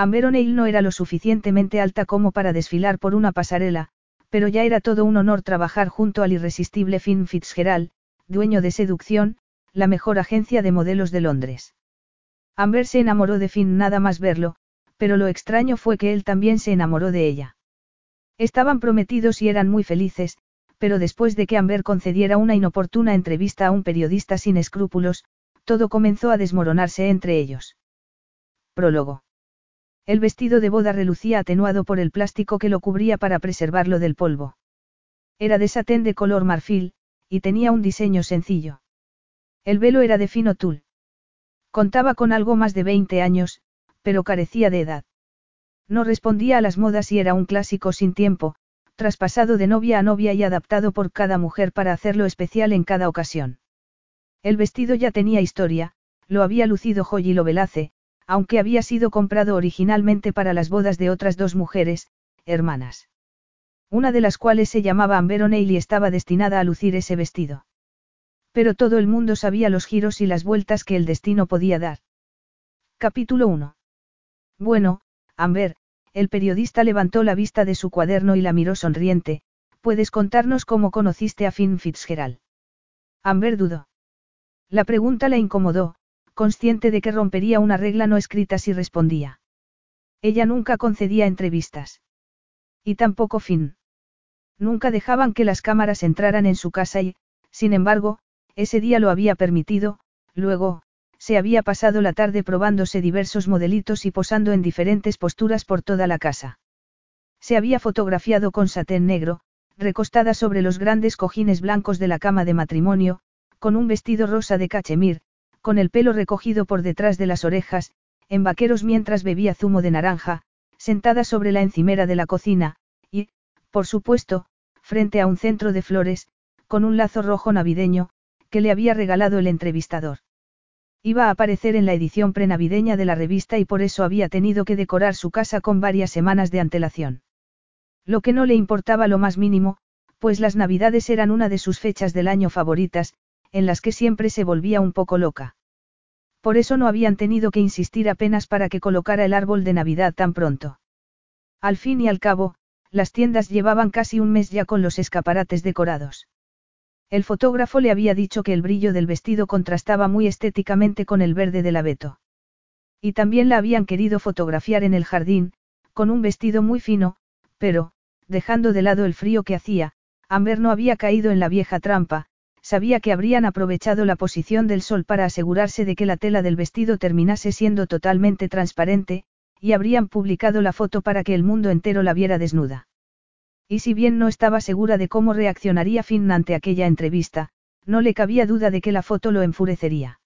Amber O'Neill no era lo suficientemente alta como para desfilar por una pasarela, pero ya era todo un honor trabajar junto al irresistible Finn Fitzgerald, dueño de Seducción, la mejor agencia de modelos de Londres. Amber se enamoró de Finn nada más verlo, pero lo extraño fue que él también se enamoró de ella. Estaban prometidos y eran muy felices, pero después de que Amber concediera una inoportuna entrevista a un periodista sin escrúpulos, todo comenzó a desmoronarse entre ellos. Prólogo. El vestido de boda relucía atenuado por el plástico que lo cubría para preservarlo del polvo. Era de satén de color marfil, y tenía un diseño sencillo. El velo era de fino tul. Contaba con algo más de 20 años, pero carecía de edad. No respondía a las modas y era un clásico sin tiempo, traspasado de novia a novia y adaptado por cada mujer para hacerlo especial en cada ocasión. El vestido ya tenía historia, lo había lucido Joy y Lovelace, aunque había sido comprado originalmente para las bodas de otras dos mujeres, hermanas. Una de las cuales se llamaba Amber O'Neill y estaba destinada a lucir ese vestido. Pero todo el mundo sabía los giros y las vueltas que el destino podía dar. Capítulo 1. Bueno, Amber, el periodista levantó la vista de su cuaderno y la miró sonriente, ¿puedes contarnos cómo conociste a Finn Fitzgerald? Amber dudó. La pregunta la incomodó, consciente de que rompería una regla no escrita si respondía. Ella nunca concedía entrevistas. Y tampoco Finn. Nunca dejaban que las cámaras entraran en su casa y, sin embargo, ese día lo había permitido, luego, se había pasado la tarde probándose diversos modelitos y posando en diferentes posturas por toda la casa. Se había fotografiado con satén negro, recostada sobre los grandes cojines blancos de la cama de matrimonio, con un vestido rosa de cachemir, con el pelo recogido por detrás de las orejas, en vaqueros mientras bebía zumo de naranja, sentada sobre la encimera de la cocina, y, por supuesto, frente a un centro de flores, con un lazo rojo navideño, que le había regalado el entrevistador. Iba a aparecer en la edición prenavideña de la revista y por eso había tenido que decorar su casa con varias semanas de antelación. Lo que no le importaba lo más mínimo, pues las navidades eran una de sus fechas del año favoritas, en las que siempre se volvía un poco loca. Por eso no habían tenido que insistir apenas para que colocara el árbol de Navidad tan pronto. Al fin y al cabo, las tiendas llevaban casi un mes ya con los escaparates decorados. El fotógrafo le había dicho que el brillo del vestido contrastaba muy estéticamente con el verde del abeto. Y también la habían querido fotografiar en el jardín, con un vestido muy fino, pero, dejando de lado el frío que hacía, Amber no había caído en la vieja trampa, sabía que habrían aprovechado la posición del sol para asegurarse de que la tela del vestido terminase siendo totalmente transparente, y habrían publicado la foto para que el mundo entero la viera desnuda. Y si bien no estaba segura de cómo reaccionaría Finn ante aquella entrevista, no le cabía duda de que la foto lo enfurecería.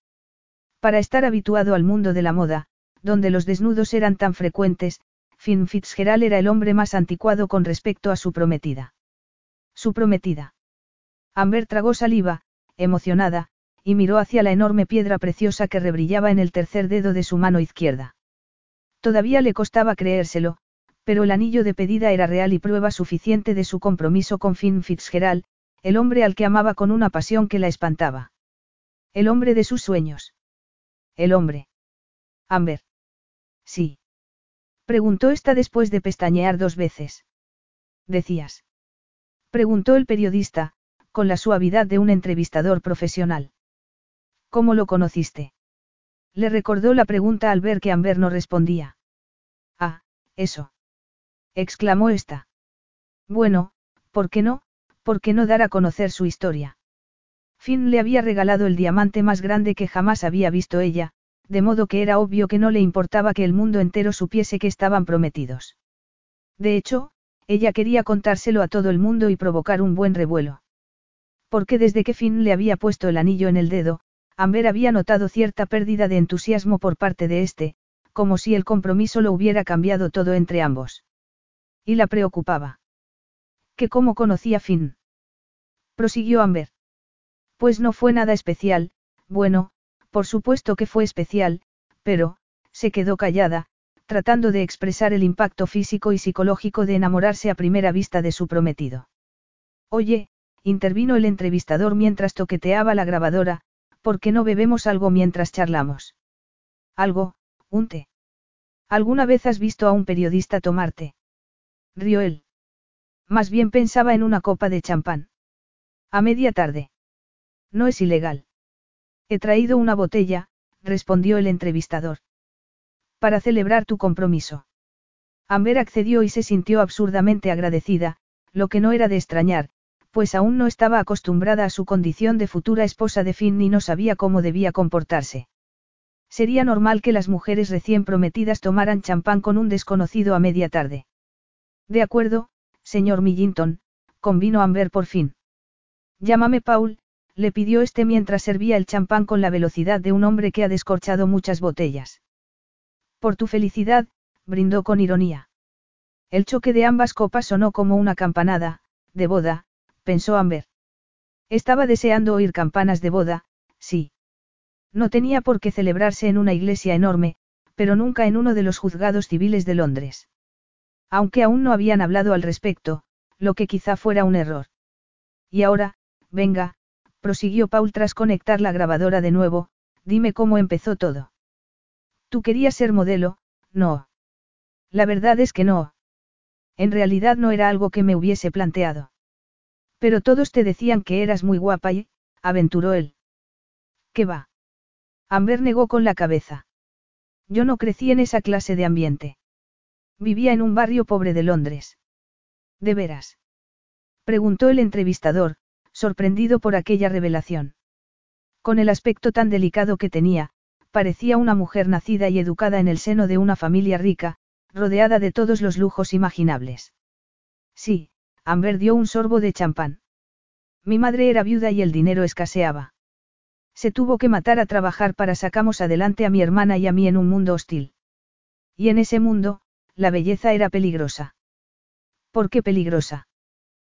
Para estar habituado al mundo de la moda, donde los desnudos eran tan frecuentes, Finn Fitzgerald era el hombre más anticuado con respecto a su prometida. Su prometida. Amber tragó saliva, emocionada, y miró hacia la enorme piedra preciosa que rebrillaba en el tercer dedo de su mano izquierda. Todavía le costaba creérselo, pero el anillo de pedida era real y prueba suficiente de su compromiso con Finn Fitzgerald, el hombre al que amaba con una pasión que la espantaba. El hombre de sus sueños. El hombre. Amber. Sí. Preguntó esta después de pestañear dos veces. Decías. Preguntó el periodista, con la suavidad de un entrevistador profesional. ¿Cómo lo conociste? Le recordó la pregunta al ver que Amber no respondía. Ah, eso. exclamó esta. Bueno, ¿por qué no? ¿Por qué no dar a conocer su historia? Finn le había regalado el diamante más grande que jamás había visto ella, de modo que era obvio que no le importaba que el mundo entero supiese que estaban prometidos. De hecho, ella quería contárselo a todo el mundo y provocar un buen revuelo porque desde que Finn le había puesto el anillo en el dedo, Amber había notado cierta pérdida de entusiasmo por parte de este, como si el compromiso lo hubiera cambiado todo entre ambos. Y la preocupaba. ¿Que cómo conocía Finn? Prosiguió Amber. Pues no fue nada especial, bueno, por supuesto que fue especial, pero, se quedó callada, tratando de expresar el impacto físico y psicológico de enamorarse a primera vista de su prometido. Oye, intervino el entrevistador mientras toqueteaba la grabadora, ¿por qué no bebemos algo mientras charlamos? Algo, un té. ¿Alguna vez has visto a un periodista tomarte? Rió él. Más bien pensaba en una copa de champán. A media tarde. No es ilegal. He traído una botella, respondió el entrevistador. Para celebrar tu compromiso. Amber accedió y se sintió absurdamente agradecida, lo que no era de extrañar, pues aún no estaba acostumbrada a su condición de futura esposa de Finn ni no sabía cómo debía comportarse. Sería normal que las mujeres recién prometidas tomaran champán con un desconocido a media tarde. De acuerdo, señor Millington, convino Amber por fin. Llámame Paul, le pidió este mientras servía el champán con la velocidad de un hombre que ha descorchado muchas botellas. Por tu felicidad, brindó con ironía. El choque de ambas copas sonó como una campanada, de boda, pensó Amber. Estaba deseando oír campanas de boda, sí. No tenía por qué celebrarse en una iglesia enorme, pero nunca en uno de los juzgados civiles de Londres. Aunque aún no habían hablado al respecto, lo que quizá fuera un error. Y ahora, venga, prosiguió Paul tras conectar la grabadora de nuevo, dime cómo empezó todo. Tú querías ser modelo, no. La verdad es que no. En realidad no era algo que me hubiese planteado. Pero todos te decían que eras muy guapa y, aventuró él. ¿Qué va? Amber negó con la cabeza. Yo no crecí en esa clase de ambiente. Vivía en un barrio pobre de Londres. ¿De veras? Preguntó el entrevistador, sorprendido por aquella revelación. Con el aspecto tan delicado que tenía, parecía una mujer nacida y educada en el seno de una familia rica, rodeada de todos los lujos imaginables. Sí, Amber dio un sorbo de champán. Mi madre era viuda y el dinero escaseaba. Se tuvo que matar a trabajar para sacamos adelante a mi hermana y a mí en un mundo hostil. Y en ese mundo, la belleza era peligrosa. ¿Por qué peligrosa?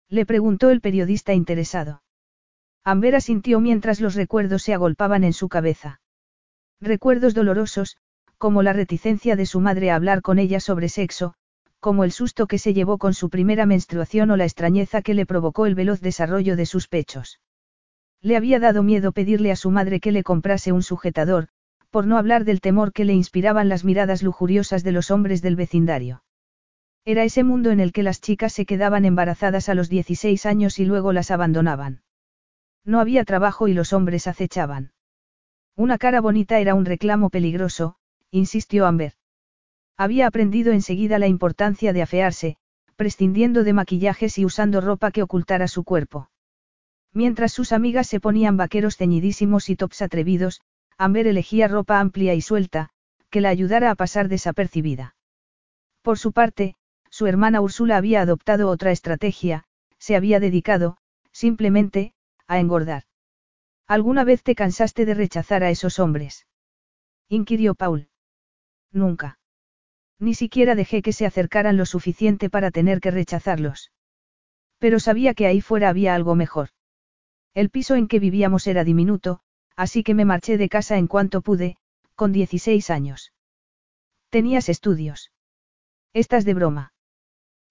Le preguntó el periodista interesado. Amber asintió mientras los recuerdos se agolpaban en su cabeza. Recuerdos dolorosos, como la reticencia de su madre a hablar con ella sobre sexo, como el susto que se llevó con su primera menstruación o la extrañeza que le provocó el veloz desarrollo de sus pechos. Le había dado miedo pedirle a su madre que le comprase un sujetador, por no hablar del temor que le inspiraban las miradas lujuriosas de los hombres del vecindario. Era ese mundo en el que las chicas se quedaban embarazadas a los 16 años y luego las abandonaban. No había trabajo y los hombres acechaban. Una cara bonita era un reclamo peligroso, insistió Amber. Había aprendido enseguida la importancia de afearse, prescindiendo de maquillajes y usando ropa que ocultara su cuerpo. Mientras sus amigas se ponían vaqueros ceñidísimos y tops atrevidos, Amber elegía ropa amplia y suelta, que la ayudara a pasar desapercibida. Por su parte, su hermana Úrsula había adoptado otra estrategia, se había dedicado, simplemente, a engordar. ¿Alguna vez te cansaste de rechazar a esos hombres? inquirió Paul. Nunca. Ni siquiera dejé que se acercaran lo suficiente para tener que rechazarlos. Pero sabía que ahí fuera había algo mejor. El piso en que vivíamos era diminuto, así que me marché de casa en cuanto pude, con 16 años. ¿Tenías estudios? Estás de broma.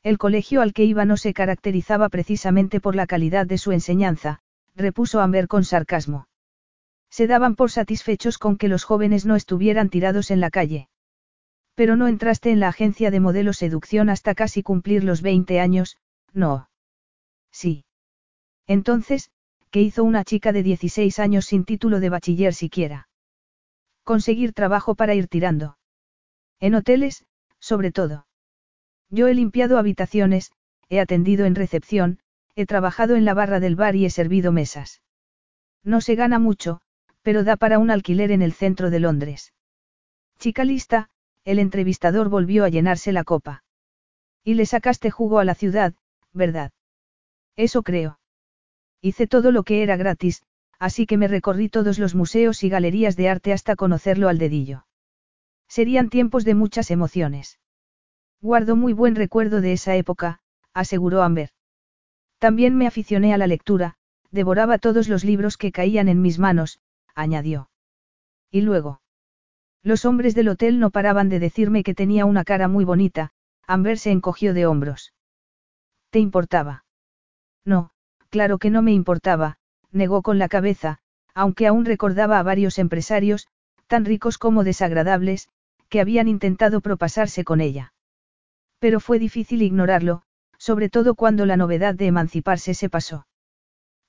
El colegio al que iba no se caracterizaba precisamente por la calidad de su enseñanza, repuso Amber con sarcasmo. Se daban por satisfechos con que los jóvenes no estuvieran tirados en la calle. Pero no entraste en la agencia de modelo seducción hasta casi cumplir los 20 años, no. Sí. Entonces, que hizo una chica de 16 años sin título de bachiller siquiera. Conseguir trabajo para ir tirando. En hoteles, sobre todo. Yo he limpiado habitaciones, he atendido en recepción, he trabajado en la barra del bar y he servido mesas. No se gana mucho, pero da para un alquiler en el centro de Londres. Chica lista, el entrevistador volvió a llenarse la copa. Y le sacaste jugo a la ciudad, ¿verdad? Eso creo. Hice todo lo que era gratis, así que me recorrí todos los museos y galerías de arte hasta conocerlo al dedillo. Serían tiempos de muchas emociones. Guardo muy buen recuerdo de esa época, aseguró Amber. También me aficioné a la lectura, devoraba todos los libros que caían en mis manos, añadió. Y luego. Los hombres del hotel no paraban de decirme que tenía una cara muy bonita, Amber se encogió de hombros. ¿Te importaba? No, claro que no me importaba, negó con la cabeza, aunque aún recordaba a varios empresarios, tan ricos como desagradables, que habían intentado propasarse con ella. Pero fue difícil ignorarlo, sobre todo cuando la novedad de emanciparse se pasó.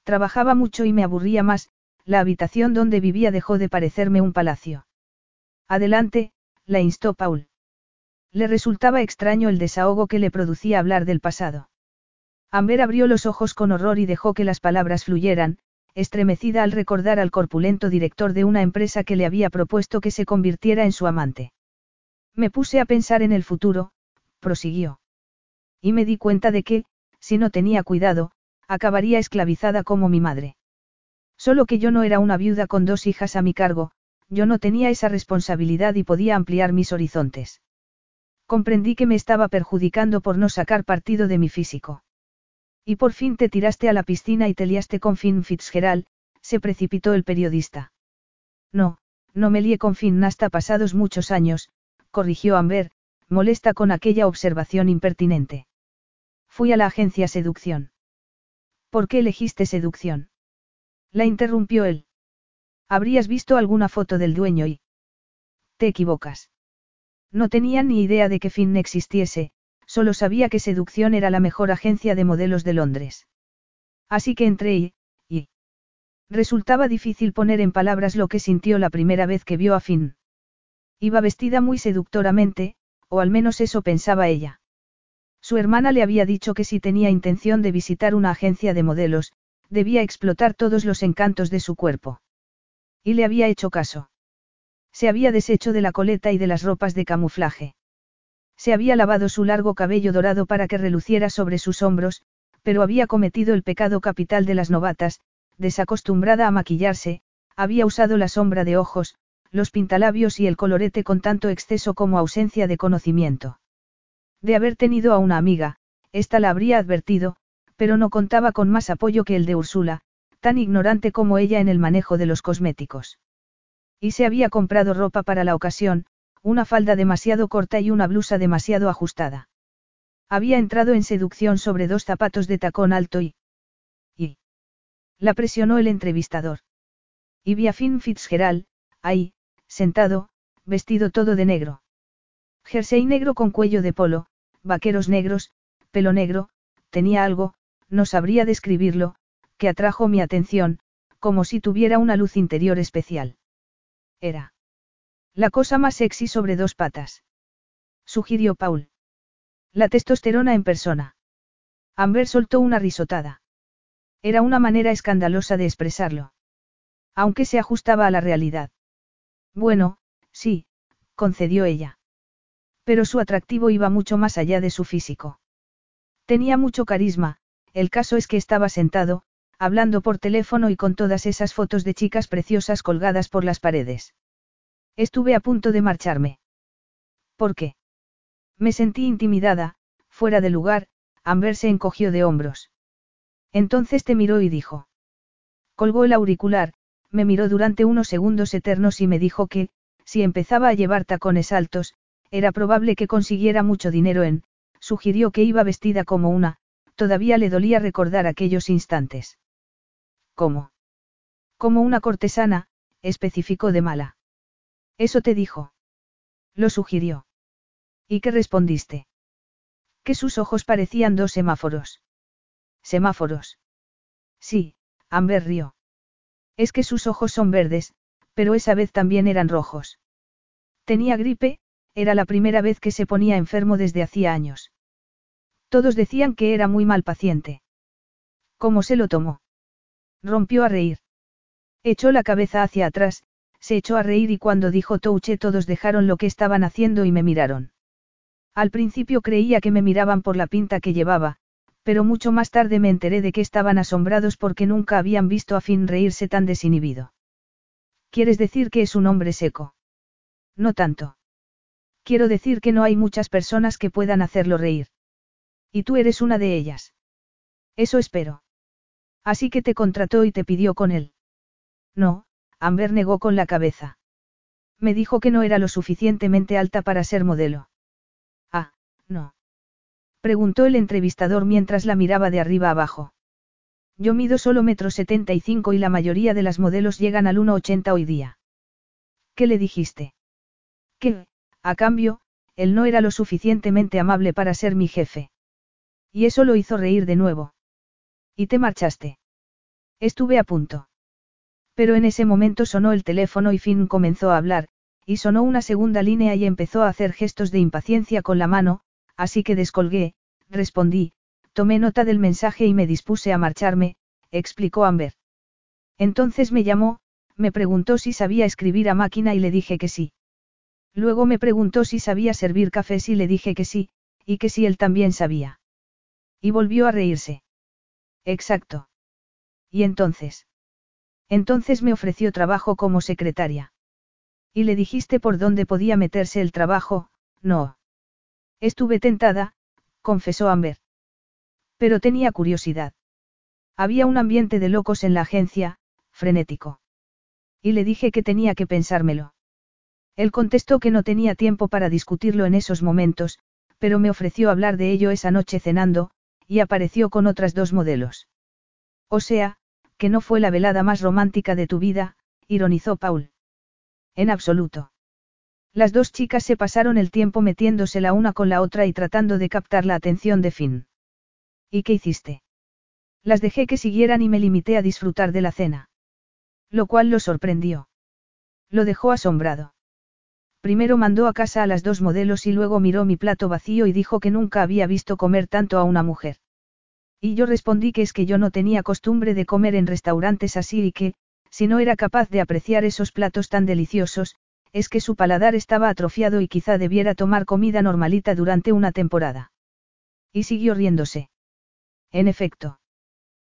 Trabajaba mucho y me aburría más, la habitación donde vivía dejó de parecerme un palacio. Adelante, la instó Paul. Le resultaba extraño el desahogo que le producía hablar del pasado. Amber abrió los ojos con horror y dejó que las palabras fluyeran, estremecida al recordar al corpulento director de una empresa que le había propuesto que se convirtiera en su amante. Me puse a pensar en el futuro, prosiguió. Y me di cuenta de que, si no tenía cuidado, acabaría esclavizada como mi madre. Solo que yo no era una viuda con dos hijas a mi cargo, yo no tenía esa responsabilidad y podía ampliar mis horizontes. Comprendí que me estaba perjudicando por no sacar partido de mi físico. Y por fin te tiraste a la piscina y te liaste con Finn Fitzgerald, se precipitó el periodista. No, no me lié con Finn hasta pasados muchos años, corrigió Amber, molesta con aquella observación impertinente. Fui a la agencia Seducción. ¿Por qué elegiste Seducción? La interrumpió él. Habrías visto alguna foto del dueño y... Te equivocas. No tenía ni idea de que Finn existiese, solo sabía que Seducción era la mejor agencia de modelos de Londres. Así que entré y, y... Resultaba difícil poner en palabras lo que sintió la primera vez que vio a Finn. Iba vestida muy seductoramente, o al menos eso pensaba ella. Su hermana le había dicho que si tenía intención de visitar una agencia de modelos, debía explotar todos los encantos de su cuerpo. Y le había hecho caso. Se había deshecho de la coleta y de las ropas de camuflaje. Se había lavado su largo cabello dorado para que reluciera sobre sus hombros, pero había cometido el pecado capital de las novatas, desacostumbrada a maquillarse, había usado la sombra de ojos, los pintalabios y el colorete con tanto exceso como ausencia de conocimiento. De haber tenido a una amiga, ésta la habría advertido, pero no contaba con más apoyo que el de Úrsula, tan ignorante como ella en el manejo de los cosméticos. Y se había comprado ropa para la ocasión, una falda demasiado corta y una blusa demasiado ajustada. Había entrado en seducción sobre dos zapatos de tacón alto y... y... La presionó el entrevistador. Y vi a Finn Fitzgerald, ahí, sentado, vestido todo de negro. Jersey negro con cuello de polo, vaqueros negros, pelo negro, tenía algo, no sabría describirlo, que atrajo mi atención, como si tuviera una luz interior especial. Era. La cosa más sexy sobre dos patas. Sugirió Paul. La testosterona en persona. Amber soltó una risotada. Era una manera escandalosa de expresarlo. Aunque se ajustaba a la realidad. Bueno, sí, concedió ella. Pero su atractivo iba mucho más allá de su físico. Tenía mucho carisma, el caso es que estaba sentado, hablando por teléfono y con todas esas fotos de chicas preciosas colgadas por las paredes. Estuve a punto de marcharme. ¿Por qué? Me sentí intimidada, fuera de lugar, Amber se encogió de hombros. Entonces te miró y dijo. Colgó el auricular, me miró durante unos segundos eternos y me dijo que, si empezaba a llevar tacones altos, era probable que consiguiera mucho dinero en, sugirió que iba vestida como una, todavía le dolía recordar aquellos instantes. ¿Cómo? Como una cortesana, especificó de mala. Eso te dijo. Lo sugirió. ¿Y qué respondiste? Que sus ojos parecían dos semáforos. Semáforos. Sí, Amber rió. Es que sus ojos son verdes, pero esa vez también eran rojos. Tenía gripe, era la primera vez que se ponía enfermo desde hacía años. Todos decían que era muy mal paciente. ¿Cómo se lo tomó? Rompió a reír. Echó la cabeza hacia atrás, se echó a reír y cuando dijo Touche todos dejaron lo que estaban haciendo y me miraron. Al principio creía que me miraban por la pinta que llevaba, pero mucho más tarde me enteré de que estaban asombrados porque nunca habían visto a Finn reírse tan desinhibido. ¿Quieres decir que es un hombre seco? No tanto. Quiero decir que no hay muchas personas que puedan hacerlo reír. Y tú eres una de ellas. Eso espero. Así que te contrató y te pidió con él. No, Amber negó con la cabeza. Me dijo que no era lo suficientemente alta para ser modelo. Ah, no. Preguntó el entrevistador mientras la miraba de arriba abajo. Yo mido solo metro setenta y cinco y la mayoría de las modelos llegan al 1,80 hoy día. ¿Qué le dijiste? Que, a cambio, él no era lo suficientemente amable para ser mi jefe. Y eso lo hizo reír de nuevo. ¿Y te marchaste? Estuve a punto. Pero en ese momento sonó el teléfono y Finn comenzó a hablar, y sonó una segunda línea y empezó a hacer gestos de impaciencia con la mano, así que descolgué, respondí, tomé nota del mensaje y me dispuse a marcharme, explicó Amber. Entonces me llamó, me preguntó si sabía escribir a máquina y le dije que sí. Luego me preguntó si sabía servir cafés y le dije que sí, y que sí él también sabía. Y volvió a reírse. Exacto. ¿Y entonces? Entonces me ofreció trabajo como secretaria. ¿Y le dijiste por dónde podía meterse el trabajo? No. Estuve tentada, confesó Amber. Pero tenía curiosidad. Había un ambiente de locos en la agencia, frenético. Y le dije que tenía que pensármelo. Él contestó que no tenía tiempo para discutirlo en esos momentos, pero me ofreció hablar de ello esa noche cenando, y apareció con otras dos modelos. O sea, que no fue la velada más romántica de tu vida, ironizó Paul. En absoluto. Las dos chicas se pasaron el tiempo metiéndose la una con la otra y tratando de captar la atención de Finn. ¿Y qué hiciste? Las dejé que siguieran y me limité a disfrutar de la cena. Lo cual lo sorprendió. Lo dejó asombrado. Primero mandó a casa a las dos modelos y luego miró mi plato vacío y dijo que nunca había visto comer tanto a una mujer. Y yo respondí que es que yo no tenía costumbre de comer en restaurantes así y que, si no era capaz de apreciar esos platos tan deliciosos, es que su paladar estaba atrofiado y quizá debiera tomar comida normalita durante una temporada. Y siguió riéndose. En efecto.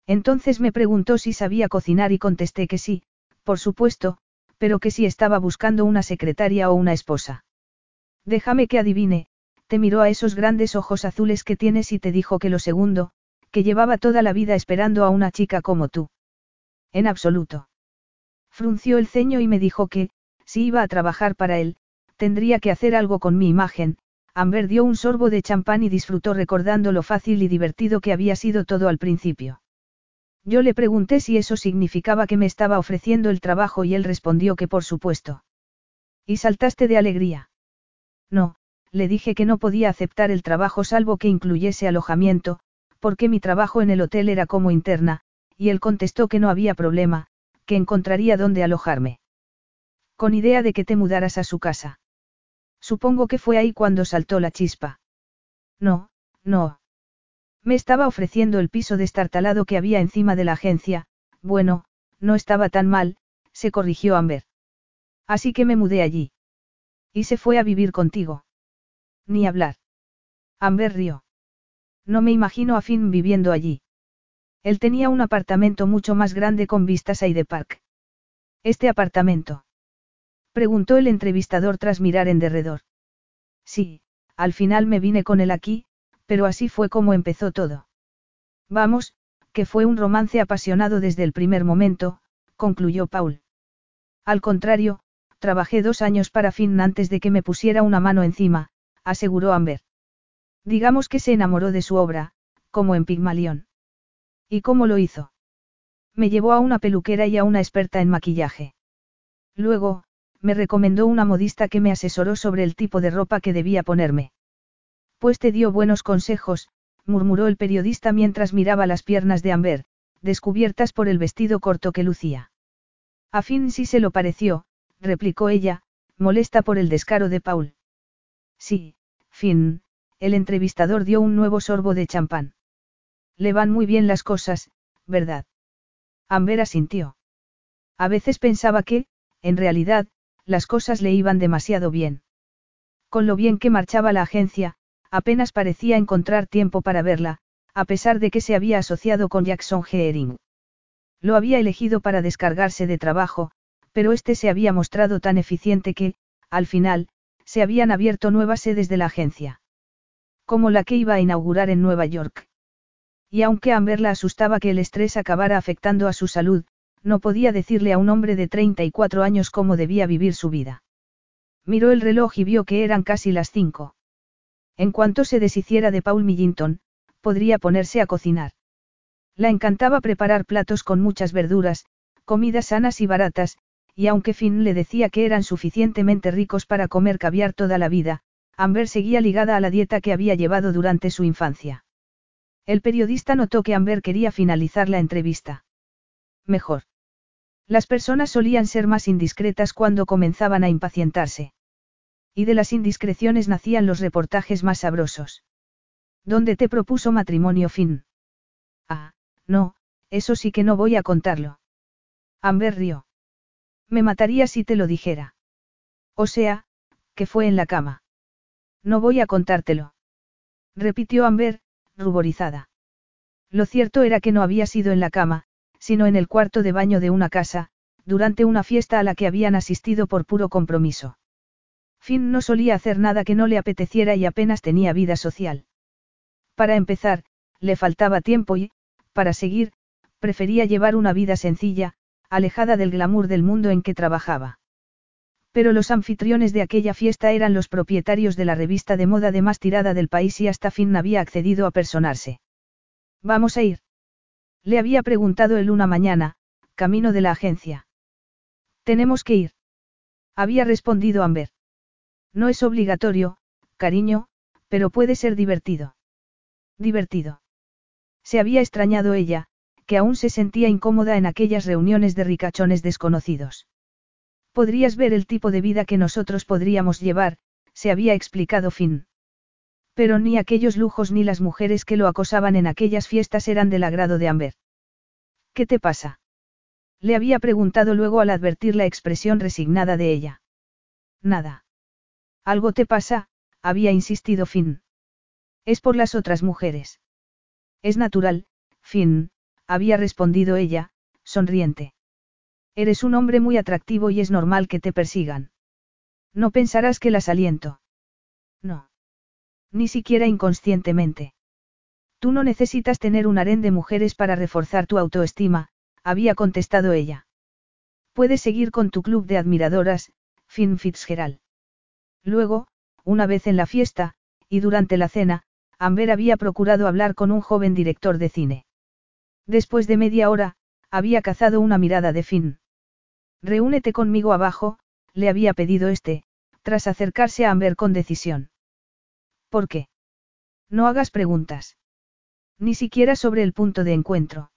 Entonces me preguntó si sabía cocinar y contesté que sí, por supuesto, pero que si estaba buscando una secretaria o una esposa. Déjame que adivine, te miró a esos grandes ojos azules que tienes y te dijo que lo segundo, que llevaba toda la vida esperando a una chica como tú. En absoluto. Frunció el ceño y me dijo que, si iba a trabajar para él, tendría que hacer algo con mi imagen. Amber dio un sorbo de champán y disfrutó recordando lo fácil y divertido que había sido todo al principio. Yo le pregunté si eso significaba que me estaba ofreciendo el trabajo y él respondió que por supuesto. ¿Y saltaste de alegría? No, le dije que no podía aceptar el trabajo salvo que incluyese alojamiento, porque mi trabajo en el hotel era como interna, y él contestó que no había problema, que encontraría dónde alojarme. Con idea de que te mudaras a su casa. Supongo que fue ahí cuando saltó la chispa. No, no. Me estaba ofreciendo el piso destartalado que había encima de la agencia, bueno, no estaba tan mal, se corrigió Amber. Así que me mudé allí. Y se fue a vivir contigo. Ni hablar. Amber rió. No me imagino a Finn viviendo allí. Él tenía un apartamento mucho más grande con vistas a Hyde Park. ¿Este apartamento? Preguntó el entrevistador tras mirar en derredor. Sí, al final me vine con él aquí, pero así fue como empezó todo. Vamos, que fue un romance apasionado desde el primer momento, concluyó Paul. Al contrario, trabajé dos años para Finn antes de que me pusiera una mano encima, aseguró Amber. Digamos que se enamoró de su obra, como en Pigmalión. ¿Y cómo lo hizo? Me llevó a una peluquera y a una experta en maquillaje. Luego, me recomendó una modista que me asesoró sobre el tipo de ropa que debía ponerme. Pues te dio buenos consejos, murmuró el periodista mientras miraba las piernas de Amber, descubiertas por el vestido corto que lucía. A fin sí se lo pareció, replicó ella, molesta por el descaro de Paul. Sí, Finn, el entrevistador dio un nuevo sorbo de champán. Le van muy bien las cosas, ¿verdad? Amber asintió. A veces pensaba que, en realidad, las cosas le iban demasiado bien. Con lo bien que marchaba la agencia, apenas parecía encontrar tiempo para verla, a pesar de que se había asociado con Jackson Heering. Lo había elegido para descargarse de trabajo, pero este se había mostrado tan eficiente que, al final, se habían abierto nuevas sedes de la agencia. Como la que iba a inaugurar en Nueva York. Y aunque Amber la asustaba que el estrés acabara afectando a su salud, no podía decirle a un hombre de 34 años cómo debía vivir su vida. Miró el reloj y vio que eran casi las cinco. En cuanto se deshiciera de Paul Millington, podría ponerse a cocinar. La encantaba preparar platos con muchas verduras, comidas sanas y baratas, y aunque Finn le decía que eran suficientemente ricos para comer caviar toda la vida, Amber seguía ligada a la dieta que había llevado durante su infancia. El periodista notó que Amber quería finalizar la entrevista. Mejor. Las personas solían ser más indiscretas cuando comenzaban a impacientarse. Y de las indiscreciones nacían los reportajes más sabrosos. ¿Dónde te propuso matrimonio Finn? Ah, no, eso sí que no voy a contarlo. Amber rió. Me mataría si te lo dijera. O sea, que fue en la cama. No voy a contártelo. Repitió Amber, ruborizada. Lo cierto era que no había sido en la cama, sino en el cuarto de baño de una casa, durante una fiesta a la que habían asistido por puro compromiso. Finn no solía hacer nada que no le apeteciera y apenas tenía vida social. Para empezar, le faltaba tiempo y, para seguir, prefería llevar una vida sencilla, alejada del glamour del mundo en que trabajaba. Pero los anfitriones de aquella fiesta eran los propietarios de la revista de moda de más tirada del país y hasta Finn había accedido a personarse. Vamos a ir. Le había preguntado él una mañana, camino de la agencia. Tenemos que ir. Había respondido Amber. No es obligatorio, cariño, pero puede ser divertido. Divertido. Se había extrañado ella, que aún se sentía incómoda en aquellas reuniones de ricachones desconocidos. Podrías ver el tipo de vida que nosotros podríamos llevar, se había explicado Finn. Pero ni aquellos lujos ni las mujeres que lo acosaban en aquellas fiestas eran del agrado de Amber. ¿Qué te pasa? Le había preguntado luego al advertir la expresión resignada de ella. Nada. Algo te pasa, había insistido Finn. Es por las otras mujeres. Es natural, Finn, había respondido ella, sonriente. Eres un hombre muy atractivo y es normal que te persigan. No pensarás que las aliento. No. Ni siquiera inconscientemente. Tú no necesitas tener un harén de mujeres para reforzar tu autoestima, había contestado ella. Puedes seguir con tu club de admiradoras, Finn Fitzgerald. Luego, una vez en la fiesta, y durante la cena, Amber había procurado hablar con un joven director de cine. Después de media hora, había cazado una mirada de fin. Reúnete conmigo abajo, le había pedido este, tras acercarse a Amber con decisión. ¿Por qué? No hagas preguntas. Ni siquiera sobre el punto de encuentro.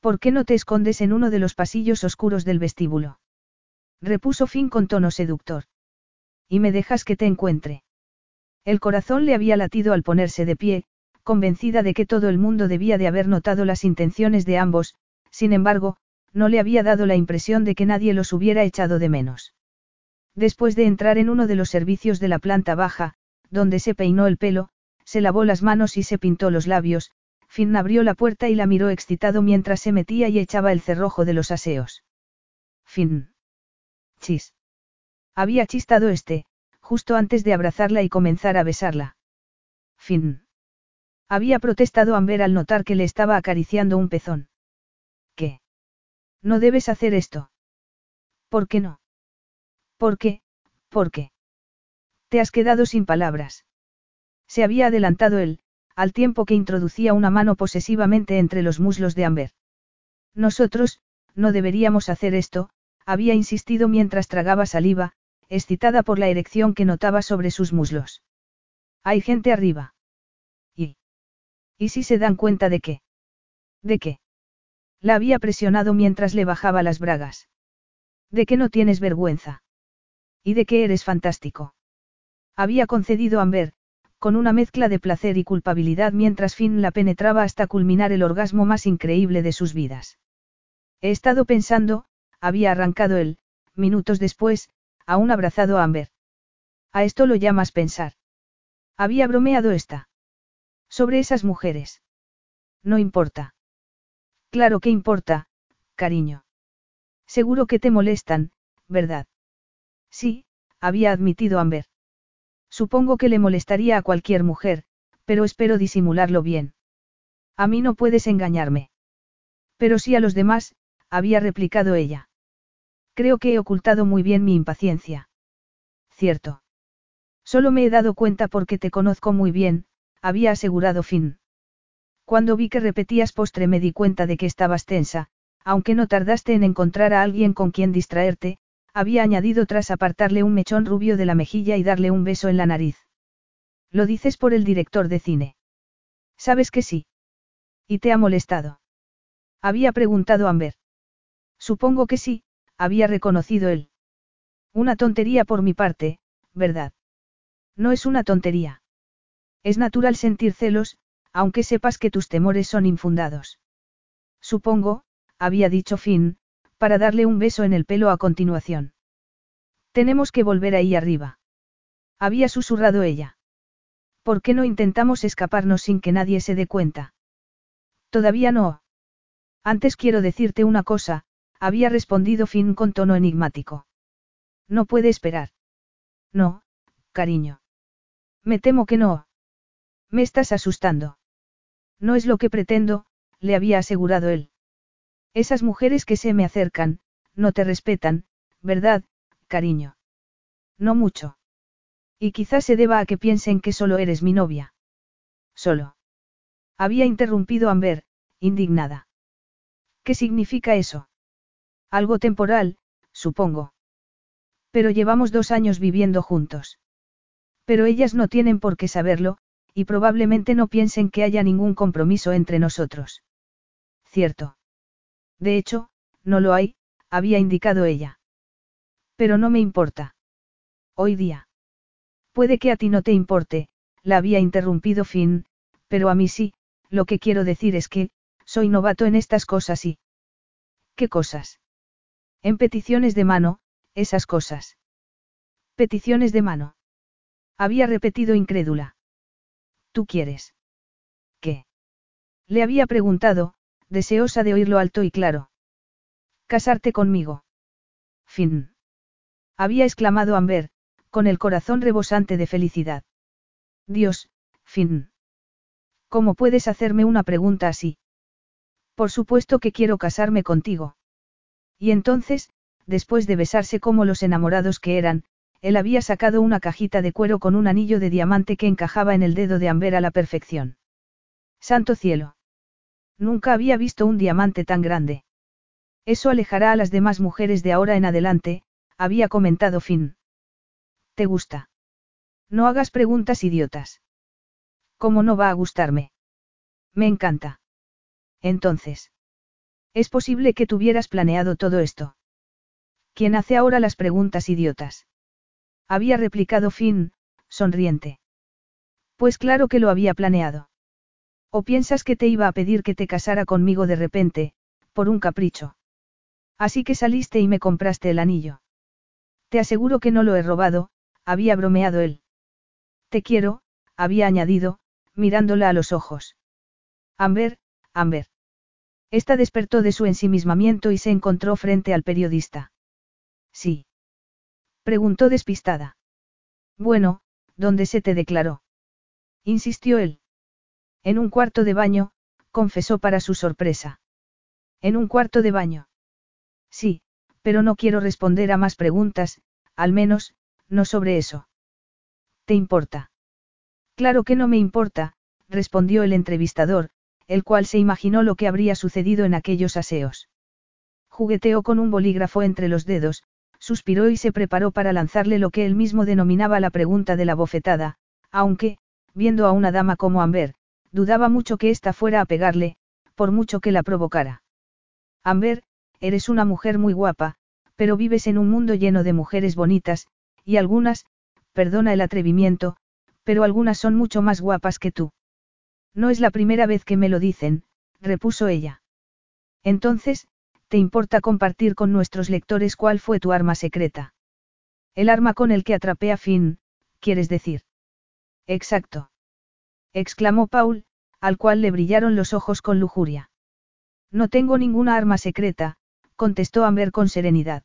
¿Por qué no te escondes en uno de los pasillos oscuros del vestíbulo? Repuso Finn con tono seductor. Y me dejas que te encuentre. El corazón le había latido al ponerse de pie, convencida de que todo el mundo debía de haber notado las intenciones de ambos, sin embargo, no le había dado la impresión de que nadie los hubiera echado de menos. Después de entrar en uno de los servicios de la planta baja, donde se peinó el pelo, se lavó las manos y se pintó los labios, Finn abrió la puerta y la miró excitado mientras se metía y echaba el cerrojo de los aseos. Finn. Chis. Había chistado este, justo antes de abrazarla y comenzar a besarla. Finn. Había protestado Amber al notar que le estaba acariciando un pezón. ¿Qué? No debes hacer esto. ¿Por qué no? ¿Por qué? ¿Por qué? Te has quedado sin palabras. Se había adelantado él, al tiempo que introducía una mano posesivamente entre los muslos de Amber. Nosotros, no deberíamos hacer esto, había insistido mientras tragaba saliva, excitada por la erección que notaba sobre sus muslos. Hay gente arriba. ¿Y si se dan cuenta de qué? ¿De qué? La había presionado mientras le bajaba las bragas. ¿De que no tienes vergüenza? ¿Y de que eres fantástico? Había concedido Amber, con una mezcla de placer y culpabilidad mientras Finn la penetraba hasta culminar el orgasmo más increíble de sus vidas. He estado pensando, había arrancado él, minutos después, aún abrazado a Amber. A esto lo llamas pensar. Había bromeado esta. Sobre esas mujeres. No importa. Claro que importa, cariño. Seguro que te molestan, ¿verdad? Sí, había admitido Amber. Supongo que le molestaría a cualquier mujer, pero espero disimularlo bien. A mí no puedes engañarme. Pero sí a los demás, había replicado ella. Creo que he ocultado muy bien mi impaciencia. Cierto. Solo me he dado cuenta porque te conozco muy bien, había asegurado Finn. Cuando vi que repetías postre me di cuenta de que estabas tensa, aunque no tardaste en encontrar a alguien con quien distraerte, había añadido tras apartarle un mechón rubio de la mejilla y darle un beso en la nariz. Lo dices por el director de cine. Sabes que sí. ¿Y te ha molestado? Había preguntado Amber. Supongo que sí, había reconocido él. Una tontería por mi parte, ¿verdad? No es una tontería. Es natural sentir celos, aunque sepas que tus temores son infundados. Supongo, había dicho Finn, para darle un beso en el pelo a continuación. Tenemos que volver ahí arriba. Había susurrado ella. ¿Por qué no intentamos escaparnos sin que nadie se dé cuenta? Todavía no. Antes quiero decirte una cosa, había respondido Finn con tono enigmático. No puede esperar. No, cariño. Me temo que no. Me estás asustando. No es lo que pretendo, le había asegurado él. Esas mujeres que se me acercan, no te respetan, ¿verdad, cariño? No mucho. Y quizás se deba a que piensen que solo eres mi novia. Solo. Había interrumpido Amber, indignada. ¿Qué significa eso? Algo temporal, supongo. Pero llevamos dos años viviendo juntos. Pero ellas no tienen por qué saberlo, y probablemente no piensen que haya ningún compromiso entre nosotros. Cierto. De hecho, no lo hay, había indicado ella. Pero no me importa. Hoy día. Puede que a ti no te importe, la había interrumpido Finn, pero a mí sí, lo que quiero decir es que, soy novato en estas cosas y... ¿Qué cosas? En peticiones de mano, esas cosas. Peticiones de mano. Había repetido incrédula. ¿Tú quieres? ¿Qué? Le había preguntado, deseosa de oírlo alto y claro. Casarte conmigo. Fin. Había exclamado Amber, con el corazón rebosante de felicidad. Dios, Fin. ¿Cómo puedes hacerme una pregunta así? Por supuesto que quiero casarme contigo. Y entonces, después de besarse como los enamorados que eran, él había sacado una cajita de cuero con un anillo de diamante que encajaba en el dedo de Amber a la perfección. Santo cielo. Nunca había visto un diamante tan grande. Eso alejará a las demás mujeres de ahora en adelante, había comentado Finn. ¿Te gusta? No hagas preguntas idiotas. ¿Cómo no va a gustarme? Me encanta. Entonces. Es posible que tuvieras planeado todo esto. ¿Quién hace ahora las preguntas idiotas? Había replicado Finn, sonriente. Pues claro que lo había planeado. ¿O piensas que te iba a pedir que te casara conmigo de repente, por un capricho? Así que saliste y me compraste el anillo. Te aseguro que no lo he robado, había bromeado él. Te quiero, había añadido, mirándola a los ojos. Amber, Amber. Esta despertó de su ensimismamiento y se encontró frente al periodista. Sí. Preguntó despistada. Bueno, ¿dónde se te declaró? Insistió él. En un cuarto de baño, confesó para su sorpresa. En un cuarto de baño. Sí, pero no quiero responder a más preguntas, al menos, no sobre eso. ¿Te importa? Claro que no me importa, respondió el entrevistador, el cual se imaginó lo que habría sucedido en aquellos aseos. Jugueteó con un bolígrafo entre los dedos, suspiró y se preparó para lanzarle lo que él mismo denominaba la pregunta de la bofetada, aunque, viendo a una dama como Amber, dudaba mucho que ésta fuera a pegarle, por mucho que la provocara. Amber, eres una mujer muy guapa, pero vives en un mundo lleno de mujeres bonitas, y algunas, perdona el atrevimiento, pero algunas son mucho más guapas que tú. No es la primera vez que me lo dicen, repuso ella. Entonces, ¿te importa compartir con nuestros lectores cuál fue tu arma secreta? El arma con el que atrapé a Finn, quieres decir. Exacto exclamó Paul, al cual le brillaron los ojos con lujuria. No tengo ninguna arma secreta, contestó Amber con serenidad.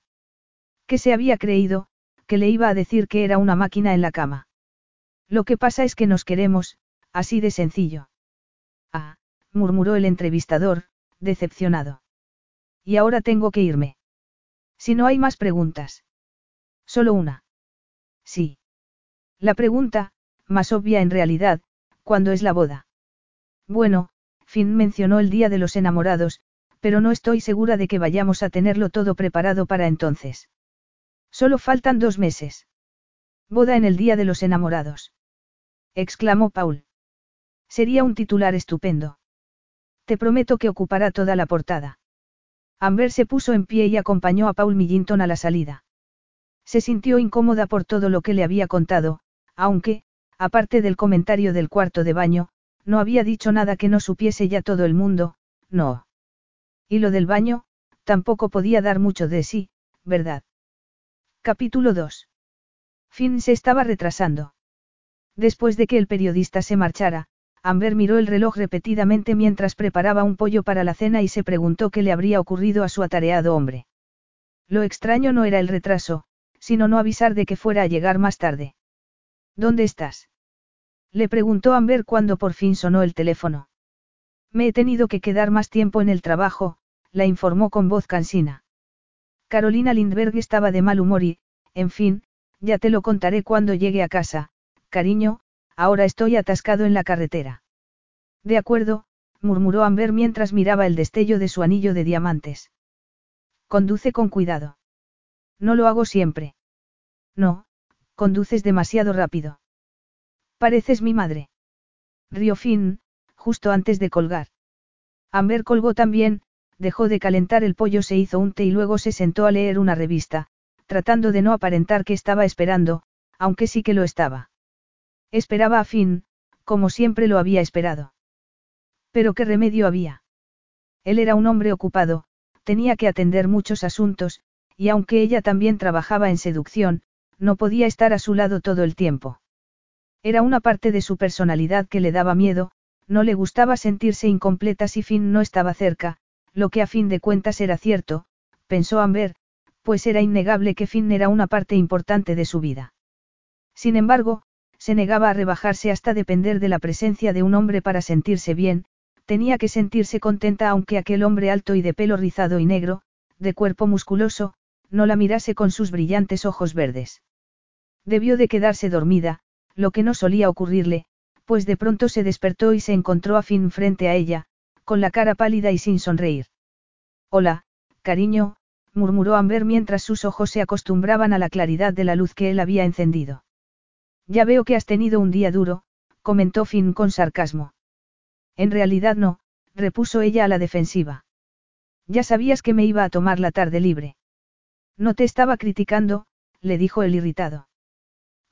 ¿Qué se había creído, que le iba a decir que era una máquina en la cama? Lo que pasa es que nos queremos, así de sencillo. Ah, murmuró el entrevistador, decepcionado. Y ahora tengo que irme. Si no hay más preguntas. Solo una. Sí. La pregunta, más obvia en realidad, ¿cuándo es la boda? Bueno, Finn mencionó el día de los enamorados, pero no estoy segura de que vayamos a tenerlo todo preparado para entonces. Solo faltan dos meses. Boda en el día de los enamorados. exclamó Paul. Sería un titular estupendo. Te prometo que ocupará toda la portada. Amber se puso en pie y acompañó a Paul Millington a la salida. Se sintió incómoda por todo lo que le había contado, aunque, aparte del comentario del cuarto de baño, no había dicho nada que no supiese ya todo el mundo, no. Y lo del baño, tampoco podía dar mucho de sí, ¿verdad? Capítulo 2. Finn se estaba retrasando. Después de que el periodista se marchara, Amber miró el reloj repetidamente mientras preparaba un pollo para la cena y se preguntó qué le habría ocurrido a su atareado hombre. Lo extraño no era el retraso, sino no avisar de que fuera a llegar más tarde. ¿Dónde estás? Le preguntó Amber cuando por fin sonó el teléfono. Me he tenido que quedar más tiempo en el trabajo, la informó con voz cansina. Carolina Lindberg estaba de mal humor y, en fin, ya te lo contaré cuando llegue a casa, cariño, ahora estoy atascado en la carretera. De acuerdo, murmuró Amber mientras miraba el destello de su anillo de diamantes. Conduce con cuidado. No lo hago siempre. No, conduces demasiado rápido. Pareces mi madre. Río Finn, justo antes de colgar. Amber colgó también, dejó de calentar el pollo, se hizo un té y luego se sentó a leer una revista, tratando de no aparentar que estaba esperando, aunque sí que lo estaba. Esperaba a Finn, como siempre lo había esperado. Pero qué remedio había. Él era un hombre ocupado, tenía que atender muchos asuntos, y aunque ella también trabajaba en seducción, no podía estar a su lado todo el tiempo. Era una parte de su personalidad que le daba miedo, no le gustaba sentirse incompleta si Finn no estaba cerca, lo que a fin de cuentas era cierto, pensó Amber, pues era innegable que Finn era una parte importante de su vida. Sin embargo, se negaba a rebajarse hasta depender de la presencia de un hombre para sentirse bien, tenía que sentirse contenta aunque aquel hombre alto y de pelo rizado y negro, de cuerpo musculoso, no la mirase con sus brillantes ojos verdes. Debió de quedarse dormida, lo que no solía ocurrirle, pues de pronto se despertó y se encontró a fin frente a ella, con la cara pálida y sin sonreír. Hola, cariño, murmuró Amber mientras sus ojos se acostumbraban a la claridad de la luz que él había encendido. Ya veo que has tenido un día duro, comentó Finn con sarcasmo. En realidad no, repuso ella a la defensiva. Ya sabías que me iba a tomar la tarde libre. No te estaba criticando, le dijo el irritado.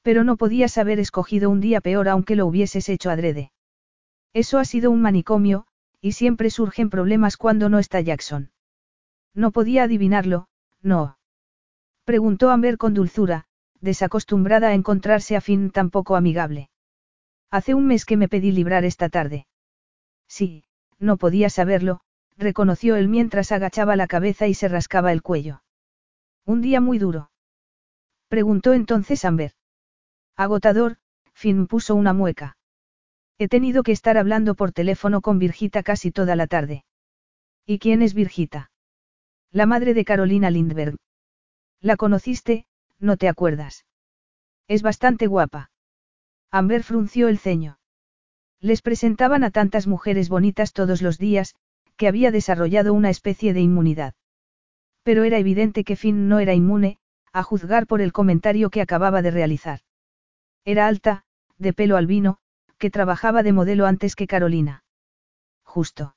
Pero no podías haber escogido un día peor aunque lo hubieses hecho adrede. Eso ha sido un manicomio, y siempre surgen problemas cuando no está Jackson. No podía adivinarlo, no. Preguntó Amber con dulzura, desacostumbrada a encontrarse a fin tan poco amigable. Hace un mes que me pedí librar esta tarde. Sí, no podía saberlo, reconoció él mientras agachaba la cabeza y se rascaba el cuello. Un día muy duro. Preguntó entonces Amber. Agotador, Finn puso una mueca. He tenido que estar hablando por teléfono con Virgita casi toda la tarde. ¿Y quién es Virgita? La madre de Carolina Lindberg. ¿La conociste? ¿No te acuerdas? Es bastante guapa. Amber frunció el ceño. Les presentaban a tantas mujeres bonitas todos los días, que había desarrollado una especie de inmunidad. Pero era evidente que Finn no era inmune, a juzgar por el comentario que acababa de realizar. Era alta, de pelo albino, que trabajaba de modelo antes que Carolina. Justo.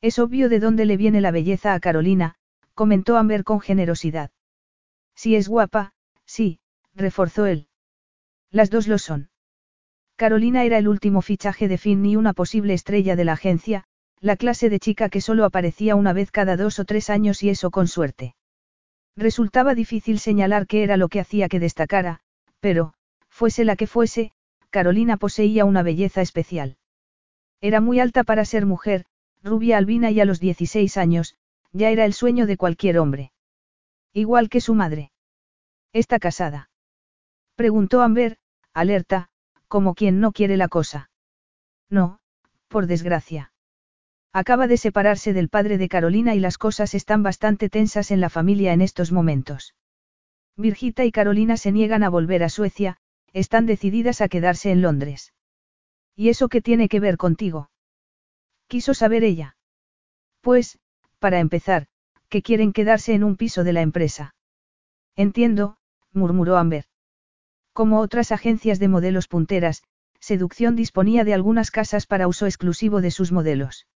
Es obvio de dónde le viene la belleza a Carolina, comentó Amber con generosidad. Si es guapa, Sí, reforzó él. Las dos lo son. Carolina era el último fichaje de Finn y una posible estrella de la agencia, la clase de chica que solo aparecía una vez cada dos o tres años y eso con suerte. Resultaba difícil señalar qué era lo que hacía que destacara, pero, fuese la que fuese, Carolina poseía una belleza especial. Era muy alta para ser mujer, rubia albina y a los 16 años, ya era el sueño de cualquier hombre. Igual que su madre. ¿Está casada? Preguntó Amber, alerta, como quien no quiere la cosa. No, por desgracia. Acaba de separarse del padre de Carolina y las cosas están bastante tensas en la familia en estos momentos. Virgita y Carolina se niegan a volver a Suecia, están decididas a quedarse en Londres. ¿Y eso qué tiene que ver contigo? Quiso saber ella. Pues, para empezar, que quieren quedarse en un piso de la empresa. Entiendo, murmuró Amber. Como otras agencias de modelos punteras, Seducción disponía de algunas casas para uso exclusivo de sus modelos.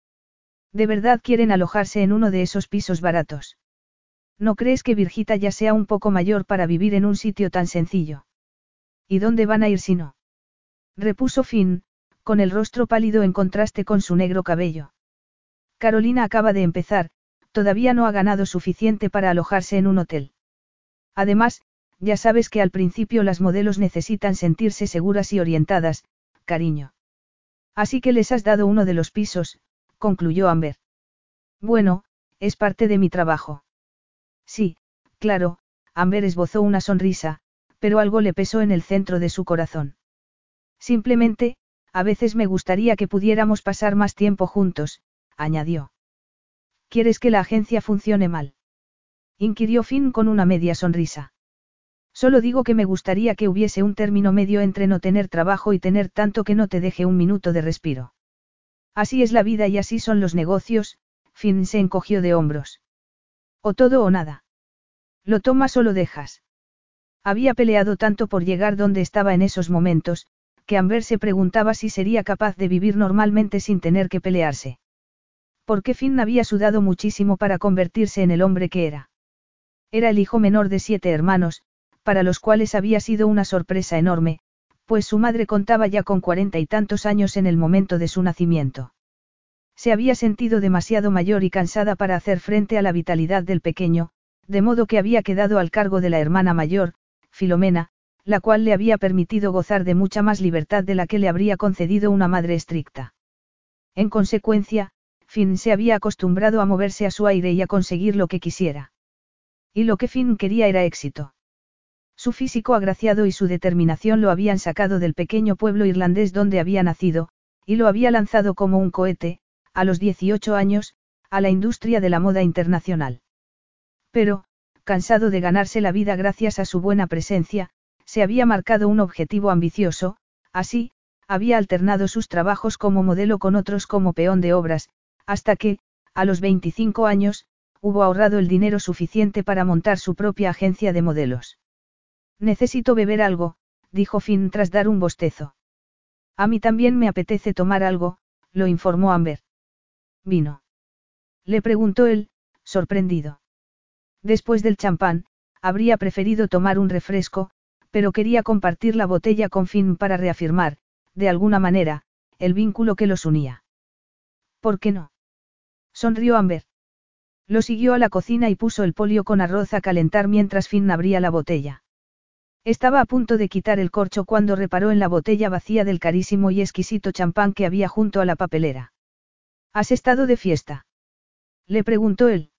¿De verdad quieren alojarse en uno de esos pisos baratos? ¿No crees que Virgita ya sea un poco mayor para vivir en un sitio tan sencillo? ¿Y dónde van a ir si no? Repuso Finn, con el rostro pálido en contraste con su negro cabello. Carolina acaba de empezar, todavía no ha ganado suficiente para alojarse en un hotel. Además, ya sabes que al principio las modelos necesitan sentirse seguras y orientadas, cariño. Así que les has dado uno de los pisos, concluyó Amber. Bueno, es parte de mi trabajo. Sí, claro, Amber esbozó una sonrisa, pero algo le pesó en el centro de su corazón. Simplemente, a veces me gustaría que pudiéramos pasar más tiempo juntos, añadió. ¿Quieres que la agencia funcione mal? inquirió Finn con una media sonrisa. Solo digo que me gustaría que hubiese un término medio entre no tener trabajo y tener tanto que no te deje un minuto de respiro. Así es la vida y así son los negocios, Finn se encogió de hombros. O todo o nada. Lo tomas o lo dejas. Había peleado tanto por llegar donde estaba en esos momentos, que Amber se preguntaba si sería capaz de vivir normalmente sin tener que pelearse. Porque Finn había sudado muchísimo para convertirse en el hombre que era. Era el hijo menor de siete hermanos, para los cuales había sido una sorpresa enorme, pues su madre contaba ya con cuarenta y tantos años en el momento de su nacimiento. Se había sentido demasiado mayor y cansada para hacer frente a la vitalidad del pequeño, de modo que había quedado al cargo de la hermana mayor, Filomena, la cual le había permitido gozar de mucha más libertad de la que le habría concedido una madre estricta. En consecuencia, Finn se había acostumbrado a moverse a su aire y a conseguir lo que quisiera. Y lo que Finn quería era éxito. Su físico agraciado y su determinación lo habían sacado del pequeño pueblo irlandés donde había nacido, y lo había lanzado como un cohete, a los 18 años, a la industria de la moda internacional. Pero, cansado de ganarse la vida gracias a su buena presencia, se había marcado un objetivo ambicioso, así, había alternado sus trabajos como modelo con otros como peón de obras, hasta que, a los 25 años, hubo ahorrado el dinero suficiente para montar su propia agencia de modelos. Necesito beber algo, dijo Finn tras dar un bostezo. A mí también me apetece tomar algo, lo informó Amber. ¿Vino? Le preguntó él, sorprendido. Después del champán, habría preferido tomar un refresco, pero quería compartir la botella con Finn para reafirmar, de alguna manera, el vínculo que los unía. ¿Por qué no? Sonrió Amber. Lo siguió a la cocina y puso el polio con arroz a calentar mientras Finn abría la botella. Estaba a punto de quitar el corcho cuando reparó en la botella vacía del carísimo y exquisito champán que había junto a la papelera. ¿Has estado de fiesta? Le preguntó él.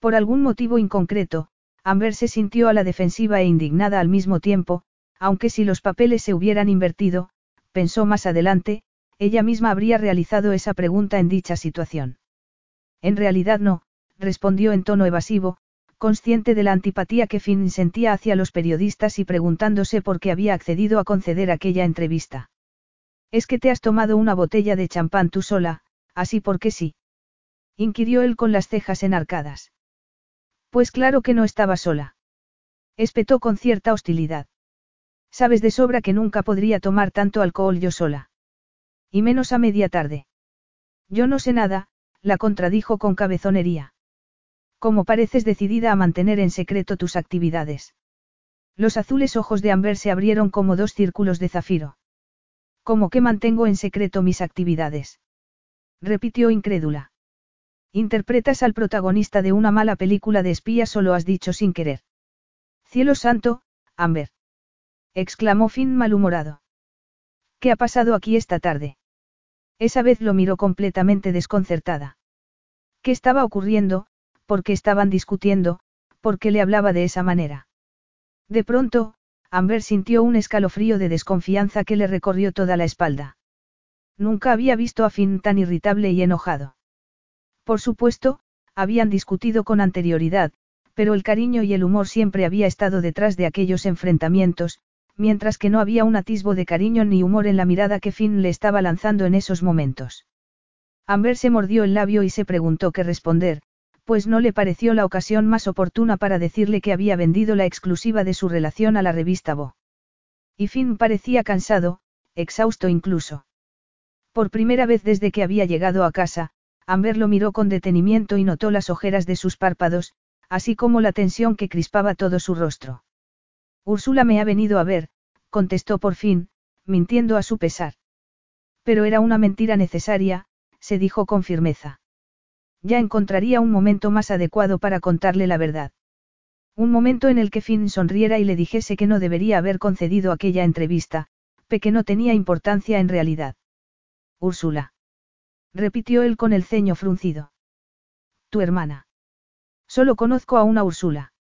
Por algún motivo inconcreto, Amber se sintió a la defensiva e indignada al mismo tiempo, aunque si los papeles se hubieran invertido, pensó más adelante, ella misma habría realizado esa pregunta en dicha situación. En realidad no, respondió en tono evasivo, consciente de la antipatía que Finn sentía hacia los periodistas y preguntándose por qué había accedido a conceder aquella entrevista. Es que te has tomado una botella de champán tú sola, así porque sí. Inquirió él con las cejas enarcadas. Pues claro que no estaba sola. Espetó con cierta hostilidad. Sabes de sobra que nunca podría tomar tanto alcohol yo sola. Y menos a media tarde. Yo no sé nada, la contradijo con cabezonería. Como pareces decidida a mantener en secreto tus actividades. Los azules ojos de Amber se abrieron como dos círculos de zafiro. ¿Cómo que mantengo en secreto mis actividades? repitió incrédula. Interpretas al protagonista de una mala película de espías o lo has dicho sin querer. Cielo santo, Amber. exclamó Finn malhumorado. ¿Qué ha pasado aquí esta tarde? Esa vez lo miró completamente desconcertada. ¿Qué estaba ocurriendo? Por qué estaban discutiendo, por qué le hablaba de esa manera. De pronto, Amber sintió un escalofrío de desconfianza que le recorrió toda la espalda. Nunca había visto a Finn tan irritable y enojado. Por supuesto, habían discutido con anterioridad, pero el cariño y el humor siempre había estado detrás de aquellos enfrentamientos, mientras que no había un atisbo de cariño ni humor en la mirada que Finn le estaba lanzando en esos momentos. Amber se mordió el labio y se preguntó qué responder, pues no le pareció la ocasión más oportuna para decirle que había vendido la exclusiva de su relación a la revista Bo. Y Finn parecía cansado, exhausto incluso. Por primera vez desde que había llegado a casa, Amber lo miró con detenimiento y notó las ojeras de sus párpados, así como la tensión que crispaba todo su rostro. Úrsula me ha venido a ver, contestó por fin, mintiendo a su pesar. Pero era una mentira necesaria, se dijo con firmeza. Ya encontraría un momento más adecuado para contarle la verdad. Un momento en el que Finn sonriera y le dijese que no debería haber concedido aquella entrevista, pe que no tenía importancia en realidad. Úrsula. Repitió él con el ceño fruncido. Tu hermana. Solo conozco a una Úrsula.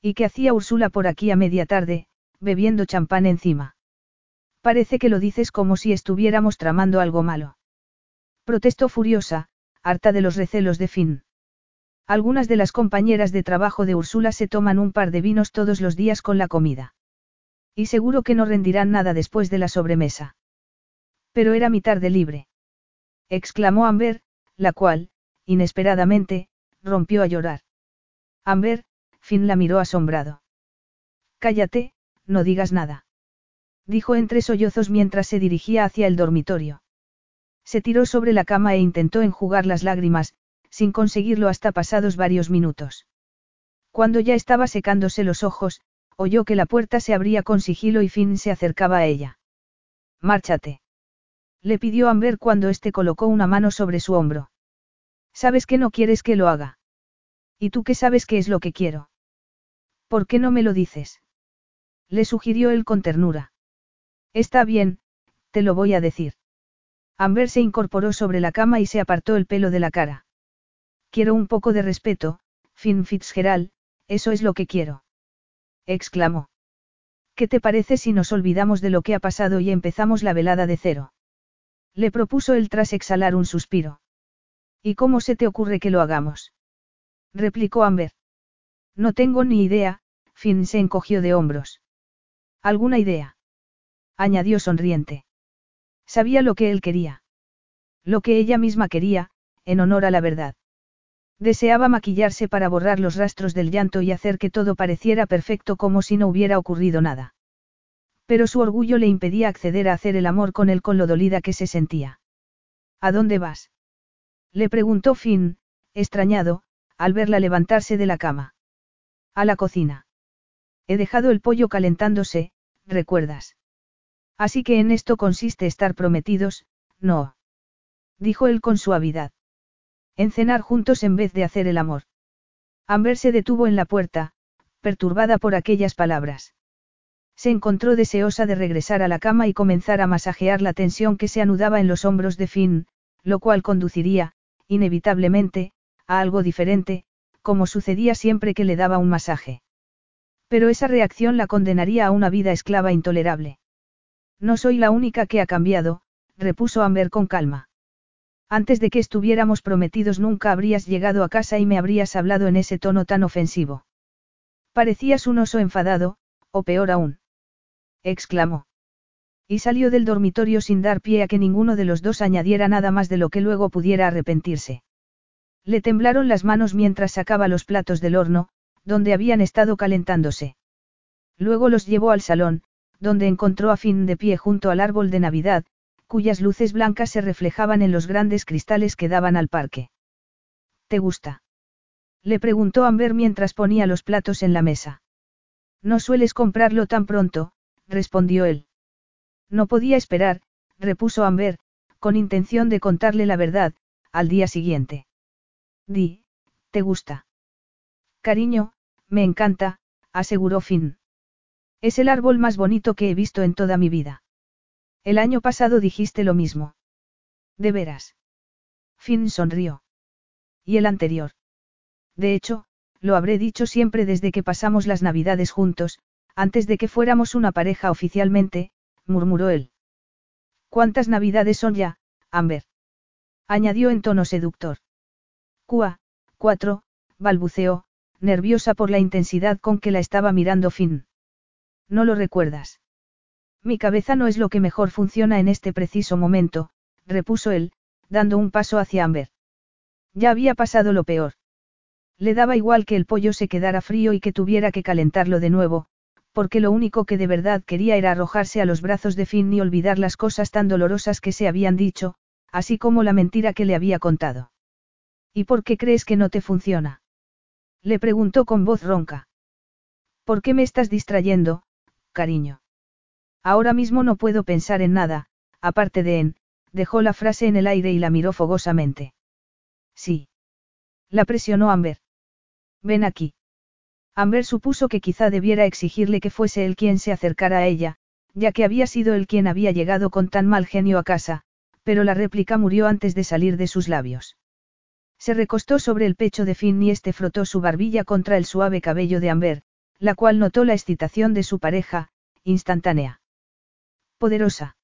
¿Y qué hacía Úrsula por aquí a media tarde, bebiendo champán encima? Parece que lo dices como si estuviéramos tramando algo malo. Protestó furiosa, harta de los recelos de Finn. Algunas de las compañeras de trabajo de Úrsula se toman un par de vinos todos los días con la comida. Y seguro que no rendirán nada después de la sobremesa. Pero era mi tarde libre. Exclamó Amber, la cual, inesperadamente, rompió a llorar. Amber, Finn la miró asombrado. Cállate, no digas nada. Dijo entre sollozos mientras se dirigía hacia el dormitorio. Se tiró sobre la cama e intentó enjugar las lágrimas, sin conseguirlo hasta pasados varios minutos. Cuando ya estaba secándose los ojos, oyó que la puerta se abría con sigilo y Finn se acercaba a ella. Márchate. Le pidió Amber cuando éste colocó una mano sobre su hombro. Sabes que no quieres que lo haga. ¿Y tú qué sabes qué es lo que quiero? ¿Por qué no me lo dices? Le sugirió él con ternura. Está bien, te lo voy a decir. Amber se incorporó sobre la cama y se apartó el pelo de la cara. Quiero un poco de respeto, Finn Fitzgerald, eso es lo que quiero. Exclamó. ¿Qué te parece si nos olvidamos de lo que ha pasado y empezamos la velada de cero? Le propuso él tras exhalar un suspiro. ¿Y cómo se te ocurre que lo hagamos? replicó Amber. No tengo ni idea, Finn se encogió de hombros. ¿Alguna idea? añadió sonriente. Sabía lo que él quería. Lo que ella misma quería, en honor a la verdad. Deseaba maquillarse para borrar los rastros del llanto y hacer que todo pareciera perfecto como si no hubiera ocurrido nada. Pero su orgullo le impedía acceder a hacer el amor con él con lo dolida que se sentía. ¿A dónde vas? Le preguntó Finn, extrañado, al verla levantarse de la cama. A la cocina. He dejado el pollo calentándose, ¿recuerdas? Así que en esto consiste estar prometidos, no. Dijo él con suavidad. En cenar juntos en vez de hacer el amor. Amber se detuvo en la puerta, perturbada por aquellas palabras. Se encontró deseosa de regresar a la cama y comenzar a masajear la tensión que se anudaba en los hombros de Finn, lo cual conduciría, inevitablemente, a algo diferente, como sucedía siempre que le daba un masaje. Pero esa reacción la condenaría a una vida esclava intolerable. No soy la única que ha cambiado, repuso Amber con calma. Antes de que estuviéramos prometidos nunca habrías llegado a casa y me habrías hablado en ese tono tan ofensivo. Parecías un oso enfadado, o peor aún exclamó. Y salió del dormitorio sin dar pie a que ninguno de los dos añadiera nada más de lo que luego pudiera arrepentirse. Le temblaron las manos mientras sacaba los platos del horno, donde habían estado calentándose. Luego los llevó al salón, donde encontró a Finn de pie junto al árbol de Navidad, cuyas luces blancas se reflejaban en los grandes cristales que daban al parque. ¿Te gusta? Le preguntó Amber mientras ponía los platos en la mesa. No sueles comprarlo tan pronto, respondió él. No podía esperar, repuso Amber, con intención de contarle la verdad, al día siguiente. Di, ¿te gusta? Cariño, me encanta, aseguró Finn. Es el árbol más bonito que he visto en toda mi vida. El año pasado dijiste lo mismo. ¿De veras? Finn sonrió. ¿Y el anterior? De hecho, lo habré dicho siempre desde que pasamos las navidades juntos, antes de que fuéramos una pareja oficialmente, murmuró él. ¿Cuántas navidades son ya, Amber? añadió en tono seductor. Cua, cuatro, balbuceó, nerviosa por la intensidad con que la estaba mirando Finn. ¿No lo recuerdas? Mi cabeza no es lo que mejor funciona en este preciso momento, repuso él, dando un paso hacia Amber. Ya había pasado lo peor. Le daba igual que el pollo se quedara frío y que tuviera que calentarlo de nuevo, porque lo único que de verdad quería era arrojarse a los brazos de Finn y olvidar las cosas tan dolorosas que se habían dicho, así como la mentira que le había contado. ¿Y por qué crees que no te funciona? Le preguntó con voz ronca. ¿Por qué me estás distrayendo, cariño? Ahora mismo no puedo pensar en nada, aparte de en, dejó la frase en el aire y la miró fogosamente. Sí. La presionó Amber. Ven aquí. Amber supuso que quizá debiera exigirle que fuese él quien se acercara a ella, ya que había sido él quien había llegado con tan mal genio a casa, pero la réplica murió antes de salir de sus labios. Se recostó sobre el pecho de Finn y este frotó su barbilla contra el suave cabello de Amber, la cual notó la excitación de su pareja, instantánea. Poderosa.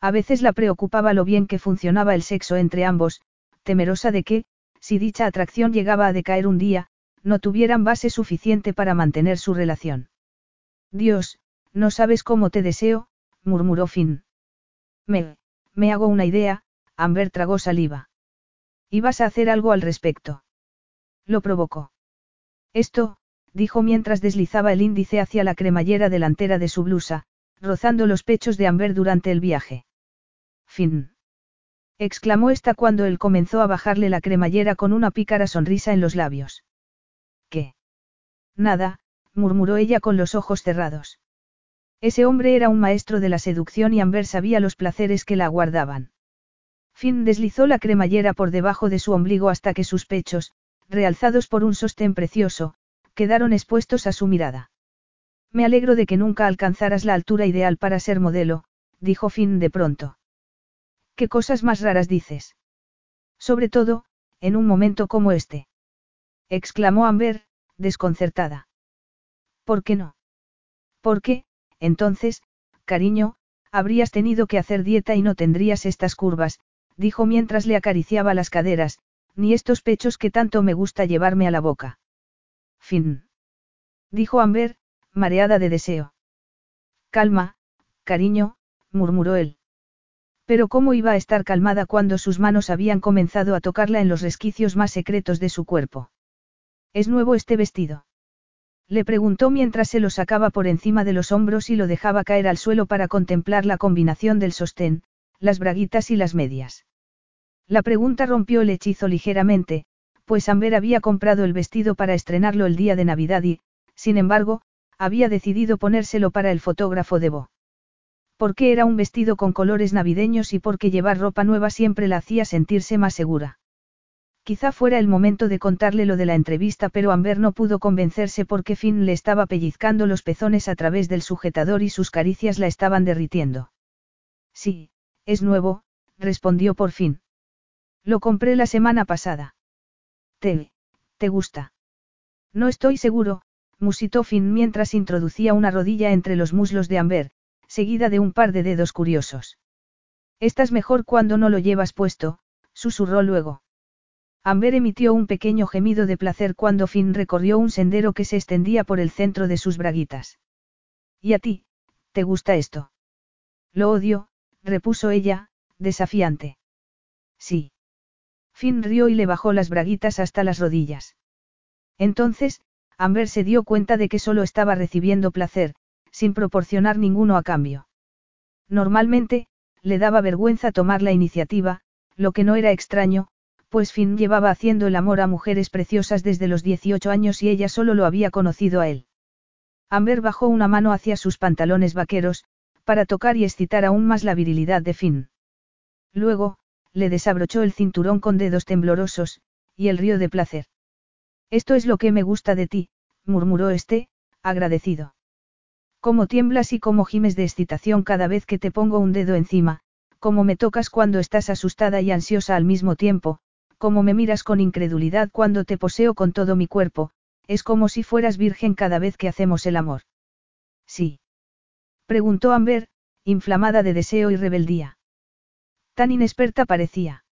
A veces la preocupaba lo bien que funcionaba el sexo entre ambos, temerosa de que, si dicha atracción llegaba a decaer un día, no tuvieran base suficiente para mantener su relación. Dios, no sabes cómo te deseo, murmuró Finn. Me, me hago una idea, Amber tragó saliva. ¿Y vas a hacer algo al respecto? Lo provocó. Esto, dijo mientras deslizaba el índice hacia la cremallera delantera de su blusa, rozando los pechos de Amber durante el viaje. Fin. exclamó esta cuando él comenzó a bajarle la cremallera con una pícara sonrisa en los labios. ¿Qué? Nada, murmuró ella con los ojos cerrados. Ese hombre era un maestro de la seducción y Amber sabía los placeres que la aguardaban. Finn deslizó la cremallera por debajo de su ombligo hasta que sus pechos, realzados por un sostén precioso, quedaron expuestos a su mirada. Me alegro de que nunca alcanzaras la altura ideal para ser modelo, dijo Finn de pronto. ¿Qué cosas más raras dices? Sobre todo, en un momento como este. exclamó Amber, desconcertada. ¿Por qué no? ¿Por qué, entonces, cariño, habrías tenido que hacer dieta y no tendrías estas curvas, dijo mientras le acariciaba las caderas, ni estos pechos que tanto me gusta llevarme a la boca. Fin. Dijo Amber, mareada de deseo. Calma, cariño, murmuró él. Pero cómo iba a estar calmada cuando sus manos habían comenzado a tocarla en los resquicios más secretos de su cuerpo. ¿Es nuevo este vestido? Le preguntó mientras se lo sacaba por encima de los hombros y lo dejaba caer al suelo para contemplar la combinación del sostén, las braguitas y las medias. La pregunta rompió el hechizo ligeramente, pues Amber había comprado el vestido para estrenarlo el día de Navidad y, sin embargo, había decidido ponérselo para el fotógrafo de Bo. Porque era un vestido con colores navideños y porque llevar ropa nueva siempre la hacía sentirse más segura. Quizá fuera el momento de contarle lo de la entrevista, pero Amber no pudo convencerse porque Finn le estaba pellizcando los pezones a través del sujetador y sus caricias la estaban derritiendo. Sí, es nuevo, respondió por fin. Lo compré la semana pasada. ¿Te, gusta? No estoy seguro, musitó Finn mientras introducía una rodilla entre los muslos de Amber, seguida de un par de dedos curiosos. Estás mejor cuando no lo llevas puesto, susurró luego. Amber emitió un pequeño gemido de placer cuando Finn recorrió un sendero que se extendía por el centro de sus braguitas. ¿Y a ti, te gusta esto? Lo odio, repuso ella, desafiante. Sí. Finn rió y le bajó las braguitas hasta las rodillas. Entonces, Amber se dio cuenta de que solo estaba recibiendo placer, sin proporcionar ninguno a cambio. Normalmente, le daba vergüenza tomar la iniciativa, lo que no era extraño, pues Finn llevaba haciendo el amor a mujeres preciosas desde los 18 años y ella solo lo había conocido a él. Amber bajó una mano hacia sus pantalones vaqueros, para tocar y excitar aún más la virilidad de Finn. Luego, le desabrochó el cinturón con dedos temblorosos, y el río de placer. Esto es lo que me gusta de ti, murmuró este, agradecido. Cómo tiemblas y cómo gimes de excitación cada vez que te pongo un dedo encima, cómo me tocas cuando estás asustada y ansiosa al mismo tiempo, cómo me miras con incredulidad cuando te poseo con todo mi cuerpo, es como si fueras virgen cada vez que hacemos el amor. Sí. Preguntó Amber, inflamada de deseo y rebeldía. Tan inexperta parecía.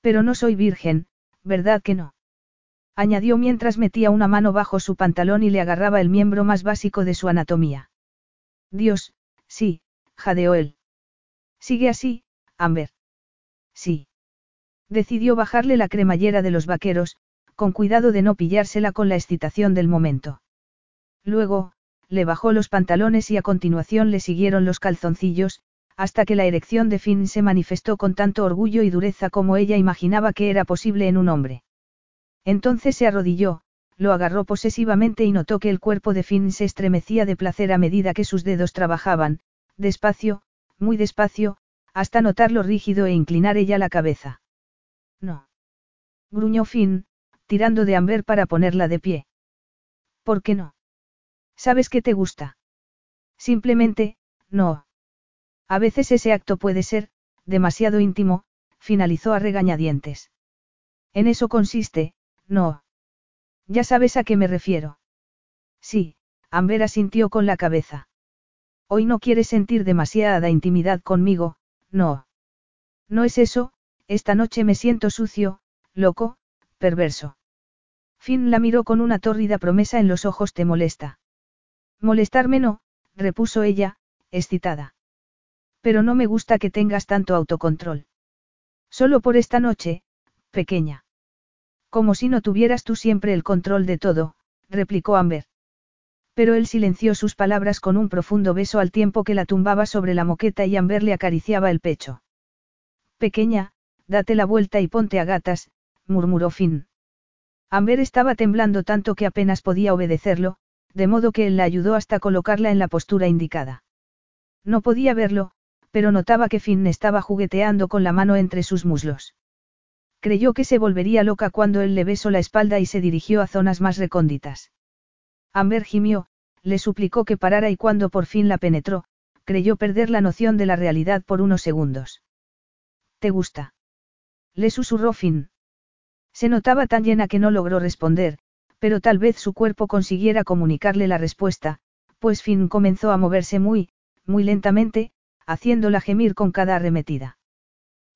Pero no soy virgen, ¿verdad que no? Añadió mientras metía una mano bajo su pantalón y le agarraba el miembro más básico de su anatomía. Dios, sí, jadeó él. Sigue así, Amber. Sí. Decidió bajarle la cremallera de los vaqueros, con cuidado de no pillársela con la excitación del momento. Luego, le bajó los pantalones y a continuación le siguieron los calzoncillos, hasta que la erección de Finn se manifestó con tanto orgullo y dureza como ella imaginaba que era posible en un hombre. Entonces se arrodilló, lo agarró posesivamente y notó que el cuerpo de Finn se estremecía de placer a medida que sus dedos trabajaban, despacio, muy despacio, hasta notarlo rígido e inclinar ella la cabeza. No. Gruñó Finn, tirando de Amber para ponerla de pie. ¿Por qué no? ¿Sabes que te gusta? Simplemente, no. A veces ese acto puede ser, demasiado íntimo, finalizó a regañadientes. En eso consiste, no. Ya sabes a qué me refiero. Sí, Amber asintió con la cabeza. Hoy no quieres sentir demasiada intimidad conmigo, no. No es eso, esta noche me siento sucio, loco, perverso. Finn la miró con una tórrida promesa en los ojos. ¿Te molesta? Molestarme no, repuso ella, excitada. Pero no me gusta que tengas tanto autocontrol. Solo por esta noche, pequeña. Como si no tuvieras tú siempre el control de todo, replicó Amber. Pero él silenció sus palabras con un profundo beso al tiempo que la tumbaba sobre la moqueta y Amber le acariciaba el pecho. Pequeña, date la vuelta y ponte a gatas, murmuró Finn. Amber estaba temblando tanto que apenas podía obedecerlo, de modo que él la ayudó hasta colocarla en la postura indicada. No podía verlo, pero notaba que Finn estaba jugueteando con la mano entre sus muslos. Creyó que se volvería loca cuando él le besó la espalda y se dirigió a zonas más recónditas. Amber gimió, le suplicó que parara y cuando por fin la penetró, creyó perder la noción de la realidad por unos segundos. ¿Te gusta? Le susurró Finn. Se notaba tan llena que no logró responder, pero tal vez su cuerpo consiguiera comunicarle la respuesta, pues Finn comenzó a moverse muy, muy lentamente, haciéndola gemir con cada arremetida.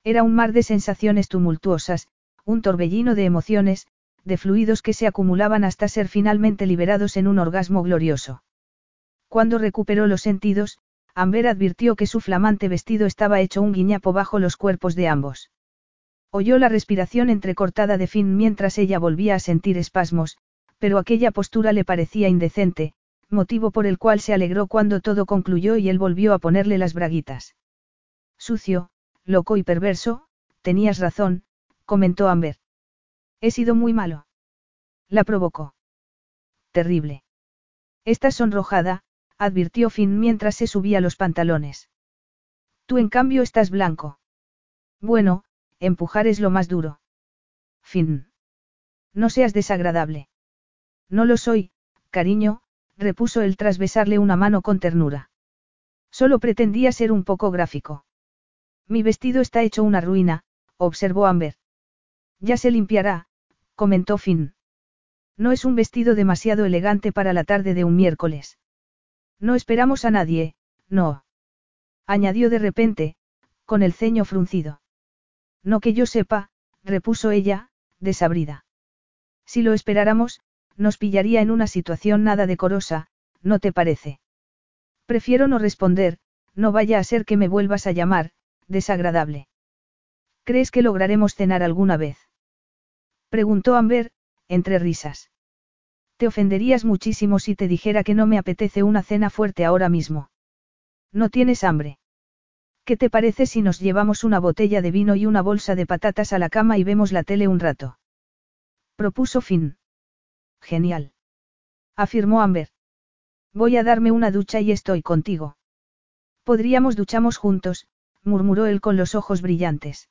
Era un mar de sensaciones tumultuosas, un torbellino de emociones, de fluidos que se acumulaban hasta ser finalmente liberados en un orgasmo glorioso. Cuando recuperó los sentidos, Amber advirtió que su flamante vestido estaba hecho un guiñapo bajo los cuerpos de ambos. Oyó la respiración entrecortada de Finn mientras ella volvía a sentir espasmos, pero aquella postura le parecía indecente, motivo por el cual se alegró cuando todo concluyó y él volvió a ponerle las braguitas. Sucio, loco y perverso, tenías razón, comentó Amber. He sido muy malo. La provocó. Terrible. Estás sonrojada, advirtió Finn mientras se subía los pantalones. Tú en cambio estás blanco. Bueno, empujar es lo más duro. Finn. No seas desagradable. No lo soy, cariño, repuso él tras besarle una mano con ternura. Solo pretendía ser un poco gráfico. Mi vestido está hecho una ruina, observó Amber. Ya se limpiará, comentó Finn. No es un vestido demasiado elegante para la tarde de un miércoles. No esperamos a nadie, no. Añadió de repente, con el ceño fruncido. No que yo sepa, repuso ella, desabrida. Si lo esperáramos, nos pillaría en una situación nada decorosa, ¿no te parece? Prefiero no responder, no vaya a ser que me vuelvas a llamar, desagradable. ¿Crees que lograremos cenar alguna vez? Preguntó Amber, entre risas. Te ofenderías muchísimo si te dijera que no me apetece una cena fuerte ahora mismo. ¿No tienes hambre? ¿Qué te parece si nos llevamos una botella de vino y una bolsa de patatas a la cama y vemos la tele un rato? Propuso Finn. Genial. Afirmó Amber. Voy a darme una ducha y estoy contigo. Podríamos duchamos juntos, murmuró él con los ojos brillantes.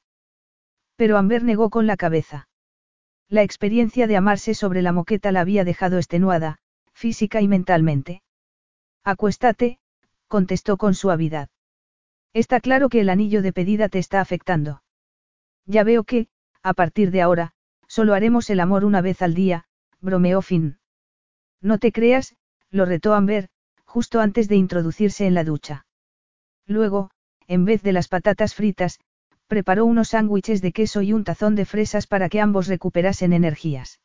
Pero Amber negó con la cabeza. La experiencia de amarse sobre la moqueta la había dejado extenuada, física y mentalmente. Acuéstate, contestó con suavidad. Está claro que el anillo de pedida te está afectando. Ya veo que, a partir de ahora, solo haremos el amor una vez al día, bromeó Finn. No te creas, lo retó Amber, justo antes de introducirse en la ducha. Luego, en vez de las patatas fritas, preparó unos sándwiches de queso y un tazón de fresas para que ambos recuperasen energías.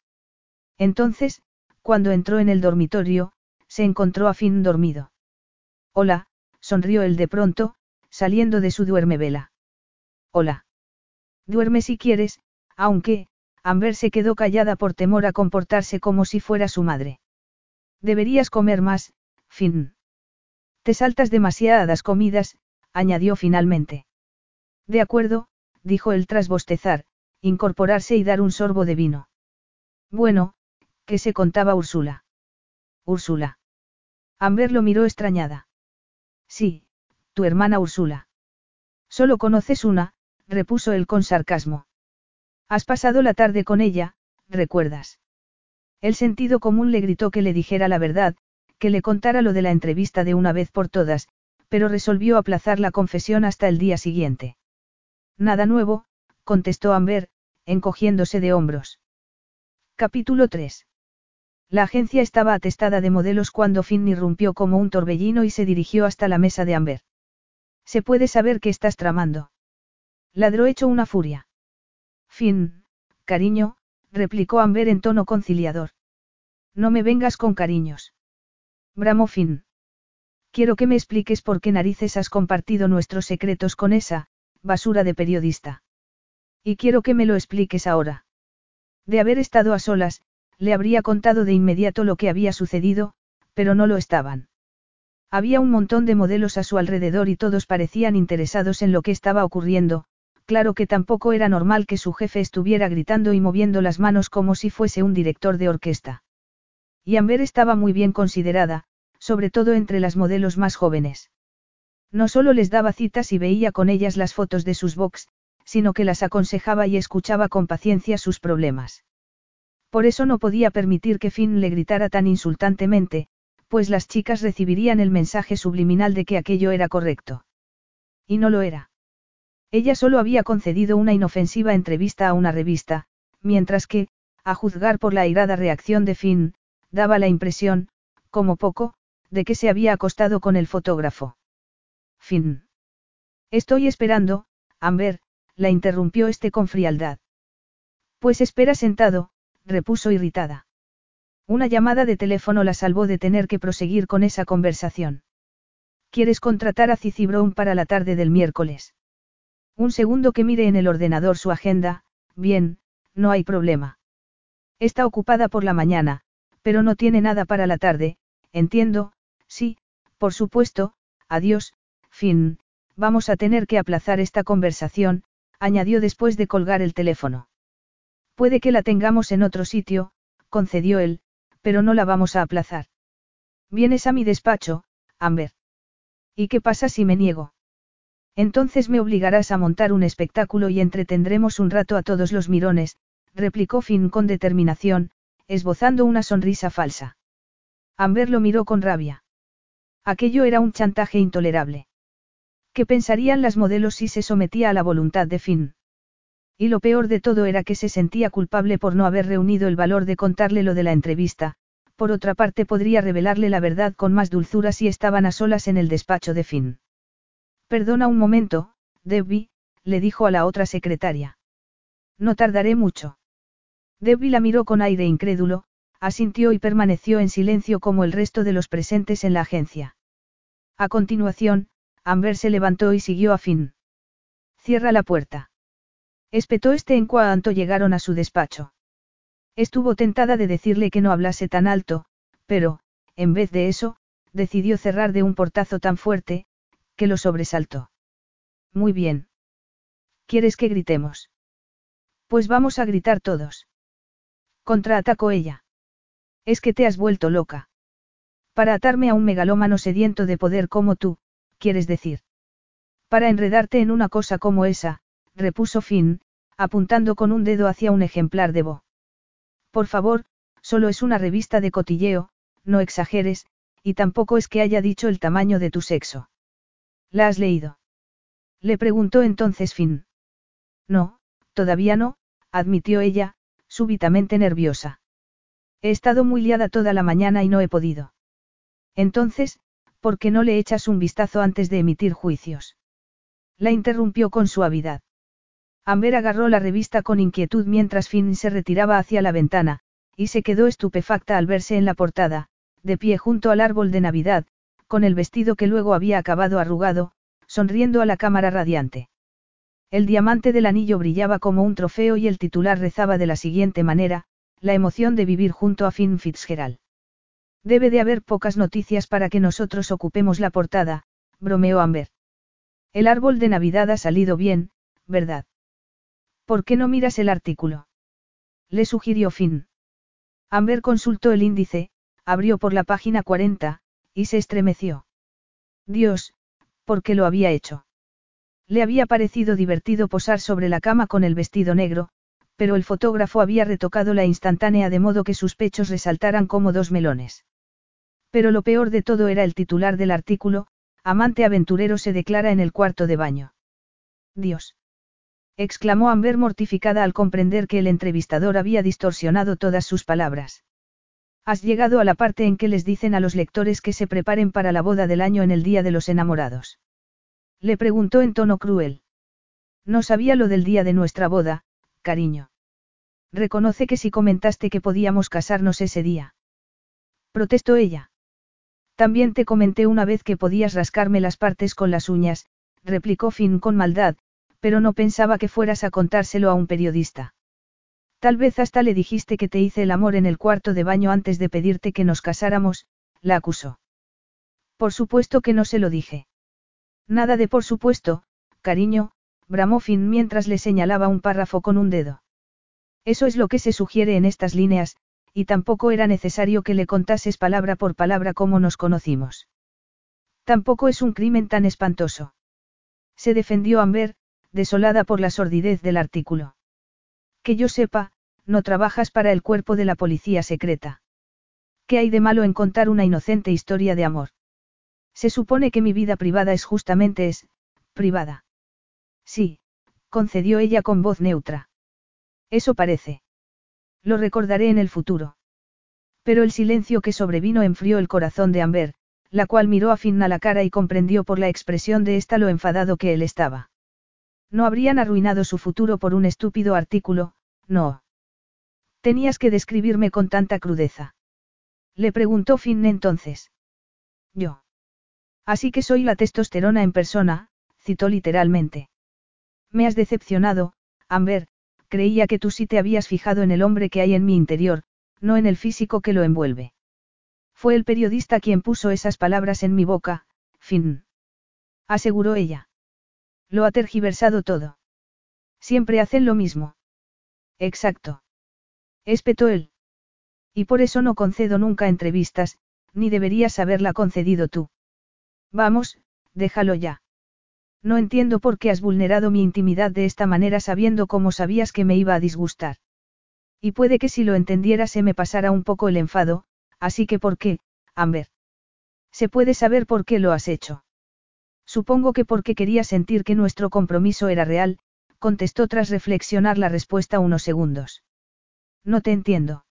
Entonces, cuando entró en el dormitorio, se encontró a Finn dormido. Hola, sonrió él de pronto, saliendo de su duermevela. Hola. Duerme si quieres, aunque, Amber se quedó callada por temor a comportarse como si fuera su madre. Deberías comer más, Finn. Te saltas demasiadas comidas, añadió finalmente. De acuerdo, dijo él tras bostezar, incorporarse y dar un sorbo de vino. Bueno, ¿qué se contaba Úrsula? Úrsula. Amber lo miró extrañada. Sí, tu hermana Úrsula. Solo conoces una, repuso él con sarcasmo. Has pasado la tarde con ella, recuerdas. El sentido común le gritó que le dijera la verdad, que le contara lo de la entrevista de una vez por todas, pero resolvió aplazar la confesión hasta el día siguiente. Nada nuevo, contestó Amber, encogiéndose de hombros. Capítulo 3. La agencia estaba atestada de modelos cuando Finn irrumpió como un torbellino y se dirigió hasta la mesa de Amber. ¿Se puede saber qué estás tramando? Ladró hecho una furia. Finn, cariño, replicó Amber en tono conciliador. No me vengas con cariños. Bramó Finn. Quiero que me expliques por qué narices has compartido nuestros secretos con esa, basura de periodista. Y quiero que me lo expliques ahora. De haber estado a solas, le habría contado de inmediato lo que había sucedido, pero no lo estaban. Había un montón de modelos a su alrededor y todos parecían interesados en lo que estaba ocurriendo, claro que tampoco era normal que su jefe estuviera gritando y moviendo las manos como si fuese un director de orquesta. Y Amber estaba muy bien considerada, sobre todo entre las modelos más jóvenes. No solo les daba citas y veía con ellas las fotos de sus box, sino que las aconsejaba y escuchaba con paciencia sus problemas. Por eso no podía permitir que Finn le gritara tan insultantemente, pues las chicas recibirían el mensaje subliminal de que aquello era correcto. Y no lo era. Ella solo había concedido una inofensiva entrevista a una revista, mientras que, a juzgar por la airada reacción de Finn, daba la impresión, como poco, de que se había acostado con el fotógrafo. Fin. Estoy esperando, Amber, la interrumpió este con frialdad. Pues espera sentado, repuso irritada. Una llamada de teléfono la salvó de tener que proseguir con esa conversación. ¿Quieres contratar a Cici Brown para la tarde del miércoles? Un segundo que mire en el ordenador su agenda, bien, no hay problema. Está ocupada por la mañana, pero no tiene nada para la tarde, entiendo, sí, por supuesto, adiós, fin, vamos a tener que aplazar esta conversación, añadió después de colgar el teléfono. Puede que la tengamos en otro sitio, concedió él, pero no la vamos a aplazar. Vienes a mi despacho, Amber. ¿Y qué pasa si me niego? Entonces me obligarás a montar un espectáculo y entretendremos un rato a todos los mirones, replicó Finn con determinación, esbozando una sonrisa falsa. Amber lo miró con rabia. Aquello era un chantaje intolerable. ¿Qué pensarían las modelos si se sometía a la voluntad de Finn? Y lo peor de todo era que se sentía culpable por no haber reunido el valor de contarle lo de la entrevista, por otra parte podría revelarle la verdad con más dulzura si estaban a solas en el despacho de Finn. Perdona un momento, Debbie, le dijo a la otra secretaria. No tardaré mucho. Debbie la miró con aire incrédulo, asintió y permaneció en silencio como el resto de los presentes en la agencia. A continuación, Amber se levantó y siguió a Finn. Cierra la puerta. Espetó este en cuanto llegaron a su despacho. Estuvo tentada de decirle que no hablase tan alto, pero, en vez de eso, decidió cerrar de un portazo tan fuerte, que lo sobresaltó. Muy bien. ¿Quieres que gritemos? Pues vamos a gritar todos. Contraatacó ella. Es que te has vuelto loca. Para atarme a un megalómano sediento de poder como tú, quieres decir. Para enredarte en una cosa como esa, repuso Finn, apuntando con un dedo hacia un ejemplar de Bo. Por favor, solo es una revista de cotilleo, no exageres, y tampoco es que haya dicho el tamaño de tu sexo. ¿La has leído? Le preguntó entonces Finn. No, todavía no, admitió ella, súbitamente nerviosa. He estado muy liada toda la mañana y no he podido. Entonces, ¿Por qué no le echas un vistazo antes de emitir juicios? La interrumpió con suavidad. Amber agarró la revista con inquietud mientras Finn se retiraba hacia la ventana, y se quedó estupefacta al verse en la portada, de pie junto al árbol de Navidad, con el vestido que luego había acabado arrugado, sonriendo a la cámara radiante. El diamante del anillo brillaba como un trofeo y el titular rezaba de la siguiente manera, la emoción de vivir junto a Finn Fitzgerald. Debe de haber pocas noticias para que nosotros ocupemos la portada, bromeó Amber. El árbol de Navidad ha salido bien, ¿verdad? ¿Por qué no miras el artículo? Le sugirió Finn. Amber consultó el índice, abrió por la página 40, y se estremeció. Dios, ¿por qué lo había hecho? Le había parecido divertido posar sobre la cama con el vestido negro, pero el fotógrafo había retocado la instantánea de modo que sus pechos resaltaran como dos melones. Pero lo peor de todo era el titular del artículo, Amante aventurero se declara en el cuarto de baño. Dios exclamó Amber mortificada al comprender que el entrevistador había distorsionado todas sus palabras. Has llegado a la parte en que les dicen a los lectores que se preparen para la boda del año en el Día de los Enamorados. Le preguntó en tono cruel. No sabía lo del día de nuestra boda, cariño. Reconoce que si comentaste que podíamos casarnos ese día. Protestó ella. También te comenté una vez que podías rascarme las partes con las uñas, replicó Finn con maldad, pero no pensaba que fueras a contárselo a un periodista. Tal vez hasta le dijiste que te hice el amor en el cuarto de baño antes de pedirte que nos casáramos, la acusó. Por supuesto que no se lo dije. Nada de por supuesto, cariño, bramó Finn mientras le señalaba un párrafo con un dedo. Eso es lo que se sugiere en estas líneas, y tampoco era necesario que le contases palabra por palabra cómo nos conocimos. Tampoco es un crimen tan espantoso. Se defendió Amber, desolada por la sordidez del artículo. Que yo sepa, no trabajas para el cuerpo de la policía secreta. ¿Qué hay de malo en contar una inocente historia de amor? Se supone que mi vida privada es justamente es, privada. Sí, concedió ella con voz neutra. Eso parece. Lo recordaré en el futuro. Pero el silencio que sobrevino enfrió el corazón de Amber, la cual miró a Finn a la cara y comprendió por la expresión de ésta lo enfadado que él estaba. No habrían arruinado su futuro por un estúpido artículo, no. Tenías que describirme con tanta crudeza. Le preguntó Finn entonces. Yo. Así que soy la testosterona en persona, citó literalmente. Me has decepcionado, Amber, creía que tú sí te habías fijado en el hombre que hay en mi interior, no en el físico que lo envuelve. Fue el periodista quien puso esas palabras en mi boca, Finn. Aseguró ella. Lo ha tergiversado todo. Siempre hacen lo mismo. Exacto. Espetó él. Y por eso no concedo nunca entrevistas, ni deberías haberla concedido tú. Vamos, déjalo ya. No entiendo por qué has vulnerado mi intimidad de esta manera sabiendo cómo sabías que me iba a disgustar. Y puede que si lo entendiera se me pasara un poco el enfado, así que ¿por qué, Amber? Se puede saber por qué lo has hecho. Supongo que porque quería sentir que nuestro compromiso era real, contestó tras reflexionar la respuesta unos segundos. No te entiendo.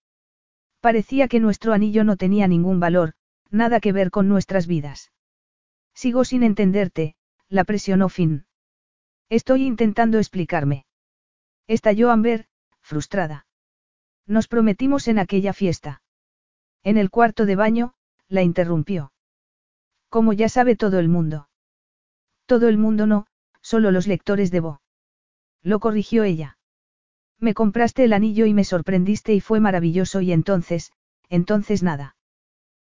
Parecía que nuestro anillo no tenía ningún valor, nada que ver con nuestras vidas. Sigo sin entenderte, la presionó Finn. Estoy intentando explicarme. Estalló Amber, frustrada. Nos prometimos en aquella fiesta. En el cuarto de baño, la interrumpió. Como ya sabe todo el mundo. Todo el mundo no, solo los lectores de Bo. Lo corrigió ella. Me compraste el anillo y me sorprendiste y fue maravilloso y entonces, entonces nada.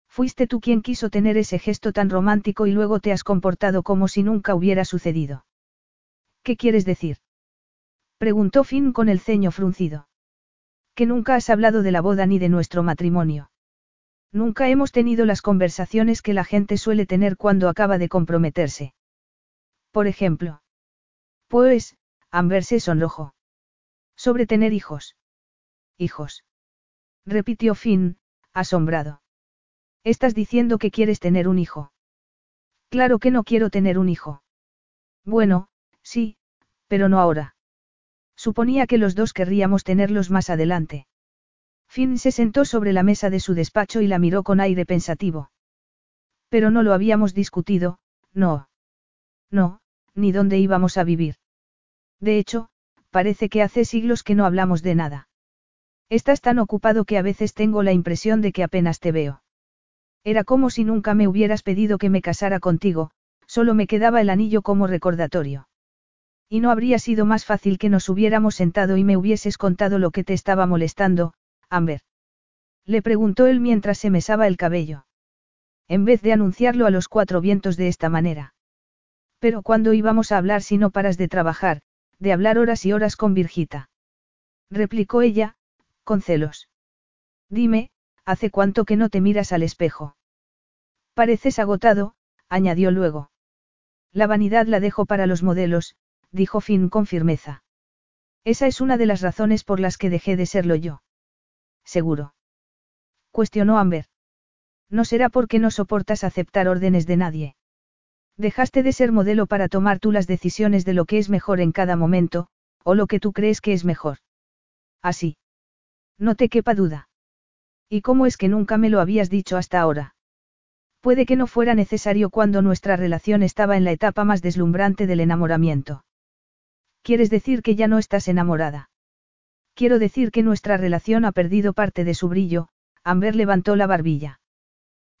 Fuiste tú quien quiso tener ese gesto tan romántico y luego te has comportado como si nunca hubiera sucedido. ¿Qué quieres decir? Preguntó Finn con el ceño fruncido. Que nunca has hablado de la boda ni de nuestro matrimonio. Nunca hemos tenido las conversaciones que la gente suele tener cuando acaba de comprometerse. Por ejemplo. Pues, Amber se sonrojó. Sobre tener hijos. Hijos. Repitió Finn, asombrado. Estás diciendo que quieres tener un hijo. Claro que no quiero tener un hijo. Bueno, sí, pero no ahora. Suponía que los dos querríamos tenerlos más adelante. Finn se sentó sobre la mesa de su despacho y la miró con aire pensativo. Pero no lo habíamos discutido, no. No, ni dónde íbamos a vivir. De hecho, parece que hace siglos que no hablamos de nada. Estás tan ocupado que a veces tengo la impresión de que apenas te veo. Era como si nunca me hubieras pedido que me casara contigo, solo me quedaba el anillo como recordatorio. Y no habría sido más fácil que nos hubiéramos sentado y me hubieses contado lo que te estaba molestando, Amber. Le preguntó él mientras se mesaba el cabello. En vez de anunciarlo a los cuatro vientos de esta manera. Pero cuando íbamos a hablar si no paras de trabajar, de hablar horas y horas con Virgita? Replicó ella, con celos. Dime, ¿hace cuánto que no te miras al espejo? Pareces agotado, añadió luego. La vanidad la dejo para los modelos, dijo Finn con firmeza. Esa es una de las razones por las que dejé de serlo yo. Seguro. Cuestionó Amber. No será porque no soportas aceptar órdenes de nadie. Dejaste de ser modelo para tomar tú las decisiones de lo que es mejor en cada momento, o lo que tú crees que es mejor. Así. No te quepa duda. ¿Y cómo es que nunca me lo habías dicho hasta ahora? Puede que no fuera necesario cuando nuestra relación estaba en la etapa más deslumbrante del enamoramiento. ¿Quieres decir que ya no estás enamorada? Quiero decir que nuestra relación ha perdido parte de su brillo, Amber levantó la barbilla.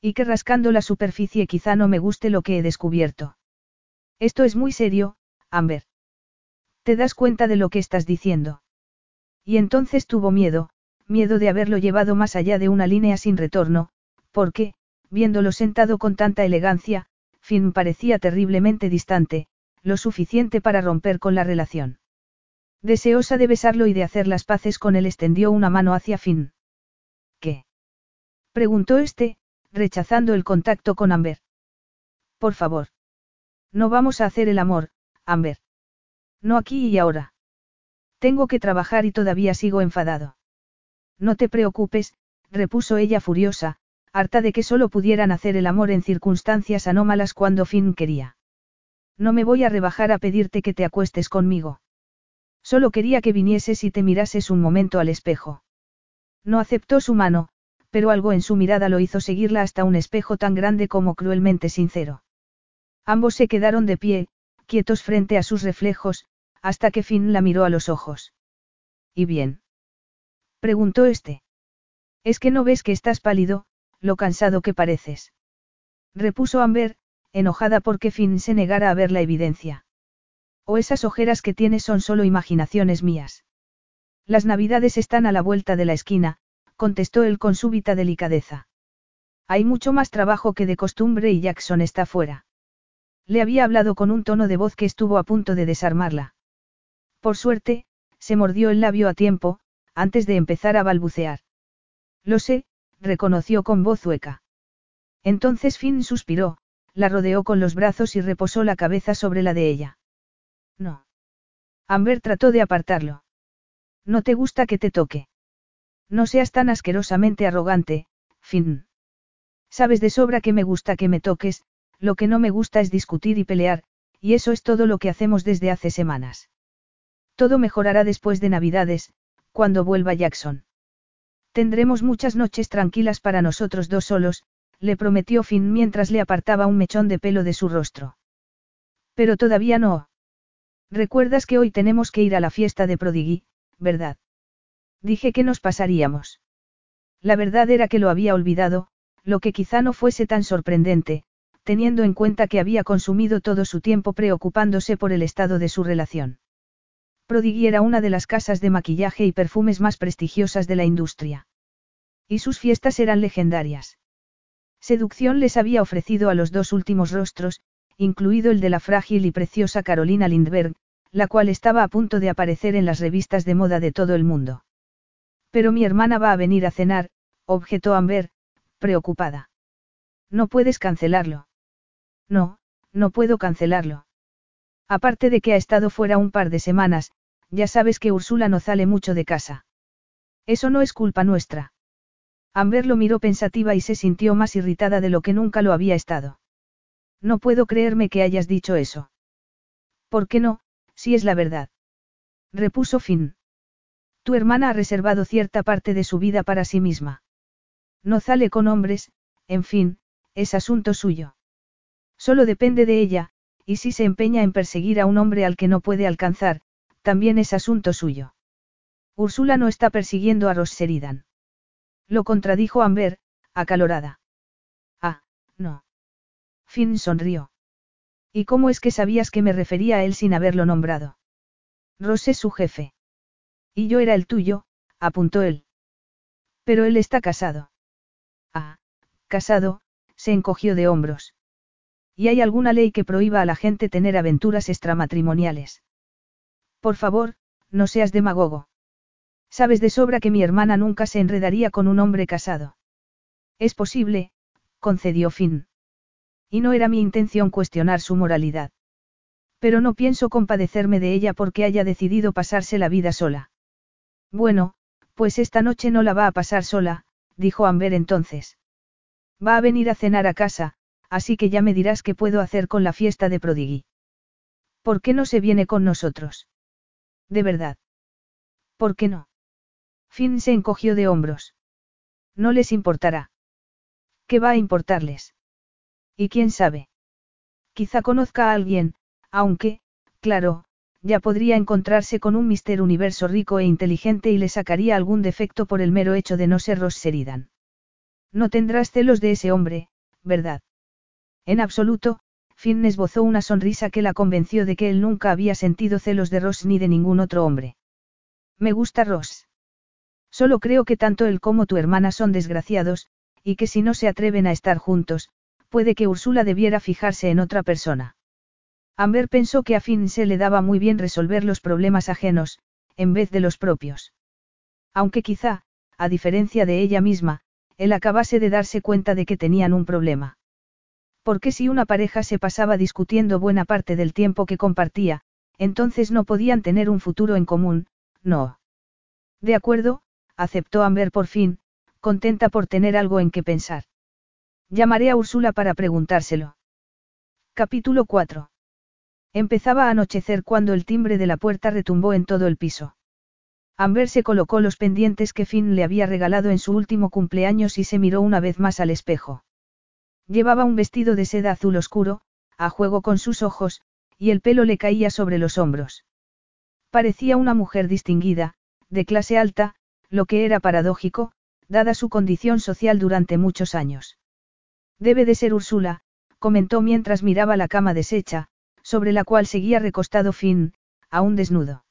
Y que rascando la superficie quizá no me guste lo que he descubierto. Esto es muy serio, Amber. ¿Te das cuenta de lo que estás diciendo? Y entonces tuvo miedo, miedo de haberlo llevado más allá de una línea sin retorno, porque, viéndolo sentado con tanta elegancia, Finn parecía terriblemente distante, lo suficiente para romper con la relación. Deseosa de besarlo y de hacer las paces con él extendió una mano hacia Finn. ¿Qué? preguntó este, rechazando el contacto con Amber. Por favor. No vamos a hacer el amor, Amber. No aquí y ahora. Tengo que trabajar y todavía sigo enfadado. No te preocupes, repuso ella furiosa, harta de que solo pudieran hacer el amor en circunstancias anómalas cuando Finn quería. No me voy a rebajar a pedirte que te acuestes conmigo. Solo quería que vinieses y te mirases un momento al espejo. No aceptó su mano, pero algo en su mirada lo hizo seguirla hasta un espejo tan grande como cruelmente sincero. Ambos se quedaron de pie, quietos frente a sus reflejos, hasta que Finn la miró a los ojos. ¿Y bien? Preguntó este. Es que no ves que estás pálido, lo cansado que pareces. Repuso Amber, enojada porque Finn se negara a ver la evidencia. O esas ojeras que tienes son solo imaginaciones mías. Las navidades están a la vuelta de la esquina, contestó él con súbita delicadeza. Hay mucho más trabajo que de costumbre y Jackson está fuera. Le había hablado con un tono de voz que estuvo a punto de desarmarla. Por suerte, se mordió el labio a tiempo, antes de empezar a balbucear. Lo sé, reconoció con voz hueca. Entonces Finn suspiró, la rodeó con los brazos y reposó la cabeza sobre la de ella. No. Amber trató de apartarlo. No te gusta que te toque. No seas tan asquerosamente arrogante, Finn. Sabes de sobra que me gusta que me toques, lo que no me gusta es discutir y pelear, y eso es todo lo que hacemos desde hace semanas. Todo mejorará después de Navidades, cuando vuelva Jackson. Tendremos muchas noches tranquilas para nosotros dos solos, le prometió Finn mientras le apartaba un mechón de pelo de su rostro. Pero todavía no. Recuerdas que hoy tenemos que ir a la fiesta de Prodigy, ¿verdad? Dije que nos pasaríamos. La verdad era que lo había olvidado, lo que quizá no fuese tan sorprendente, teniendo en cuenta que había consumido todo su tiempo preocupándose por el estado de su relación. Prodigy era una de las casas de maquillaje y perfumes más prestigiosas de la industria. Y sus fiestas eran legendarias. Seducción les había ofrecido a los dos últimos rostros, incluido el de la frágil y preciosa Carolina Lindbergh, la cual estaba a punto de aparecer en las revistas de moda de todo el mundo. Pero mi hermana va a venir a cenar, objetó Amber, preocupada. No puedes cancelarlo. No, no puedo cancelarlo. Aparte de que ha estado fuera un par de semanas, ya sabes que Úrsula no sale mucho de casa. Eso no es culpa nuestra. Amber lo miró pensativa y se sintió más irritada de lo que nunca lo había estado. No puedo creerme que hayas dicho eso. ¿Por qué no, si es la verdad? Repuso Finn. Tu hermana ha reservado cierta parte de su vida para sí misma. No sale con hombres, en fin, es asunto suyo. Solo depende de ella, y si se empeña en perseguir a un hombre al que no puede alcanzar, también es asunto suyo. Úrsula no está persiguiendo a Ross Sheridan. Lo contradijo Amber, acalorada. Ah, no. Finn sonrió. ¿Y cómo es que sabías que me refería a él sin haberlo nombrado? Ross es su jefe. Y yo era el tuyo, apuntó él. Pero él está casado. Ah, casado, se encogió de hombros. ¿Y hay alguna ley que prohíba a la gente tener aventuras extramatrimoniales? Por favor, no seas demagogo. Sabes de sobra que mi hermana nunca se enredaría con un hombre casado. Es posible, concedió Finn. Y no era mi intención cuestionar su moralidad. Pero no pienso compadecerme de ella porque haya decidido pasarse la vida sola. Bueno, pues esta noche no la va a pasar sola, dijo Amber entonces. Va a venir a cenar a casa, así que ya me dirás qué puedo hacer con la fiesta de Prodigui. ¿Por qué no se viene con nosotros? De verdad. ¿Por qué no? Finn se encogió de hombros. No les importará. ¿Qué va a importarles? ¿Y quién sabe? Quizá conozca a alguien, aunque, claro, ya podría encontrarse con un Mister Universo rico e inteligente y le sacaría algún defecto por el mero hecho de no ser Ross Sheridan. No tendrás celos de ese hombre, ¿verdad? En absoluto, Finn esbozó una sonrisa que la convenció de que él nunca había sentido celos de Ross ni de ningún otro hombre. Me gusta Ross. Solo creo que tanto él como tu hermana son desgraciados, y que si no se atreven a estar juntos, puede que Úrsula debiera fijarse en otra persona. Amber pensó que a Finn se le daba muy bien resolver los problemas ajenos, en vez de los propios. Aunque quizá, a diferencia de ella misma, él acabase de darse cuenta de que tenían un problema. Porque si una pareja se pasaba discutiendo buena parte del tiempo que compartía, entonces no podían tener un futuro en común, no. De acuerdo, aceptó Amber por fin, contenta por tener algo en que pensar. Llamaré a Úrsula para preguntárselo. Capítulo 4. Empezaba a anochecer cuando el timbre de la puerta retumbó en todo el piso. Amber se colocó los pendientes que Finn le había regalado en su último cumpleaños y se miró una vez más al espejo. Llevaba un vestido de seda azul oscuro, a juego con sus ojos, y el pelo le caía sobre los hombros. Parecía una mujer distinguida, de clase alta, lo que era paradójico, dada su condición social durante muchos años. Debe de ser Úrsula, comentó mientras miraba la cama deshecha, sobre la cual seguía recostado Finn, aún desnudo.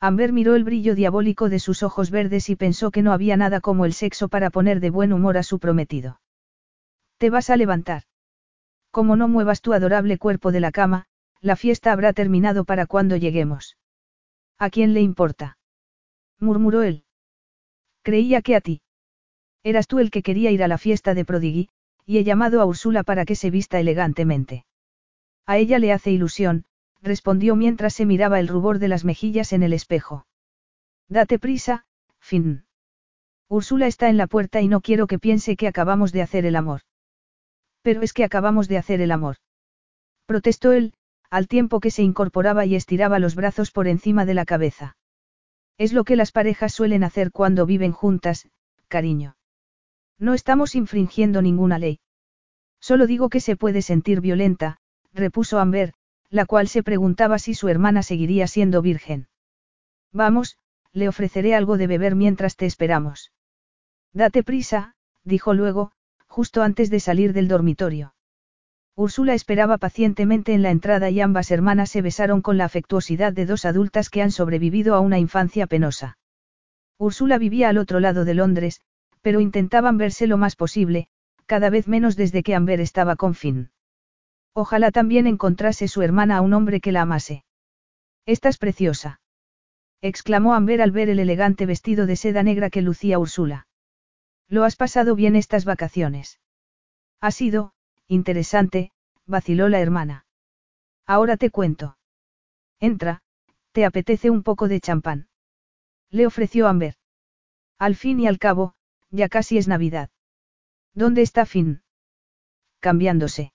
Amber miró el brillo diabólico de sus ojos verdes y pensó que no había nada como el sexo para poner de buen humor a su prometido. Te vas a levantar. Como no muevas tu adorable cuerpo de la cama, la fiesta habrá terminado para cuando lleguemos. ¿A quién le importa? murmuró él. Creía que a ti. Eras tú el que quería ir a la fiesta de Prodigui, y he llamado a Úrsula para que se vista elegantemente. A ella le hace ilusión, respondió mientras se miraba el rubor de las mejillas en el espejo. Date prisa, Finn. Úrsula está en la puerta y no quiero que piense que acabamos de hacer el amor. Pero es que acabamos de hacer el amor. Protestó él, al tiempo que se incorporaba y estiraba los brazos por encima de la cabeza. Es lo que las parejas suelen hacer cuando viven juntas, cariño. No estamos infringiendo ninguna ley. Solo digo que se puede sentir violenta, repuso Amber, la cual se preguntaba si su hermana seguiría siendo virgen. Vamos, le ofreceré algo de beber mientras te esperamos. Date prisa, dijo luego, justo antes de salir del dormitorio. Úrsula esperaba pacientemente en la entrada y ambas hermanas se besaron con la afectuosidad de dos adultas que han sobrevivido a una infancia penosa. Úrsula vivía al otro lado de Londres, pero intentaban verse lo más posible, cada vez menos desde que Amber estaba con Finn. Ojalá también encontrase su hermana a un hombre que la amase. Estás preciosa. exclamó Amber al ver el elegante vestido de seda negra que lucía Úrsula. ¿Lo has pasado bien estas vacaciones? Ha sido, interesante, vaciló la hermana. Ahora te cuento. Entra, ¿te apetece un poco de champán? Le ofreció Amber. Al fin y al cabo, ya casi es Navidad. ¿Dónde está Finn? Cambiándose.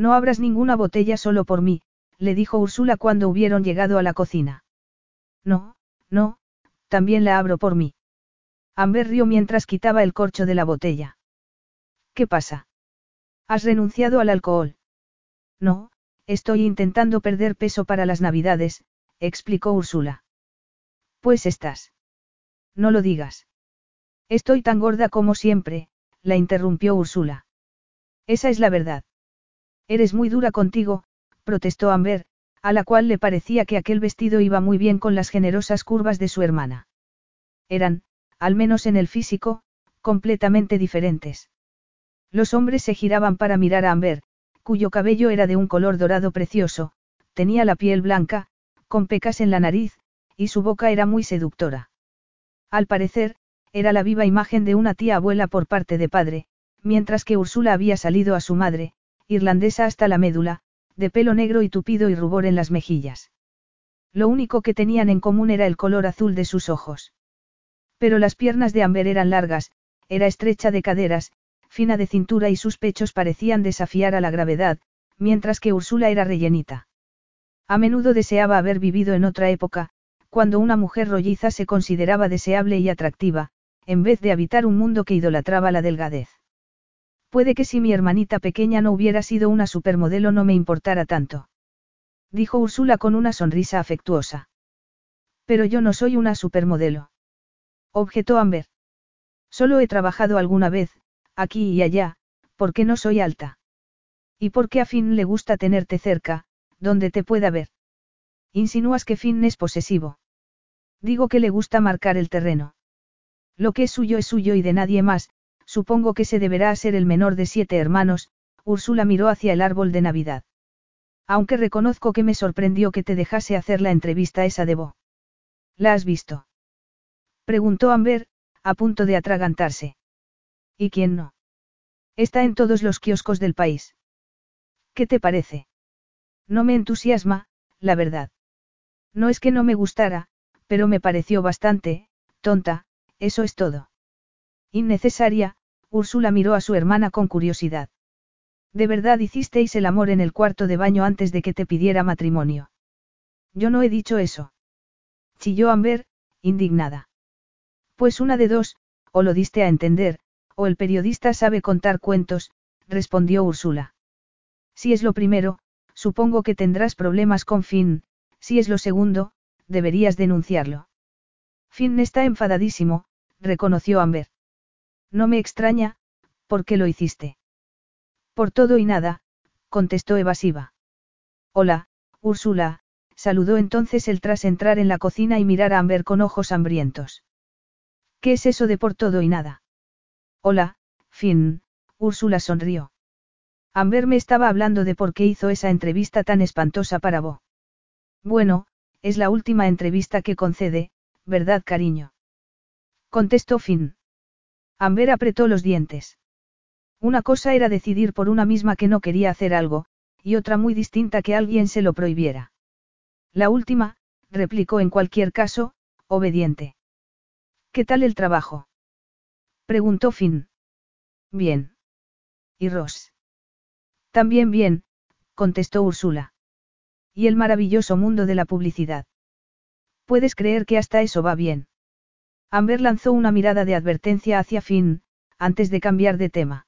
No abras ninguna botella solo por mí, le dijo Úrsula cuando hubieron llegado a la cocina. No, no, también la abro por mí. Amber rió mientras quitaba el corcho de la botella. ¿Qué pasa? ¿Has renunciado al alcohol? No, estoy intentando perder peso para las navidades, explicó Úrsula. Pues estás. No lo digas. Estoy tan gorda como siempre, la interrumpió Úrsula. Esa es la verdad. Eres muy dura contigo, protestó Amber, a la cual le parecía que aquel vestido iba muy bien con las generosas curvas de su hermana. Eran, al menos en el físico, completamente diferentes. Los hombres se giraban para mirar a Amber, cuyo cabello era de un color dorado precioso, tenía la piel blanca, con pecas en la nariz, y su boca era muy seductora. Al parecer, era la viva imagen de una tía abuela por parte de padre, mientras que Úrsula había salido a su madre, irlandesa hasta la médula, de pelo negro y tupido y rubor en las mejillas. Lo único que tenían en común era el color azul de sus ojos. Pero las piernas de Amber eran largas, era estrecha de caderas, fina de cintura y sus pechos parecían desafiar a la gravedad, mientras que Úrsula era rellenita. A menudo deseaba haber vivido en otra época, cuando una mujer rolliza se consideraba deseable y atractiva, en vez de habitar un mundo que idolatraba la delgadez. Puede que si mi hermanita pequeña no hubiera sido una supermodelo no me importara tanto. Dijo Úrsula con una sonrisa afectuosa. Pero yo no soy una supermodelo. Objetó Amber. Solo he trabajado alguna vez, aquí y allá, porque no soy alta. Y porque a Finn le gusta tenerte cerca, donde te pueda ver. Insinúas que Finn es posesivo. Digo que le gusta marcar el terreno. Lo que es suyo es suyo y de nadie más, supongo que se deberá a ser el menor de siete hermanos, Úrsula miró hacia el árbol de Navidad. Aunque reconozco que me sorprendió que te dejase hacer la entrevista esa de Bo. ¿La has visto? Preguntó Amber, a punto de atragantarse. ¿Y quién no? Está en todos los kioscos del país. ¿Qué te parece? No me entusiasma, la verdad. No es que no me gustara, pero me pareció bastante, tonta, eso es todo. Innecesaria, Úrsula miró a su hermana con curiosidad. ¿De verdad hicisteis el amor en el cuarto de baño antes de que te pidiera matrimonio? Yo no he dicho eso. Chilló Amber, indignada. Pues una de dos, o lo diste a entender, o el periodista sabe contar cuentos, respondió Úrsula. Si es lo primero, supongo que tendrás problemas con Finn, si es lo segundo, deberías denunciarlo. Finn está enfadadísimo, reconoció Amber. No me extraña, ¿por qué lo hiciste? Por todo y nada, contestó evasiva. Hola, Úrsula, saludó entonces él tras entrar en la cocina y mirar a Amber con ojos hambrientos. ¿Qué es eso de por todo y nada? Hola, Finn, Úrsula sonrió. Amber me estaba hablando de por qué hizo esa entrevista tan espantosa para vos. Bueno, es la última entrevista que concede, ¿verdad, cariño? Contestó Finn. Amber apretó los dientes. Una cosa era decidir por una misma que no quería hacer algo, y otra muy distinta que alguien se lo prohibiera. La última, replicó en cualquier caso, obediente. ¿Qué tal el trabajo? preguntó Finn. Bien. ¿Y Ross? También bien, contestó Úrsula. ¿Y el maravilloso mundo de la publicidad? Puedes creer que hasta eso va bien. Amber lanzó una mirada de advertencia hacia Finn, antes de cambiar de tema.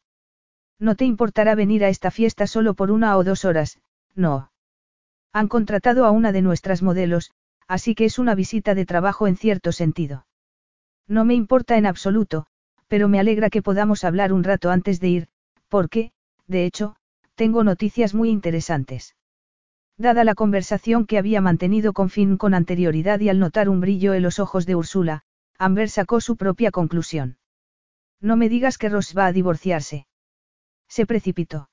No te importará venir a esta fiesta solo por una o dos horas, no. Han contratado a una de nuestras modelos, así que es una visita de trabajo en cierto sentido. No me importa en absoluto, pero me alegra que podamos hablar un rato antes de ir, porque, de hecho, tengo noticias muy interesantes. Dada la conversación que había mantenido con Finn con anterioridad y al notar un brillo en los ojos de Úrsula, Amber sacó su propia conclusión. No me digas que Ross va a divorciarse. Se precipitó.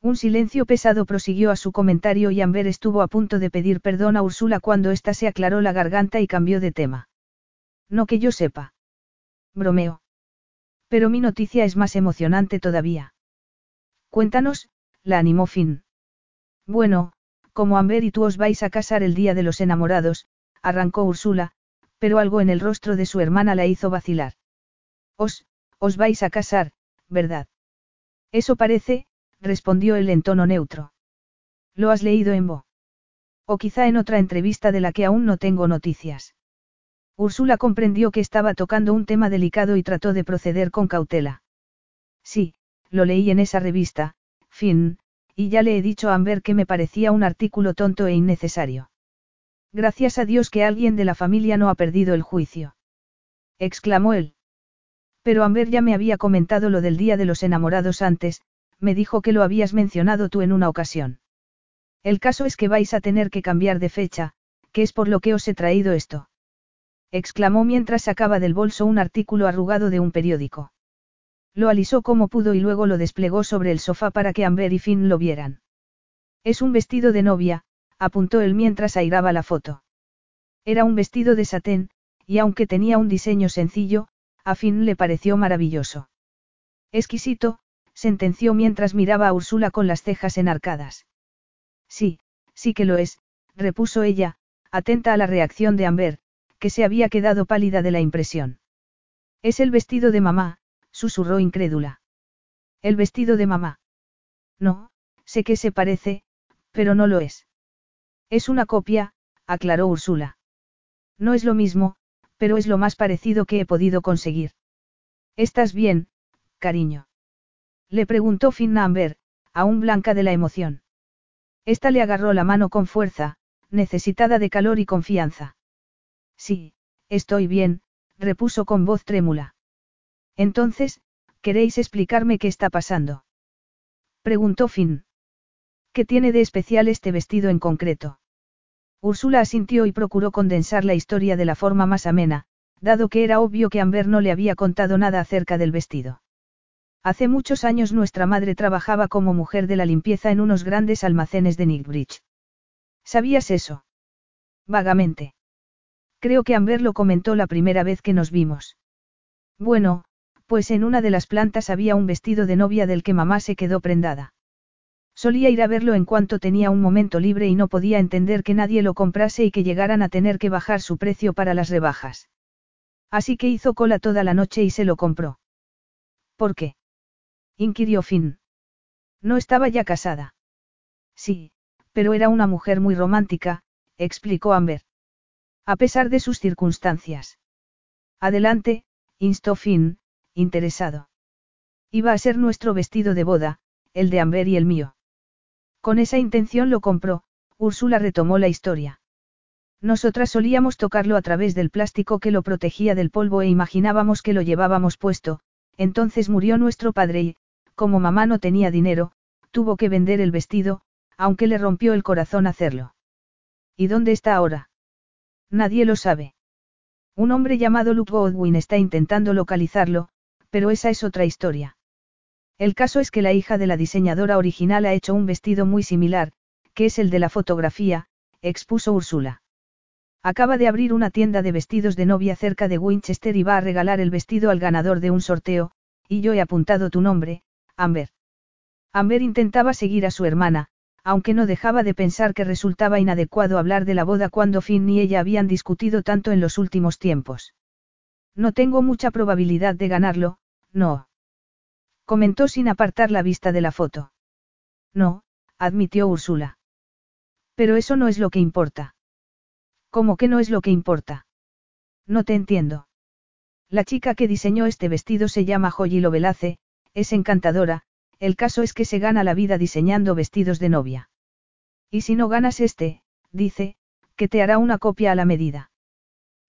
Un silencio pesado prosiguió a su comentario y Amber estuvo a punto de pedir perdón a Úrsula cuando ésta se aclaró la garganta y cambió de tema. No que yo sepa. Bromeo. Pero mi noticia es más emocionante todavía. Cuéntanos, la animó Finn. Bueno, como Amber y tú os vais a casar el día de los enamorados, arrancó Úrsula, pero algo en el rostro de su hermana la hizo vacilar. Os, os vais a casar, ¿verdad? Eso parece, respondió él en tono neutro. ¿Lo has leído en Bo? O quizá en otra entrevista de la que aún no tengo noticias. Úrsula comprendió que estaba tocando un tema delicado y trató de proceder con cautela. Sí, lo leí en esa revista, Finn, y ya le he dicho a Amber que me parecía un artículo tonto e innecesario. Gracias a Dios que alguien de la familia no ha perdido el juicio. exclamó él. Pero Amber ya me había comentado lo del día de los enamorados antes, me dijo que lo habías mencionado tú en una ocasión. El caso es que vais a tener que cambiar de fecha, que es por lo que os he traído esto. exclamó mientras sacaba del bolso un artículo arrugado de un periódico. Lo alisó como pudo y luego lo desplegó sobre el sofá para que Amber y Finn lo vieran. Es un vestido de novia, apuntó él mientras airaba la foto. Era un vestido de satén, y aunque tenía un diseño sencillo, a Finn le pareció maravilloso. Exquisito, sentenció mientras miraba a Úrsula con las cejas enarcadas. Sí, sí que lo es, repuso ella, atenta a la reacción de Amber, que se había quedado pálida de la impresión. Es el vestido de mamá, susurró incrédula. El vestido de mamá. No, sé que se parece, pero no lo es. Es una copia, aclaró Úrsula. No es lo mismo, pero es lo más parecido que he podido conseguir. ¿Estás bien, cariño? Le preguntó Finna Amber, aún blanca de la emoción. Esta le agarró la mano con fuerza, necesitada de calor y confianza. Sí, estoy bien, repuso con voz trémula. Entonces, ¿queréis explicarme qué está pasando? Preguntó Finn. ¿Qué tiene de especial este vestido en concreto? Úrsula asintió y procuró condensar la historia de la forma más amena, dado que era obvio que Amber no le había contado nada acerca del vestido. Hace muchos años nuestra madre trabajaba como mujer de la limpieza en unos grandes almacenes de Nickbridge. ¿Sabías eso? Vagamente. Creo que Amber lo comentó la primera vez que nos vimos. Bueno, pues en una de las plantas había un vestido de novia del que mamá se quedó prendada. Solía ir a verlo en cuanto tenía un momento libre y no podía entender que nadie lo comprase y que llegaran a tener que bajar su precio para las rebajas. Así que hizo cola toda la noche y se lo compró. ¿Por qué? inquirió Finn. No estaba ya casada. Sí, pero era una mujer muy romántica, explicó Amber. A pesar de sus circunstancias. Adelante, instó Finn, interesado. Iba a ser nuestro vestido de boda, el de Amber y el mío. Con esa intención lo compró, Úrsula retomó la historia. Nosotras solíamos tocarlo a través del plástico que lo protegía del polvo e imaginábamos que lo llevábamos puesto, entonces murió nuestro padre y, como mamá no tenía dinero, tuvo que vender el vestido, aunque le rompió el corazón hacerlo. ¿Y dónde está ahora? Nadie lo sabe. Un hombre llamado Luke Godwin está intentando localizarlo, pero esa es otra historia. El caso es que la hija de la diseñadora original ha hecho un vestido muy similar, que es el de la fotografía, expuso Úrsula. Acaba de abrir una tienda de vestidos de novia cerca de Winchester y va a regalar el vestido al ganador de un sorteo, y yo he apuntado tu nombre, Amber. Amber intentaba seguir a su hermana, aunque no dejaba de pensar que resultaba inadecuado hablar de la boda cuando Finn y ella habían discutido tanto en los últimos tiempos. No tengo mucha probabilidad de ganarlo, no. Comentó sin apartar la vista de la foto. No, admitió Úrsula. Pero eso no es lo que importa. ¿Cómo que no es lo que importa? No te entiendo. La chica que diseñó este vestido se llama Joy Lovelace, es encantadora, el caso es que se gana la vida diseñando vestidos de novia. Y si no ganas este, dice, que te hará una copia a la medida.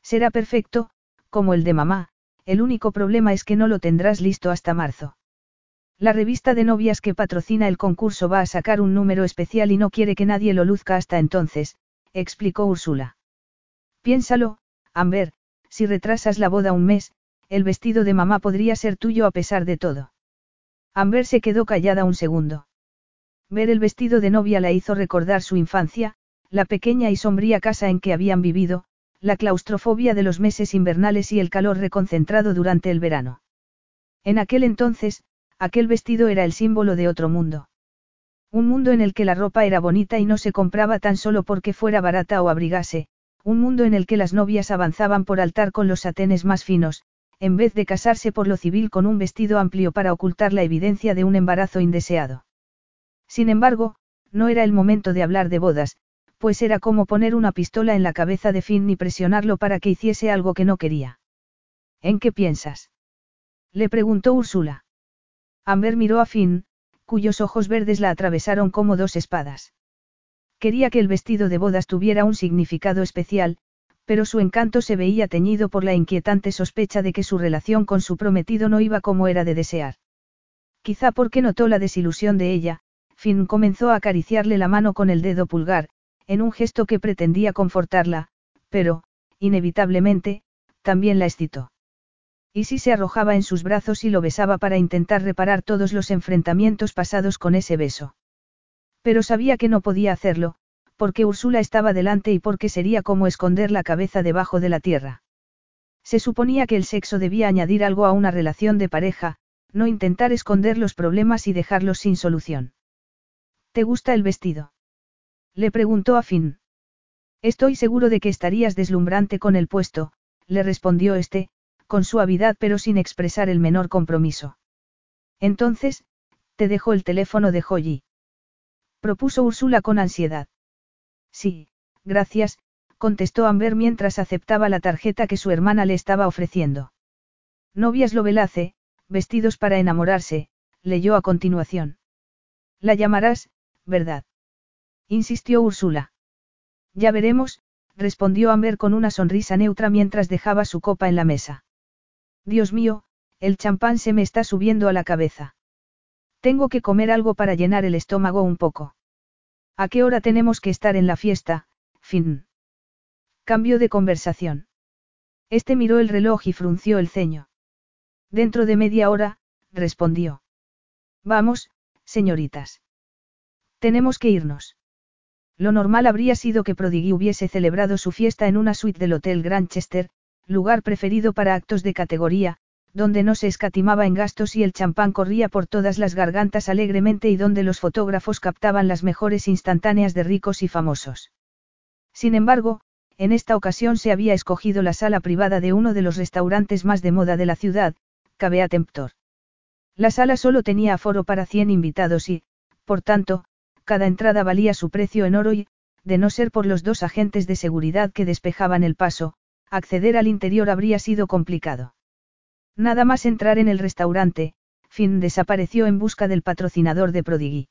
Será perfecto, como el de mamá, el único problema es que no lo tendrás listo hasta marzo. La revista de novias que patrocina el concurso va a sacar un número especial y no quiere que nadie lo luzca hasta entonces, explicó Úrsula. Piénsalo, Amber, si retrasas la boda un mes, el vestido de mamá podría ser tuyo a pesar de todo. Amber se quedó callada un segundo. Ver el vestido de novia la hizo recordar su infancia, la pequeña y sombría casa en que habían vivido, la claustrofobia de los meses invernales y el calor reconcentrado durante el verano. En aquel entonces, aquel vestido era el símbolo de otro mundo. Un mundo en el que la ropa era bonita y no se compraba tan solo porque fuera barata o abrigase, un mundo en el que las novias avanzaban por altar con los satenes más finos, en vez de casarse por lo civil con un vestido amplio para ocultar la evidencia de un embarazo indeseado. Sin embargo, no era el momento de hablar de bodas, pues era como poner una pistola en la cabeza de Finn y presionarlo para que hiciese algo que no quería. ¿En qué piensas? Le preguntó Úrsula. Amber miró a Finn, cuyos ojos verdes la atravesaron como dos espadas. Quería que el vestido de bodas tuviera un significado especial, pero su encanto se veía teñido por la inquietante sospecha de que su relación con su prometido no iba como era de desear. Quizá porque notó la desilusión de ella, Finn comenzó a acariciarle la mano con el dedo pulgar, en un gesto que pretendía confortarla, pero, inevitablemente, también la excitó. Y si se arrojaba en sus brazos y lo besaba para intentar reparar todos los enfrentamientos pasados con ese beso. Pero sabía que no podía hacerlo, porque Úrsula estaba delante y porque sería como esconder la cabeza debajo de la tierra. Se suponía que el sexo debía añadir algo a una relación de pareja, no intentar esconder los problemas y dejarlos sin solución. ¿Te gusta el vestido? Le preguntó a Finn. Estoy seguro de que estarías deslumbrante con el puesto, le respondió este, con suavidad pero sin expresar el menor compromiso. Entonces, te dejo el teléfono de Joyi. Propuso Úrsula con ansiedad. Sí, gracias, contestó Amber mientras aceptaba la tarjeta que su hermana le estaba ofreciendo. Novias Lovelace, vestidos para enamorarse, leyó a continuación. La llamarás, ¿verdad? insistió Úrsula. Ya veremos, respondió Amber con una sonrisa neutra mientras dejaba su copa en la mesa. Dios mío, el champán se me está subiendo a la cabeza. Tengo que comer algo para llenar el estómago un poco. ¿A qué hora tenemos que estar en la fiesta, Finn? Cambio de conversación. Este miró el reloj y frunció el ceño. Dentro de media hora, respondió. Vamos, señoritas. Tenemos que irnos. Lo normal habría sido que Prodigy hubiese celebrado su fiesta en una suite del Hotel Granchester, lugar preferido para actos de categoría, donde no se escatimaba en gastos y el champán corría por todas las gargantas alegremente y donde los fotógrafos captaban las mejores instantáneas de ricos y famosos. Sin embargo, en esta ocasión se había escogido la sala privada de uno de los restaurantes más de moda de la ciudad, Cabea Temptor. La sala solo tenía aforo para 100 invitados y, por tanto, cada entrada valía su precio en oro y, de no ser por los dos agentes de seguridad que despejaban el paso, acceder al interior habría sido complicado. Nada más entrar en el restaurante, Finn desapareció en busca del patrocinador de Prodigy.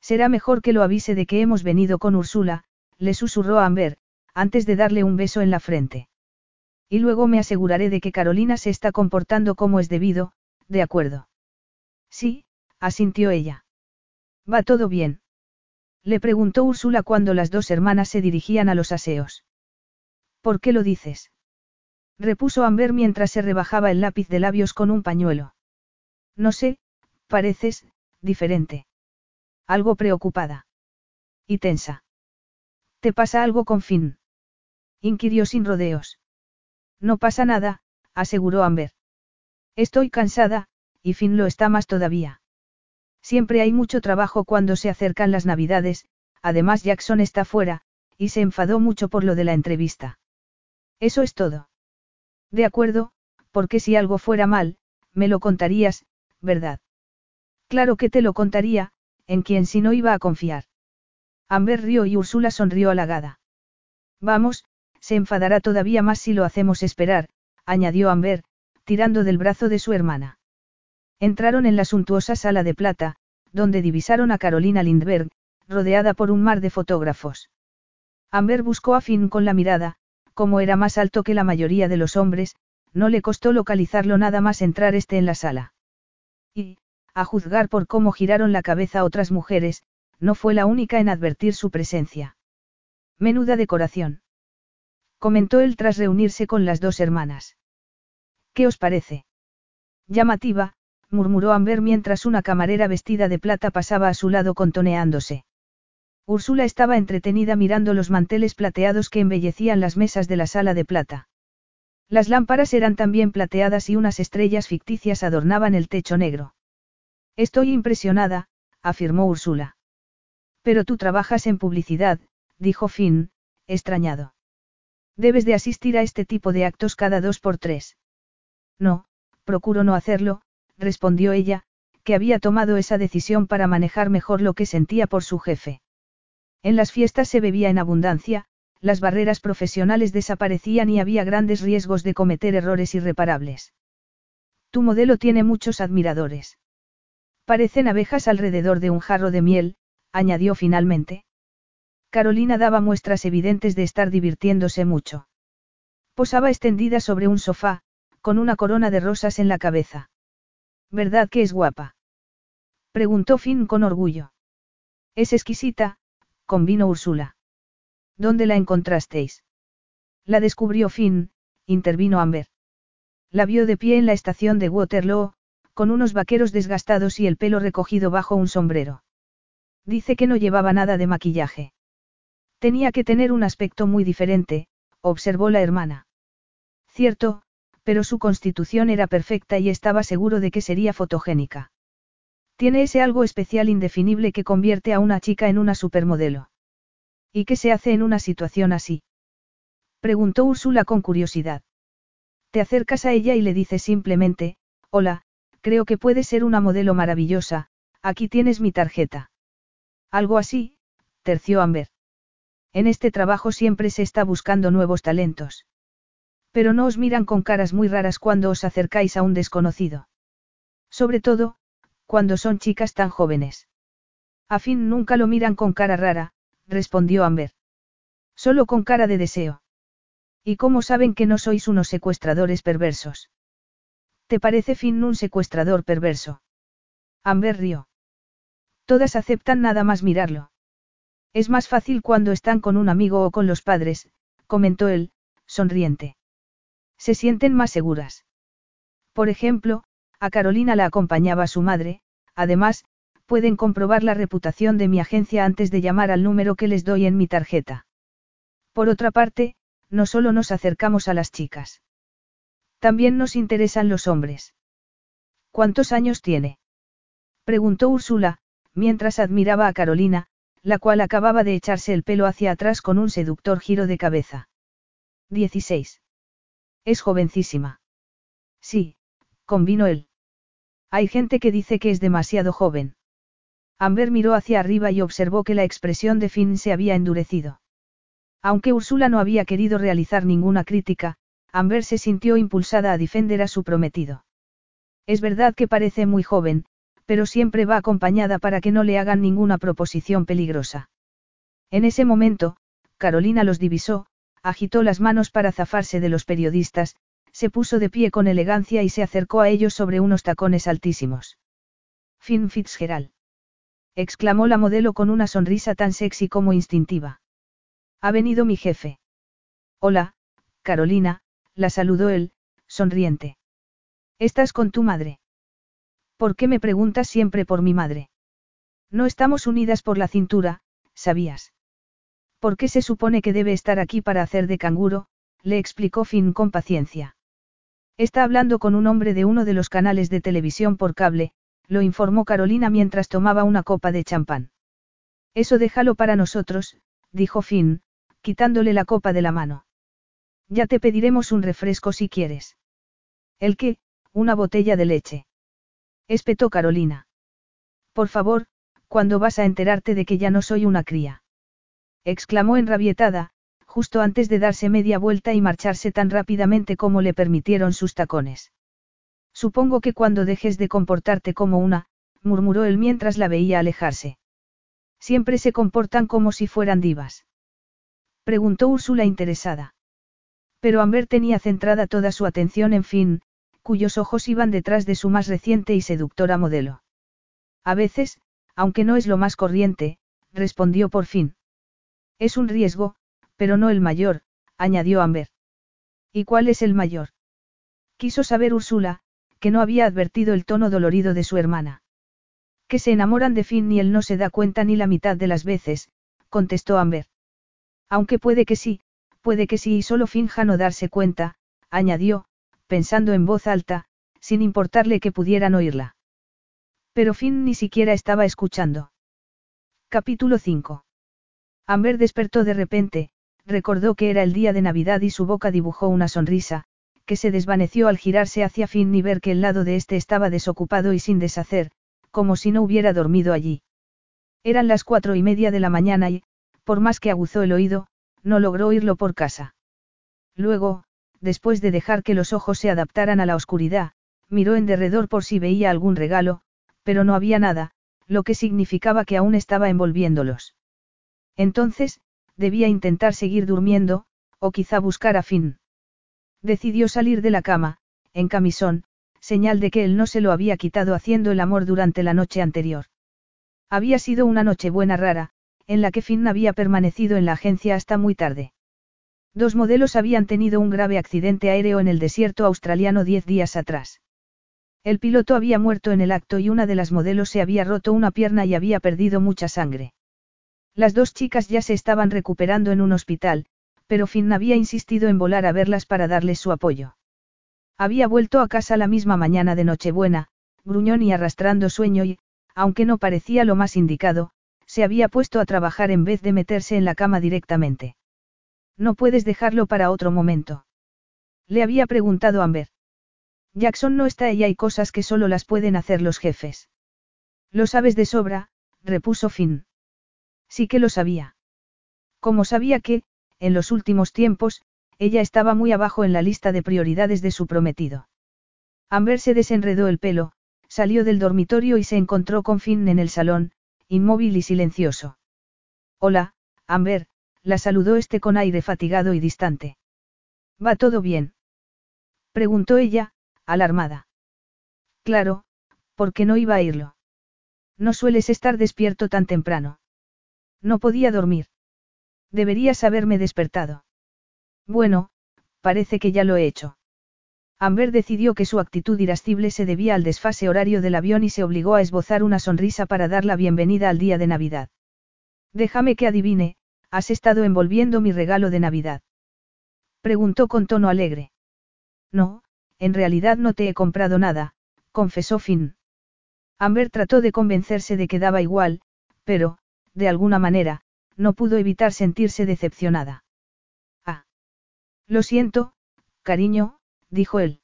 Será mejor que lo avise de que hemos venido con Úrsula, le susurró Amber, antes de darle un beso en la frente. Y luego me aseguraré de que Carolina se está comportando como es debido, de acuerdo. Sí, asintió ella. ¿Va todo bien? Le preguntó Úrsula cuando las dos hermanas se dirigían a los aseos. ¿Por qué lo dices? repuso Amber mientras se rebajaba el lápiz de labios con un pañuelo. No sé, pareces, diferente. Algo preocupada. Y tensa. ¿Te pasa algo con Finn? inquirió sin rodeos. No pasa nada, aseguró Amber. Estoy cansada, y Finn lo está más todavía. Siempre hay mucho trabajo cuando se acercan las navidades, además Jackson está fuera, y se enfadó mucho por lo de la entrevista. Eso es todo. De acuerdo, porque si algo fuera mal, me lo contarías, ¿verdad? Claro que te lo contaría, en quien si no iba a confiar. Amber rió y Úrsula sonrió halagada. Vamos, se enfadará todavía más si lo hacemos esperar, añadió Amber, tirando del brazo de su hermana. Entraron en la suntuosa sala de plata, donde divisaron a Carolina Lindberg, rodeada por un mar de fotógrafos. Amber buscó a Finn con la mirada, como era más alto que la mayoría de los hombres, no le costó localizarlo nada más entrar este en la sala. Y, a juzgar por cómo giraron la cabeza otras mujeres, no fue la única en advertir su presencia. Menuda decoración. Comentó él tras reunirse con las dos hermanas. ¿Qué os parece? Llamativa, murmuró Amber mientras una camarera vestida de plata pasaba a su lado contoneándose. Úrsula estaba entretenida mirando los manteles plateados que embellecían las mesas de la sala de plata. Las lámparas eran también plateadas y unas estrellas ficticias adornaban el techo negro. Estoy impresionada, afirmó Úrsula. Pero tú trabajas en publicidad, dijo Finn, extrañado. Debes de asistir a este tipo de actos cada dos por tres. No, procuro no hacerlo, respondió ella, que había tomado esa decisión para manejar mejor lo que sentía por su jefe. En las fiestas se bebía en abundancia, las barreras profesionales desaparecían y había grandes riesgos de cometer errores irreparables. Tu modelo tiene muchos admiradores. Parecen abejas alrededor de un jarro de miel, añadió finalmente. Carolina daba muestras evidentes de estar divirtiéndose mucho. Posaba extendida sobre un sofá, con una corona de rosas en la cabeza. ¿Verdad que es guapa? Preguntó Finn con orgullo. Es exquisita, convino Úrsula. ¿Dónde la encontrasteis? La descubrió Finn, intervino Amber. La vio de pie en la estación de Waterloo, con unos vaqueros desgastados y el pelo recogido bajo un sombrero. Dice que no llevaba nada de maquillaje. Tenía que tener un aspecto muy diferente, observó la hermana. Cierto, pero su constitución era perfecta y estaba seguro de que sería fotogénica. Tiene ese algo especial indefinible que convierte a una chica en una supermodelo. ¿Y qué se hace en una situación así? Preguntó Úrsula con curiosidad. Te acercas a ella y le dices simplemente, hola, creo que puedes ser una modelo maravillosa, aquí tienes mi tarjeta. Algo así, terció Amber. En este trabajo siempre se está buscando nuevos talentos. Pero no os miran con caras muy raras cuando os acercáis a un desconocido. Sobre todo, cuando son chicas tan jóvenes. A fin nunca lo miran con cara rara, respondió Amber. Solo con cara de deseo. ¿Y cómo saben que no sois unos secuestradores perversos? ¿Te parece Finn un secuestrador perverso? Amber rió. Todas aceptan nada más mirarlo. Es más fácil cuando están con un amigo o con los padres, comentó él, sonriente. Se sienten más seguras. Por ejemplo, a Carolina la acompañaba su madre, además, pueden comprobar la reputación de mi agencia antes de llamar al número que les doy en mi tarjeta. Por otra parte, no solo nos acercamos a las chicas. También nos interesan los hombres. ¿Cuántos años tiene? Preguntó Úrsula, mientras admiraba a Carolina, la cual acababa de echarse el pelo hacia atrás con un seductor giro de cabeza. 16. Es jovencísima. Sí, convino él. Hay gente que dice que es demasiado joven. Amber miró hacia arriba y observó que la expresión de Finn se había endurecido. Aunque Úrsula no había querido realizar ninguna crítica, Amber se sintió impulsada a defender a su prometido. Es verdad que parece muy joven, pero siempre va acompañada para que no le hagan ninguna proposición peligrosa. En ese momento, Carolina los divisó, agitó las manos para zafarse de los periodistas, se puso de pie con elegancia y se acercó a ellos sobre unos tacones altísimos. Finn Fitzgerald. exclamó la modelo con una sonrisa tan sexy como instintiva. Ha venido mi jefe. Hola, Carolina, la saludó él, sonriente. ¿Estás con tu madre? ¿Por qué me preguntas siempre por mi madre? No estamos unidas por la cintura, ¿sabías? ¿Por qué se supone que debe estar aquí para hacer de canguro? le explicó Finn con paciencia. Está hablando con un hombre de uno de los canales de televisión por cable, lo informó Carolina mientras tomaba una copa de champán. Eso déjalo para nosotros, dijo Finn, quitándole la copa de la mano. Ya te pediremos un refresco si quieres. ¿El qué? Una botella de leche. Espetó Carolina. Por favor, ¿cuándo vas a enterarte de que ya no soy una cría? exclamó enrabietada, justo antes de darse media vuelta y marcharse tan rápidamente como le permitieron sus tacones. Supongo que cuando dejes de comportarte como una, murmuró él mientras la veía alejarse. Siempre se comportan como si fueran divas. Preguntó Úrsula interesada. Pero Amber tenía centrada toda su atención en Finn, cuyos ojos iban detrás de su más reciente y seductora modelo. A veces, aunque no es lo más corriente, respondió por fin. Es un riesgo, pero no el mayor, añadió Amber. ¿Y cuál es el mayor? Quiso saber Úrsula, que no había advertido el tono dolorido de su hermana. Que se enamoran de Finn y él no se da cuenta ni la mitad de las veces, contestó Amber. Aunque puede que sí, puede que sí y solo finja no darse cuenta, añadió, pensando en voz alta, sin importarle que pudieran oírla. Pero Finn ni siquiera estaba escuchando. Capítulo 5. Amber despertó de repente, recordó que era el día de Navidad y su boca dibujó una sonrisa, que se desvaneció al girarse hacia Finn y ver que el lado de este estaba desocupado y sin deshacer, como si no hubiera dormido allí. Eran las cuatro y media de la mañana y, por más que aguzó el oído, no logró oírlo por casa. Luego, después de dejar que los ojos se adaptaran a la oscuridad, miró en derredor por si veía algún regalo, pero no había nada, lo que significaba que aún estaba envolviéndolos. Entonces, debía intentar seguir durmiendo, o quizá buscar a Finn. Decidió salir de la cama, en camisón, señal de que él no se lo había quitado haciendo el amor durante la noche anterior. Había sido una noche buena rara, en la que Finn había permanecido en la agencia hasta muy tarde. Dos modelos habían tenido un grave accidente aéreo en el desierto australiano diez días atrás. El piloto había muerto en el acto y una de las modelos se había roto una pierna y había perdido mucha sangre. Las dos chicas ya se estaban recuperando en un hospital, pero Finn había insistido en volar a verlas para darles su apoyo. Había vuelto a casa la misma mañana de Nochebuena, gruñón y arrastrando sueño y, aunque no parecía lo más indicado, se había puesto a trabajar en vez de meterse en la cama directamente. No puedes dejarlo para otro momento. Le había preguntado Amber. Jackson no está y hay cosas que solo las pueden hacer los jefes. Lo sabes de sobra, repuso Finn. Sí que lo sabía. Como sabía que, en los últimos tiempos, ella estaba muy abajo en la lista de prioridades de su prometido. Amber se desenredó el pelo, salió del dormitorio y se encontró con Finn en el salón, inmóvil y silencioso. Hola, Amber, la saludó este con aire fatigado y distante. ¿Va todo bien? Preguntó ella, alarmada. Claro, ¿por qué no iba a irlo? No sueles estar despierto tan temprano. No podía dormir. Deberías haberme despertado. Bueno, parece que ya lo he hecho. Amber decidió que su actitud irascible se debía al desfase horario del avión y se obligó a esbozar una sonrisa para dar la bienvenida al día de Navidad. Déjame que adivine, ¿Has estado envolviendo mi regalo de Navidad? Preguntó con tono alegre. No, en realidad no te he comprado nada, confesó Finn. Amber trató de convencerse de que daba igual, pero, de alguna manera, no pudo evitar sentirse decepcionada. Ah. Lo siento, cariño, dijo él.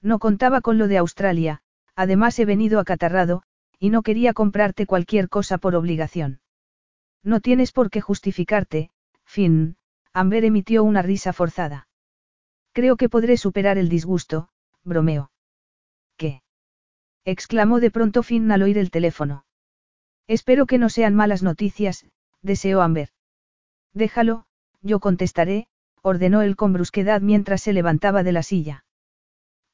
No contaba con lo de Australia, además he venido acatarrado, y no quería comprarte cualquier cosa por obligación. No tienes por qué justificarte, Finn, Amber emitió una risa forzada. Creo que podré superar el disgusto, bromeó. ¿Qué? exclamó de pronto Finn al oír el teléfono. Espero que no sean malas noticias, deseó Amber. Déjalo, yo contestaré, ordenó él con brusquedad mientras se levantaba de la silla.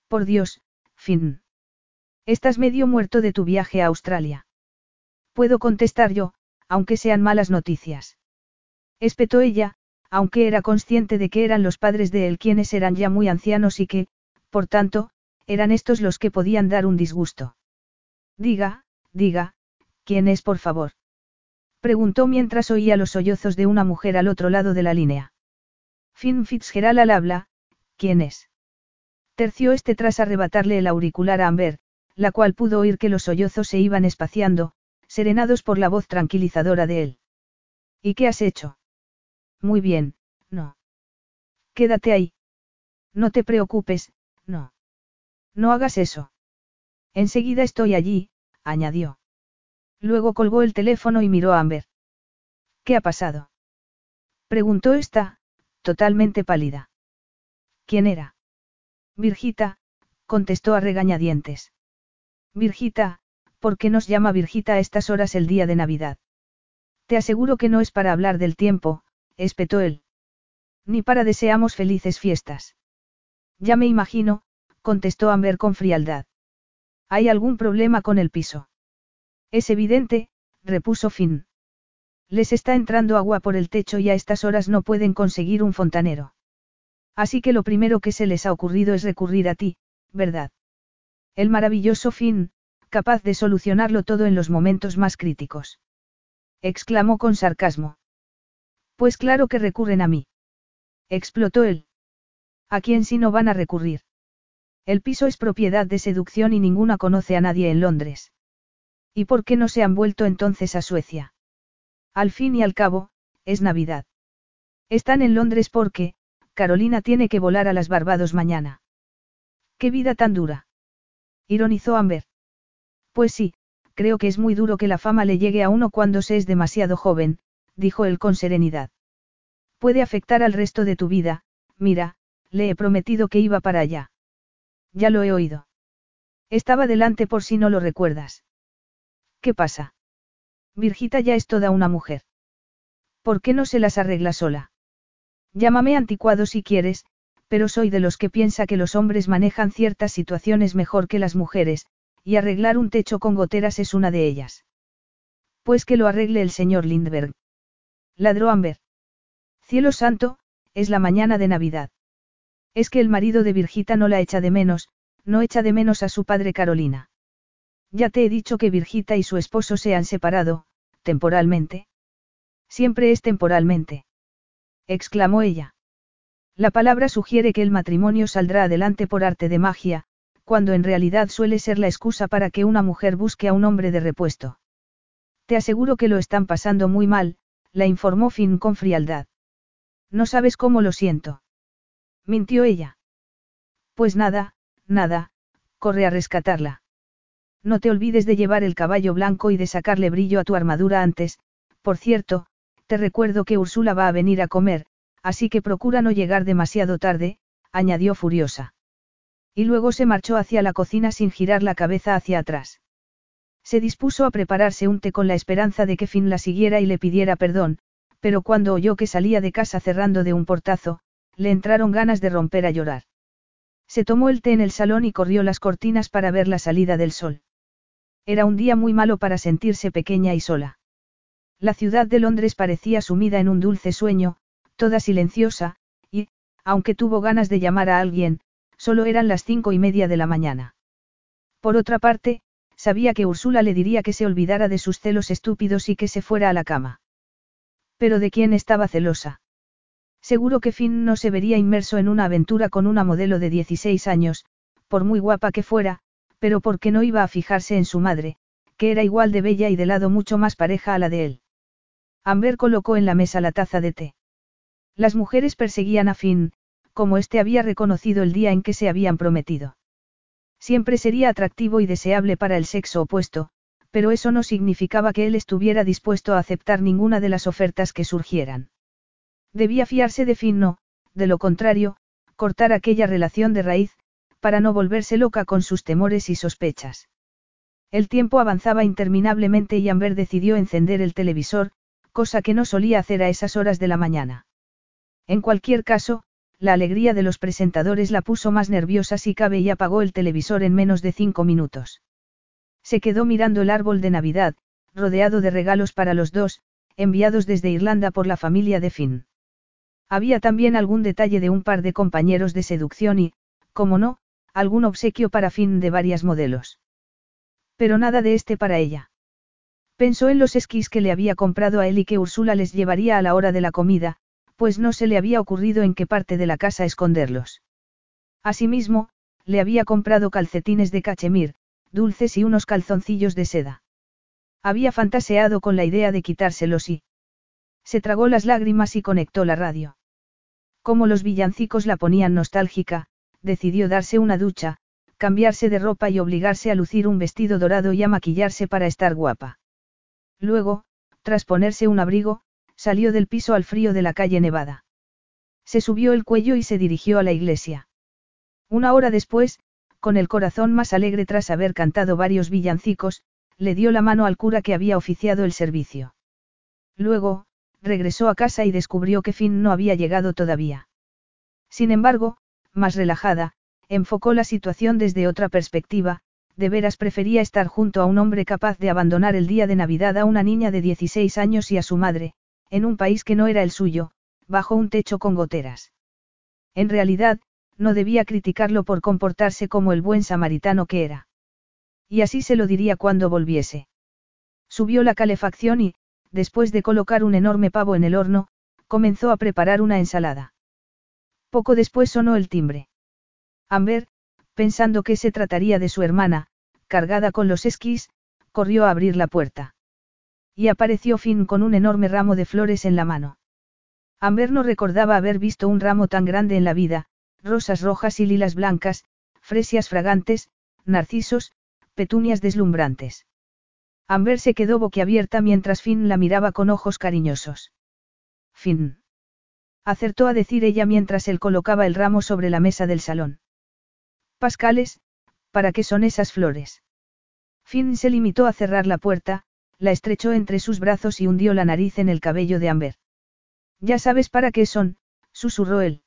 Por Dios, Finn. Estás medio muerto de tu viaje a Australia. Puedo contestar yo, aunque sean malas noticias. Espetó ella, aunque era consciente de que eran los padres de él quienes eran ya muy ancianos y que, por tanto, eran estos los que podían dar un disgusto. Diga, diga, ¿quién es por favor? Preguntó mientras oía los sollozos de una mujer al otro lado de la línea. Finn Fitzgerald al habla, ¿quién es? Terció este tras arrebatarle el auricular a Amber, la cual pudo oír que los sollozos se iban espaciando, serenados por la voz tranquilizadora de él. ¿Y qué has hecho? Muy bien, no. Quédate ahí. No te preocupes, no. No hagas eso. Enseguida estoy allí, añadió. Luego colgó el teléfono y miró a Amber. ¿Qué ha pasado? Preguntó esta, totalmente pálida. ¿Quién era? Virgita, contestó a regañadientes. Virgita, ¿por qué nos llama Virgita a estas horas el día de Navidad? Te aseguro que no es para hablar del tiempo, espetó él. Ni para deseamos felices fiestas. Ya me imagino, contestó Amber con frialdad. ¿Hay algún problema con el piso? Es evidente, repuso Finn. Les está entrando agua por el techo y a estas horas no pueden conseguir un fontanero. Así que lo primero que se les ha ocurrido es recurrir a ti, ¿verdad? El maravilloso Finn, capaz de solucionarlo todo en los momentos más críticos. Exclamó con sarcasmo. Pues claro que recurren a mí. Explotó él. ¿A quién si no van a recurrir? El piso es propiedad de seducción y ninguna conoce a nadie en Londres. ¿Y por qué no se han vuelto entonces a Suecia? Al fin y al cabo, es Navidad. Están en Londres porque, Carolina tiene que volar a las Barbados mañana. ¡Qué vida tan dura! Ironizó Amber. Pues sí, creo que es muy duro que la fama le llegue a uno cuando se es demasiado joven, dijo él con serenidad. Puede afectar al resto de tu vida, mira, le he prometido que iba para allá. Ya lo he oído. Estaba delante por si no lo recuerdas. ¿Qué pasa? Virgita ya es toda una mujer. ¿Por qué no se las arregla sola? Llámame anticuado si quieres, pero soy de los que piensa que los hombres manejan ciertas situaciones mejor que las mujeres, y arreglar un techo con goteras es una de ellas. Pues que lo arregle el señor Lindberg. Ladró Amber. Cielo santo, es la mañana de Navidad. Es que el marido de Virgita no la echa de menos, no echa de menos a su padre Carolina. Ya te he dicho que Virgita y su esposo se han separado, temporalmente. Siempre es temporalmente. exclamó ella. La palabra sugiere que el matrimonio saldrá adelante por arte de magia, cuando en realidad suele ser la excusa para que una mujer busque a un hombre de repuesto. Te aseguro que lo están pasando muy mal, la informó Finn con frialdad. No sabes cómo lo siento. Mintió ella. Pues nada, nada, corre a rescatarla. No te olvides de llevar el caballo blanco y de sacarle brillo a tu armadura antes, por cierto, te recuerdo que Úrsula va a venir a comer, así que procura no llegar demasiado tarde, añadió furiosa. Y luego se marchó hacia la cocina sin girar la cabeza hacia atrás. Se dispuso a prepararse un té con la esperanza de que Finn la siguiera y le pidiera perdón, pero cuando oyó que salía de casa cerrando de un portazo, le entraron ganas de romper a llorar. Se tomó el té en el salón y corrió las cortinas para ver la salida del sol. Era un día muy malo para sentirse pequeña y sola. La ciudad de Londres parecía sumida en un dulce sueño, toda silenciosa, y, aunque tuvo ganas de llamar a alguien, solo eran las cinco y media de la mañana. Por otra parte, sabía que Úrsula le diría que se olvidara de sus celos estúpidos y que se fuera a la cama. Pero ¿de quién estaba celosa? Seguro que Finn no se vería inmerso en una aventura con una modelo de 16 años, por muy guapa que fuera, pero porque no iba a fijarse en su madre, que era igual de bella y de lado mucho más pareja a la de él. Amber colocó en la mesa la taza de té. Las mujeres perseguían a Finn, como éste había reconocido el día en que se habían prometido. Siempre sería atractivo y deseable para el sexo opuesto, pero eso no significaba que él estuviera dispuesto a aceptar ninguna de las ofertas que surgieran. Debía fiarse de Finn no, de lo contrario, cortar aquella relación de raíz, para no volverse loca con sus temores y sospechas. El tiempo avanzaba interminablemente y Amber decidió encender el televisor, cosa que no solía hacer a esas horas de la mañana. En cualquier caso, la alegría de los presentadores la puso más nerviosa si cabe y apagó el televisor en menos de cinco minutos. Se quedó mirando el árbol de Navidad, rodeado de regalos para los dos, enviados desde Irlanda por la familia de Finn. Había también algún detalle de un par de compañeros de seducción y, como no, algún obsequio para fin de varias modelos. Pero nada de este para ella. Pensó en los esquís que le había comprado a él y que Úrsula les llevaría a la hora de la comida, pues no se le había ocurrido en qué parte de la casa esconderlos. Asimismo, le había comprado calcetines de cachemir, dulces y unos calzoncillos de seda. Había fantaseado con la idea de quitárselos y... Se tragó las lágrimas y conectó la radio. Como los villancicos la ponían nostálgica, decidió darse una ducha, cambiarse de ropa y obligarse a lucir un vestido dorado y a maquillarse para estar guapa. Luego, tras ponerse un abrigo, salió del piso al frío de la calle Nevada. Se subió el cuello y se dirigió a la iglesia. Una hora después, con el corazón más alegre tras haber cantado varios villancicos, le dio la mano al cura que había oficiado el servicio. Luego, regresó a casa y descubrió que Finn no había llegado todavía. Sin embargo, más relajada, enfocó la situación desde otra perspectiva, de veras prefería estar junto a un hombre capaz de abandonar el día de Navidad a una niña de 16 años y a su madre, en un país que no era el suyo, bajo un techo con goteras. En realidad, no debía criticarlo por comportarse como el buen samaritano que era. Y así se lo diría cuando volviese. Subió la calefacción y, después de colocar un enorme pavo en el horno, comenzó a preparar una ensalada. Poco después sonó el timbre. Amber, pensando que se trataría de su hermana, cargada con los esquís, corrió a abrir la puerta. Y apareció Finn con un enorme ramo de flores en la mano. Amber no recordaba haber visto un ramo tan grande en la vida, rosas rojas y lilas blancas, fresias fragantes, narcisos, petunias deslumbrantes. Amber se quedó boquiabierta mientras Finn la miraba con ojos cariñosos. Finn. Acertó a decir ella mientras él colocaba el ramo sobre la mesa del salón. Pascales, ¿para qué son esas flores? Finn se limitó a cerrar la puerta, la estrechó entre sus brazos y hundió la nariz en el cabello de Amber. Ya sabes para qué son, susurró él.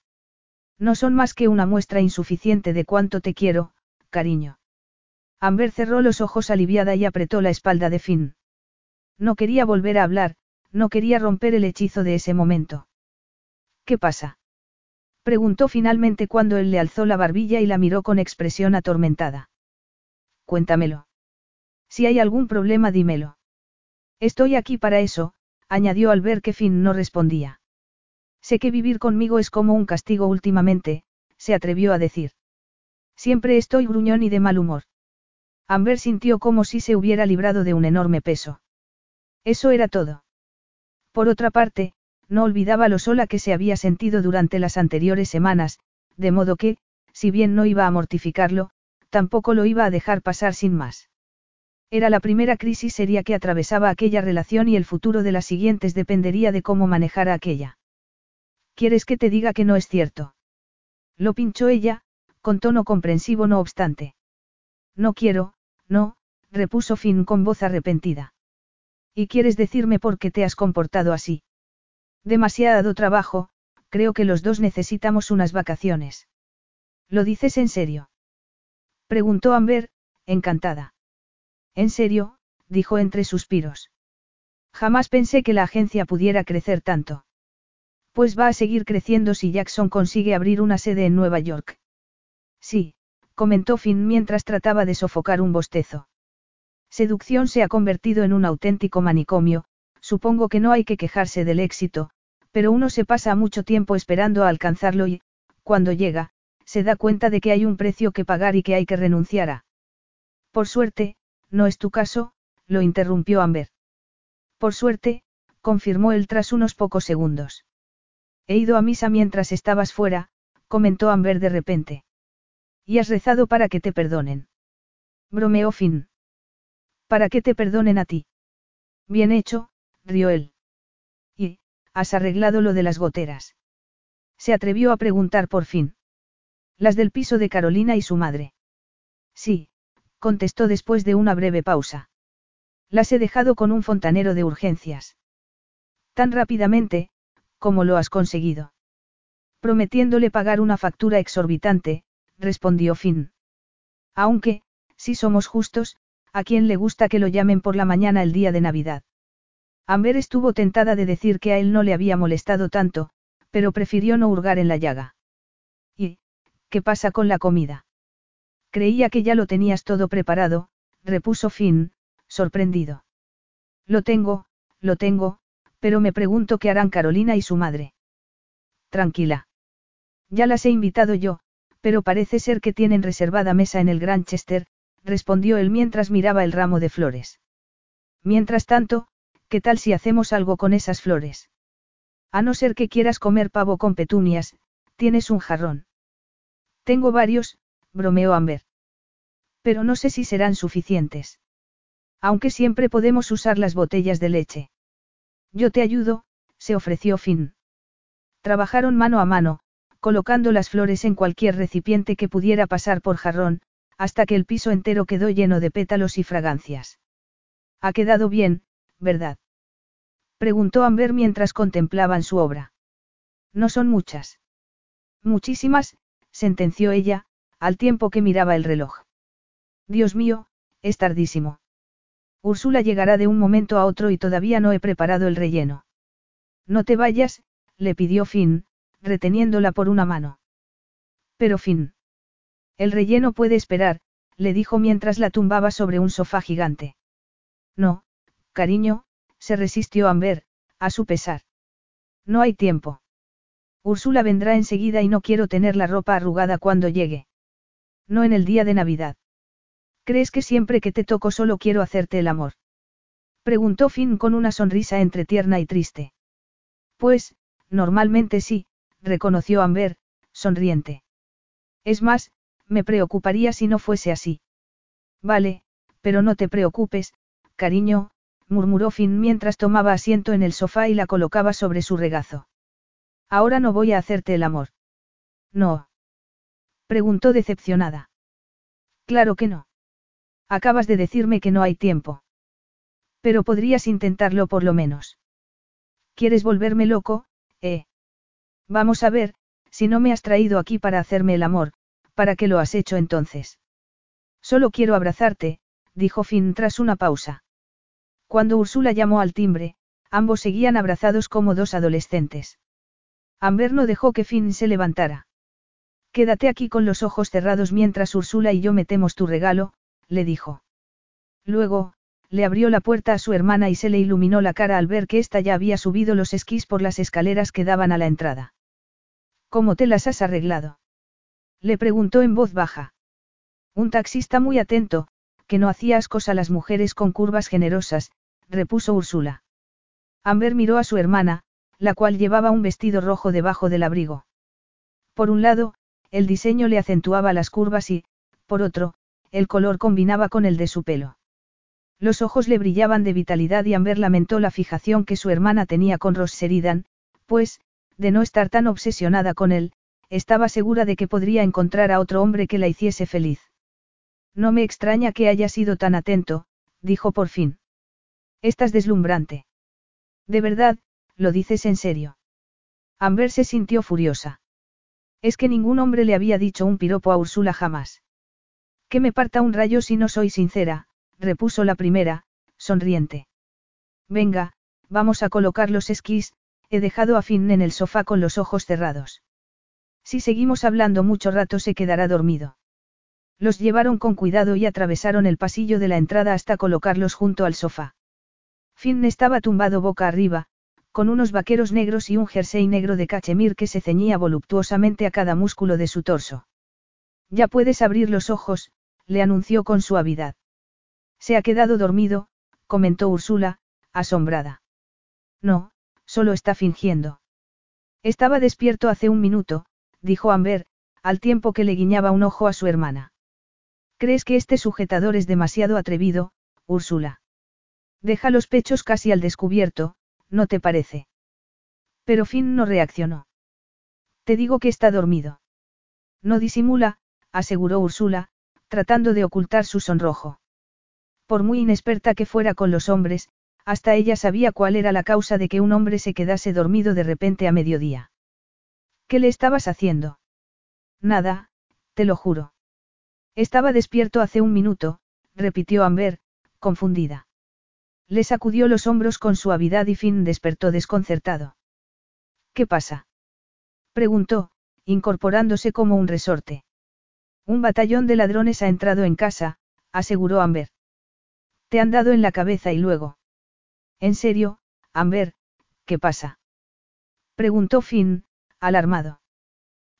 No son más que una muestra insuficiente de cuánto te quiero, cariño. Amber cerró los ojos aliviada y apretó la espalda de Finn. No quería volver a hablar, no quería romper el hechizo de ese momento. ¿Qué pasa? Preguntó finalmente cuando él le alzó la barbilla y la miró con expresión atormentada. Cuéntamelo. Si hay algún problema, dímelo. Estoy aquí para eso, añadió al ver que Finn no respondía. Sé que vivir conmigo es como un castigo últimamente, se atrevió a decir. Siempre estoy gruñón y de mal humor. Amber sintió como si se hubiera librado de un enorme peso. Eso era todo. Por otra parte, no olvidaba lo sola que se había sentido durante las anteriores semanas, de modo que, si bien no iba a mortificarlo, tampoco lo iba a dejar pasar sin más. Era la primera crisis seria que atravesaba aquella relación y el futuro de las siguientes dependería de cómo manejara aquella. ¿Quieres que te diga que no es cierto? Lo pinchó ella, con tono comprensivo no obstante. No quiero, no, repuso Finn con voz arrepentida. ¿Y quieres decirme por qué te has comportado así? Demasiado trabajo, creo que los dos necesitamos unas vacaciones. ¿Lo dices en serio? Preguntó Amber, encantada. En serio, dijo entre suspiros. Jamás pensé que la agencia pudiera crecer tanto. Pues va a seguir creciendo si Jackson consigue abrir una sede en Nueva York. Sí, comentó Finn mientras trataba de sofocar un bostezo. Seducción se ha convertido en un auténtico manicomio, supongo que no hay que quejarse del éxito, pero uno se pasa mucho tiempo esperando a alcanzarlo y, cuando llega, se da cuenta de que hay un precio que pagar y que hay que renunciar a. Por suerte, no es tu caso, lo interrumpió Amber. Por suerte, confirmó él tras unos pocos segundos. He ido a misa mientras estabas fuera, comentó Amber de repente. Y has rezado para que te perdonen. Bromeó Finn. Para que te perdonen a ti. Bien hecho, rió él. ¿Y, has arreglado lo de las goteras? Se atrevió a preguntar por fin. Las del piso de Carolina y su madre. Sí, contestó después de una breve pausa. Las he dejado con un fontanero de urgencias. Tan rápidamente, como lo has conseguido. Prometiéndole pagar una factura exorbitante, respondió Finn. Aunque, si somos justos, ¿a quién le gusta que lo llamen por la mañana el día de Navidad? Amber estuvo tentada de decir que a él no le había molestado tanto, pero prefirió no hurgar en la llaga. ¿Y, qué pasa con la comida? Creía que ya lo tenías todo preparado, repuso Finn, sorprendido. Lo tengo, lo tengo, pero me pregunto qué harán Carolina y su madre. Tranquila. Ya las he invitado yo, pero parece ser que tienen reservada mesa en el Granchester, respondió él mientras miraba el ramo de flores. Mientras tanto, ¿qué tal si hacemos algo con esas flores? A no ser que quieras comer pavo con petunias, tienes un jarrón. Tengo varios, bromeó Amber. Pero no sé si serán suficientes. Aunque siempre podemos usar las botellas de leche. Yo te ayudo, se ofreció Finn. Trabajaron mano a mano, colocando las flores en cualquier recipiente que pudiera pasar por jarrón, hasta que el piso entero quedó lleno de pétalos y fragancias. Ha quedado bien, ¿verdad? Preguntó Amber mientras contemplaban su obra. No son muchas. Muchísimas, sentenció ella, al tiempo que miraba el reloj. Dios mío, es tardísimo. Úrsula llegará de un momento a otro y todavía no he preparado el relleno. No te vayas, le pidió Finn, reteniéndola por una mano. Pero Finn. El relleno puede esperar, le dijo mientras la tumbaba sobre un sofá gigante. No, cariño, se resistió Amber, a su pesar. No hay tiempo. Úrsula vendrá enseguida y no quiero tener la ropa arrugada cuando llegue. No en el día de Navidad. ¿Crees que siempre que te toco solo quiero hacerte el amor? Preguntó Finn con una sonrisa entre tierna y triste. Pues, normalmente sí, reconoció Amber, sonriente. Es más, me preocuparía si no fuese así. Vale, pero no te preocupes, cariño, murmuró Finn mientras tomaba asiento en el sofá y la colocaba sobre su regazo. Ahora no voy a hacerte el amor. No. Preguntó decepcionada. Claro que no. Acabas de decirme que no hay tiempo. Pero podrías intentarlo por lo menos. ¿Quieres volverme loco, eh? Vamos a ver, si no me has traído aquí para hacerme el amor, ¿para qué lo has hecho entonces? Solo quiero abrazarte, dijo Finn tras una pausa. Cuando Úrsula llamó al timbre, ambos seguían abrazados como dos adolescentes. Amber no dejó que Finn se levantara. Quédate aquí con los ojos cerrados mientras Úrsula y yo metemos tu regalo, le dijo. Luego, le abrió la puerta a su hermana y se le iluminó la cara al ver que ésta ya había subido los esquís por las escaleras que daban a la entrada. ¿Cómo te las has arreglado? Le preguntó en voz baja. Un taxista muy atento, que no hacía ascos a las mujeres con curvas generosas, repuso Úrsula. Amber miró a su hermana, la cual llevaba un vestido rojo debajo del abrigo. Por un lado, el diseño le acentuaba las curvas y, por otro, el color combinaba con el de su pelo. Los ojos le brillaban de vitalidad y Amber lamentó la fijación que su hermana tenía con Ross Sheridan, pues, de no estar tan obsesionada con él, estaba segura de que podría encontrar a otro hombre que la hiciese feliz. No me extraña que haya sido tan atento, dijo por fin. Estás deslumbrante. De verdad, lo dices en serio. Amber se sintió furiosa. Es que ningún hombre le había dicho un piropo a Úrsula jamás. Que me parta un rayo si no soy sincera, repuso la primera, sonriente. Venga, vamos a colocar los esquís, he dejado a Finn en el sofá con los ojos cerrados. Si seguimos hablando mucho rato se quedará dormido. Los llevaron con cuidado y atravesaron el pasillo de la entrada hasta colocarlos junto al sofá. Finn estaba tumbado boca arriba, con unos vaqueros negros y un jersey negro de cachemir que se ceñía voluptuosamente a cada músculo de su torso. Ya puedes abrir los ojos, le anunció con suavidad. Se ha quedado dormido, comentó Úrsula, asombrada. No, solo está fingiendo. Estaba despierto hace un minuto, dijo Amber, al tiempo que le guiñaba un ojo a su hermana. ¿Crees que este sujetador es demasiado atrevido, Úrsula? Deja los pechos casi al descubierto, ¿no te parece? Pero Finn no reaccionó. Te digo que está dormido. No disimula, aseguró Úrsula, tratando de ocultar su sonrojo. Por muy inexperta que fuera con los hombres, hasta ella sabía cuál era la causa de que un hombre se quedase dormido de repente a mediodía. ¿Qué le estabas haciendo? Nada, te lo juro. Estaba despierto hace un minuto, repitió Amber, confundida. Le sacudió los hombros con suavidad y Finn despertó desconcertado. ¿Qué pasa? preguntó, incorporándose como un resorte. Un batallón de ladrones ha entrado en casa, aseguró Amber. Te han dado en la cabeza y luego. En serio, Amber, ¿qué pasa? Preguntó Finn, alarmado.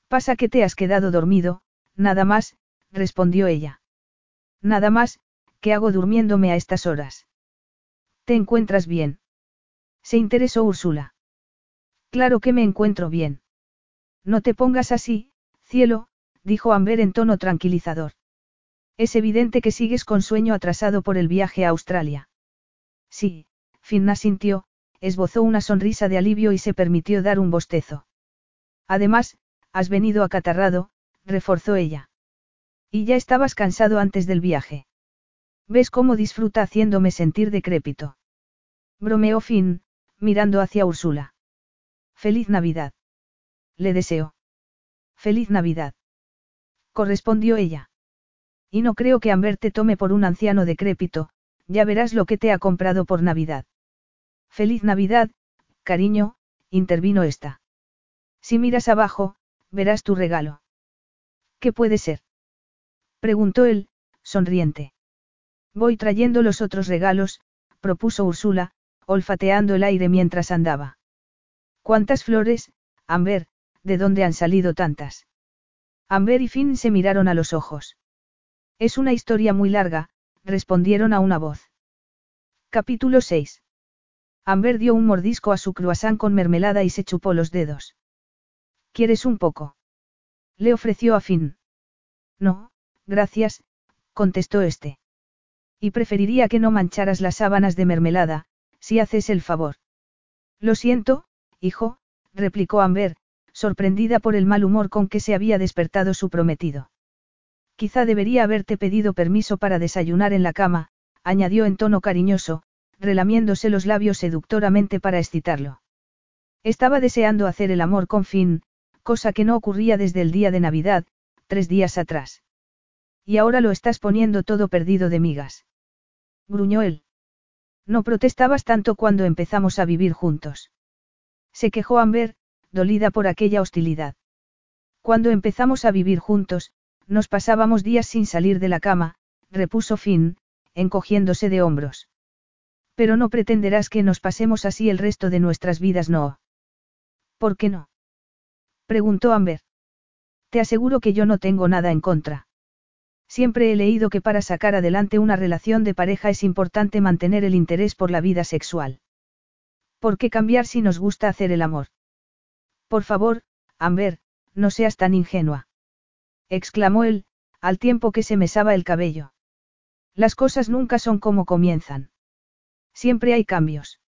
Pasa que te has quedado dormido, nada más, respondió ella. Nada más, ¿qué hago durmiéndome a estas horas? ¿Te encuentras bien? Se interesó Úrsula. Claro que me encuentro bien. No te pongas así, cielo, dijo Amber en tono tranquilizador. Es evidente que sigues con sueño atrasado por el viaje a Australia. Sí, Finna sintió, esbozó una sonrisa de alivio y se permitió dar un bostezo. Además, has venido acatarrado, reforzó ella. Y ya estabas cansado antes del viaje. ¿Ves cómo disfruta haciéndome sentir decrépito? Bromeó Finn, mirando hacia Úrsula. Feliz Navidad. Le deseo. Feliz Navidad. Correspondió ella. Y no creo que Amber te tome por un anciano decrépito, ya verás lo que te ha comprado por Navidad. Feliz Navidad, cariño, intervino esta. Si miras abajo, verás tu regalo. ¿Qué puede ser? preguntó él, sonriente. Voy trayendo los otros regalos, propuso Úrsula, olfateando el aire mientras andaba. ¿Cuántas flores, Amber, de dónde han salido tantas? Amber y Finn se miraron a los ojos. Es una historia muy larga, respondieron a una voz. Capítulo 6. Amber dio un mordisco a su croissant con mermelada y se chupó los dedos. ¿Quieres un poco? Le ofreció a Finn. No, gracias, contestó este. Y preferiría que no mancharas las sábanas de mermelada, si haces el favor. Lo siento, hijo, replicó Amber, sorprendida por el mal humor con que se había despertado su prometido. Quizá debería haberte pedido permiso para desayunar en la cama, añadió en tono cariñoso, relamiéndose los labios seductoramente para excitarlo. Estaba deseando hacer el amor con Finn, cosa que no ocurría desde el día de Navidad, tres días atrás. Y ahora lo estás poniendo todo perdido de migas. Gruñó él. No protestabas tanto cuando empezamos a vivir juntos. Se quejó Amber, dolida por aquella hostilidad. Cuando empezamos a vivir juntos, nos pasábamos días sin salir de la cama, repuso Finn, encogiéndose de hombros. Pero no pretenderás que nos pasemos así el resto de nuestras vidas, no. ¿Por qué no? preguntó Amber. Te aseguro que yo no tengo nada en contra. Siempre he leído que para sacar adelante una relación de pareja es importante mantener el interés por la vida sexual. ¿Por qué cambiar si nos gusta hacer el amor? Por favor, Amber, no seas tan ingenua. Exclamó él, al tiempo que se mesaba el cabello. Las cosas nunca son como comienzan. Siempre hay cambios.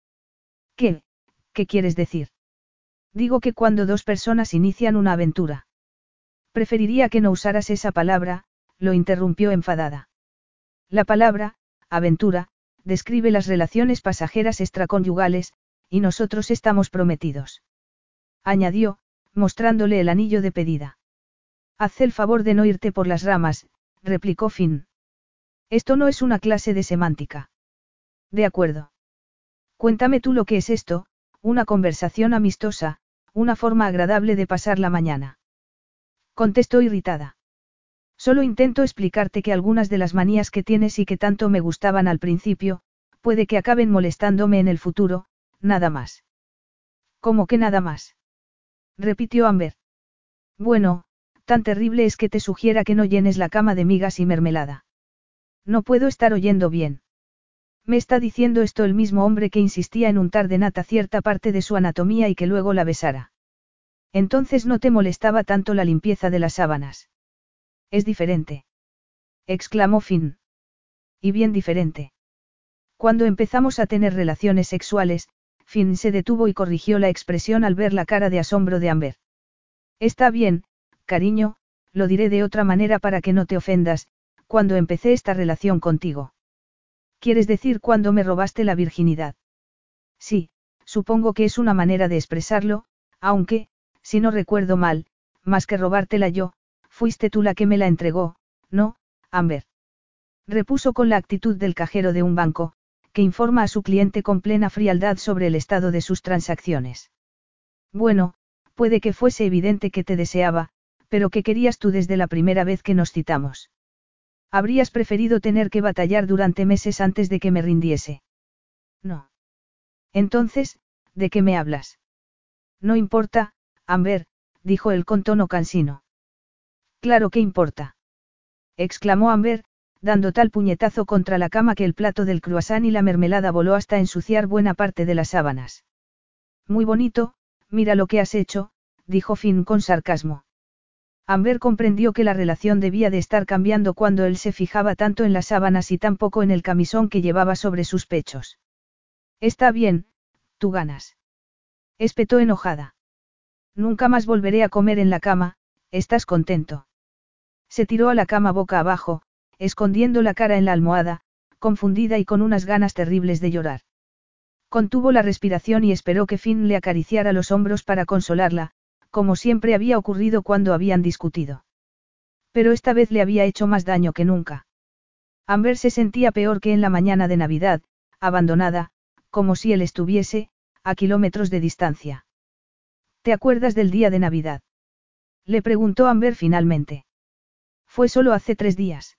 ¿Qué? ¿Qué quieres decir? Digo que cuando dos personas inician una aventura. Preferiría que no usaras esa palabra, lo interrumpió enfadada. La palabra, aventura, describe las relaciones pasajeras extraconyugales, y nosotros estamos prometidos. Añadió, mostrándole el anillo de pedida. Haz el favor de no irte por las ramas, replicó Finn. Esto no es una clase de semántica. De acuerdo. Cuéntame tú lo que es esto, una conversación amistosa, una forma agradable de pasar la mañana. Contestó irritada. Solo intento explicarte que algunas de las manías que tienes y que tanto me gustaban al principio, puede que acaben molestándome en el futuro, nada más. ¿Cómo que nada más? repitió Amber. Bueno, tan terrible es que te sugiera que no llenes la cama de migas y mermelada. No puedo estar oyendo bien. Me está diciendo esto el mismo hombre que insistía en untar de nata cierta parte de su anatomía y que luego la besara. Entonces no te molestaba tanto la limpieza de las sábanas. Es diferente. exclamó Finn. Y bien diferente. Cuando empezamos a tener relaciones sexuales, Finn se detuvo y corrigió la expresión al ver la cara de asombro de Amber. Está bien, cariño, lo diré de otra manera para que no te ofendas, cuando empecé esta relación contigo. ¿Quieres decir cuando me robaste la virginidad? Sí, supongo que es una manera de expresarlo, aunque, si no recuerdo mal, más que robártela yo, fuiste tú la que me la entregó, ¿no, Amber? Repuso con la actitud del cajero de un banco, que informa a su cliente con plena frialdad sobre el estado de sus transacciones. Bueno, puede que fuese evidente que te deseaba, pero ¿qué querías tú desde la primera vez que nos citamos? Habrías preferido tener que batallar durante meses antes de que me rindiese. No. Entonces, ¿de qué me hablas? No importa, Amber, dijo él con tono cansino. Claro que importa. exclamó Amber, dando tal puñetazo contra la cama que el plato del croissant y la mermelada voló hasta ensuciar buena parte de las sábanas. Muy bonito, mira lo que has hecho, dijo Finn con sarcasmo. Amber comprendió que la relación debía de estar cambiando cuando él se fijaba tanto en las sábanas y tan poco en el camisón que llevaba sobre sus pechos. Está bien, tú ganas. Espetó enojada. Nunca más volveré a comer en la cama, ¿estás contento? Se tiró a la cama boca abajo, escondiendo la cara en la almohada, confundida y con unas ganas terribles de llorar. Contuvo la respiración y esperó que Finn le acariciara los hombros para consolarla, como siempre había ocurrido cuando habían discutido. Pero esta vez le había hecho más daño que nunca. Amber se sentía peor que en la mañana de Navidad, abandonada, como si él estuviese, a kilómetros de distancia. ¿Te acuerdas del día de Navidad? Le preguntó Amber finalmente. Fue solo hace tres días.